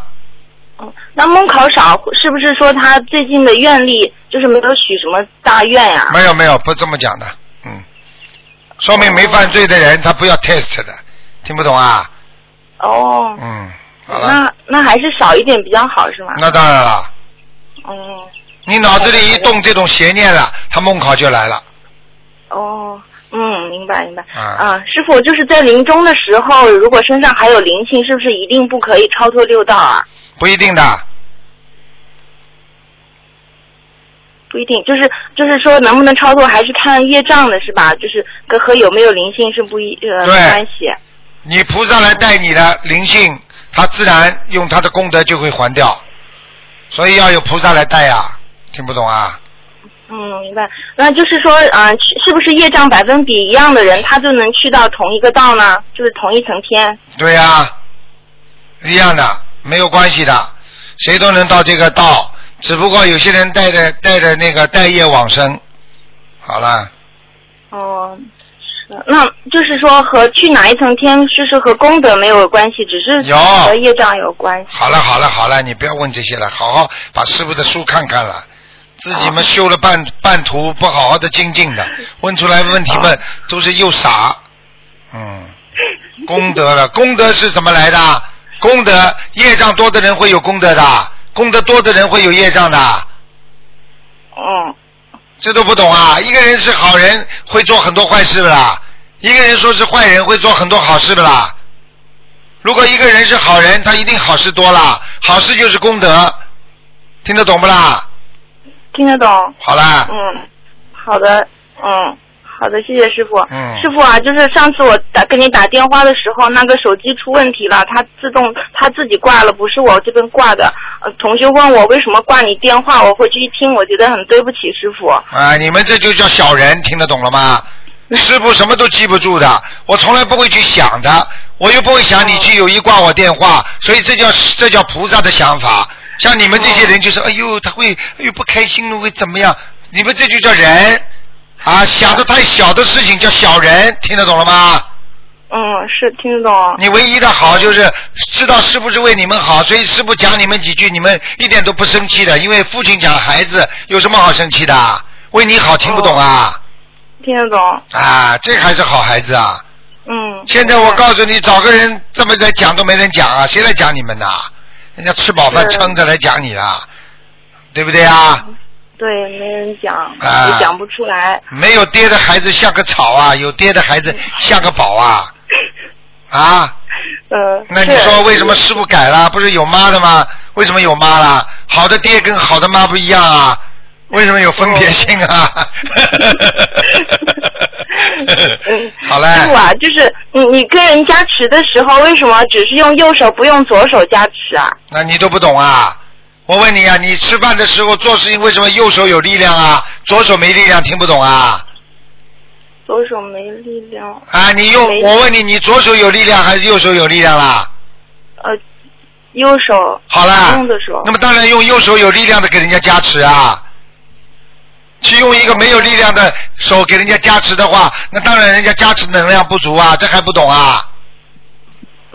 那梦考少，是不是说他最近的愿力就是没有许什么大愿呀、没有没有，不这么讲的，嗯，说明没犯罪的人他不要 test 的，听不懂啊？哦，嗯，好了，那那还是少一点比较好是吗？那当然了，哦你脑子里一动这种邪念了，他梦考就来了。哦，嗯，明白明白。啊啊，师傅，就是在临终的时候，如果身上还有灵性，是不是一定不可以超脱六道啊？不一定的，不一定，就是就是说能不能超脱，还是看业障的是吧？就是跟和有没有灵性是不一呃对关系。你菩萨来带你的灵性，他自然用他的功德就会还掉，所以要有菩萨来带呀、听不懂啊？嗯，明白。那就是说，啊、去是不是业障百分比一样的人，他就能去到同一个道呢？就是同一层天。对呀、一样的，没有关系的，谁都能到这个道，只不过有些人带着带着那个带业往生。好了，哦，是。那就是说和去哪一层天，就是和功德没有关系，只是有和业障有关系。好了，好了，好了，你不要问这些了，好好把师傅的书看看了。自己们修了半半途，不好好的精进的，问出来问题们都是又傻，嗯，功德了，功德是怎么来的？功德业障多的人会有功德的，功德多的人会有业障的，嗯，这都不懂啊！一个人是好人，会做很多坏事的啦？一个人说是坏人，会做很多好事的啦？如果一个人是好人，他一定好事多啦，好事就是功德，听得懂不啦？听得懂。好啦，嗯，好的，嗯，好的，谢谢师傅。嗯师傅啊，就是上次我打给你打电话的时候，那个手机出问题了，它自动它自己挂了，不是我这边挂的。呃，同学问我为什么挂你电话，我回去一听，我觉得很对不起师傅。啊，你们这就叫小人，听得懂了吗？师傅什么都记不住的，我从来不会去想的，我又不会想你去有意挂我电话，所以这叫这叫菩萨的想法。像你们这些人就是，哎呦，他会，哎呦不开心了会怎么样？你们这就叫人啊，想的太小的事情叫小人，听得懂了吗？嗯，是听得懂。你唯一的好就是知道师傅是为你们好，所以师傅讲你们几句，你们一点都不生气的，因为父亲讲孩子有什么好生气的？为你好，听不懂啊？听得懂。啊，这还是好孩子啊！嗯。现在我告诉你，找个人这么来讲都没人讲啊，谁来讲你们呐？人家吃饱饭撑着来讲你啊，对不对啊？对，没人讲，啊也讲不出来。没有爹的孩子像个草啊，有爹的孩子像个宝啊！啊，嗯。那你说为什么师傅改了？不是有妈的吗？为什么有妈了？好的爹跟好的妈不一样啊？为什么有分别性啊？<laughs> 好嘞。师傅啊，就是你你跟人加持的时候，为什么只是用右手不用左手加持啊？那你都不懂啊？我问你啊，你吃饭的时候做事情为什么右手有力量啊，左手没力量？听不懂啊？左手没力量。啊，你用我问你，你左手有力量还是右手有力量啦？呃，右手。好啦用的手。那么当然用右手有力量的给人家加持啊。去用一个没有力量的手给人家加持的话，那当然人家加持能量不足啊，这还不懂啊？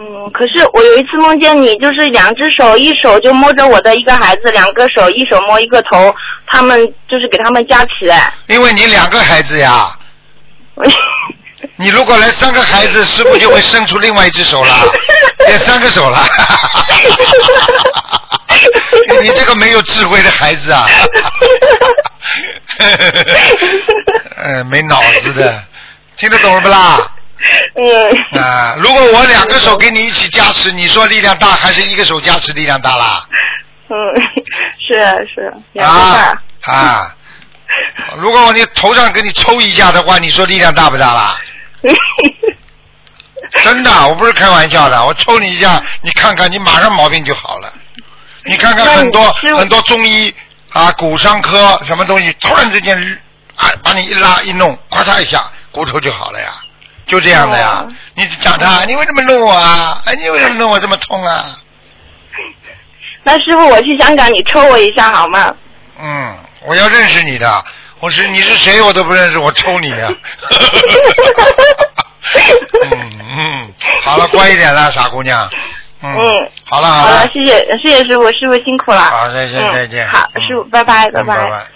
嗯，可是我有一次梦见你，就是两只手，一手就摸着我的一个孩子，两个手一手摸一个头，他们就是给他们加持哎。因为你两个孩子呀。<laughs> 你如果来三个孩子，师傅就会伸出另外一只手了，变三个手了。<laughs> 你这个没有智慧的孩子啊！呃，<laughs> 没脑子的，听得懂了不啦？<laughs> 嗯。啊，如果我两个手给你一起加持，你说力量大还是一个手加持力量大啦？嗯，<laughs> 是是两个啊。啊！如果我你头上给你抽一下的话，你说力量大不大啦？<laughs> 真的，我不是开玩笑的，我抽你一下，你看看，你马上毛病就好了。你看看很多很多中医啊，骨伤科什么东西，突然之间啊，把你一拉一弄，咔嚓一下，骨头就好了呀，就这样的呀。你讲他，你为什么弄我啊？哎，你为什么弄我这么痛啊？那师傅，我去香港，你抽我一下好吗？嗯，我要认识你的，我是你是谁我都不认识，我抽你啊！嗯嗯，好了，乖一点了，<laughs> 傻姑娘。嗯，好了好了，好了，谢谢谢谢师傅，师傅辛苦了。好，再见嗯再见。好，嗯师傅，拜拜拜拜。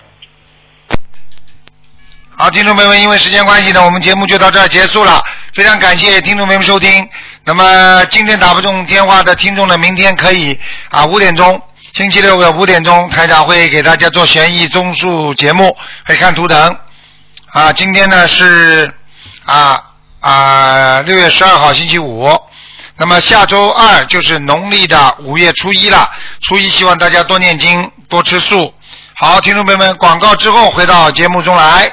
好，听众朋友们，因为时间关系呢，我们节目就到这儿结束了。非常感谢听众朋友们收听。那么今天打不中电话的听众呢，明天可以啊五点钟，星期六的五点钟，台长会给大家做悬疑综述节目，会看图腾。啊，今天呢是啊啊六月十二号星期五。那么下周二就是农历的五月初一了，初一希望大家多念经，多吃素。好，听众朋友们，广告之后回到节目中来。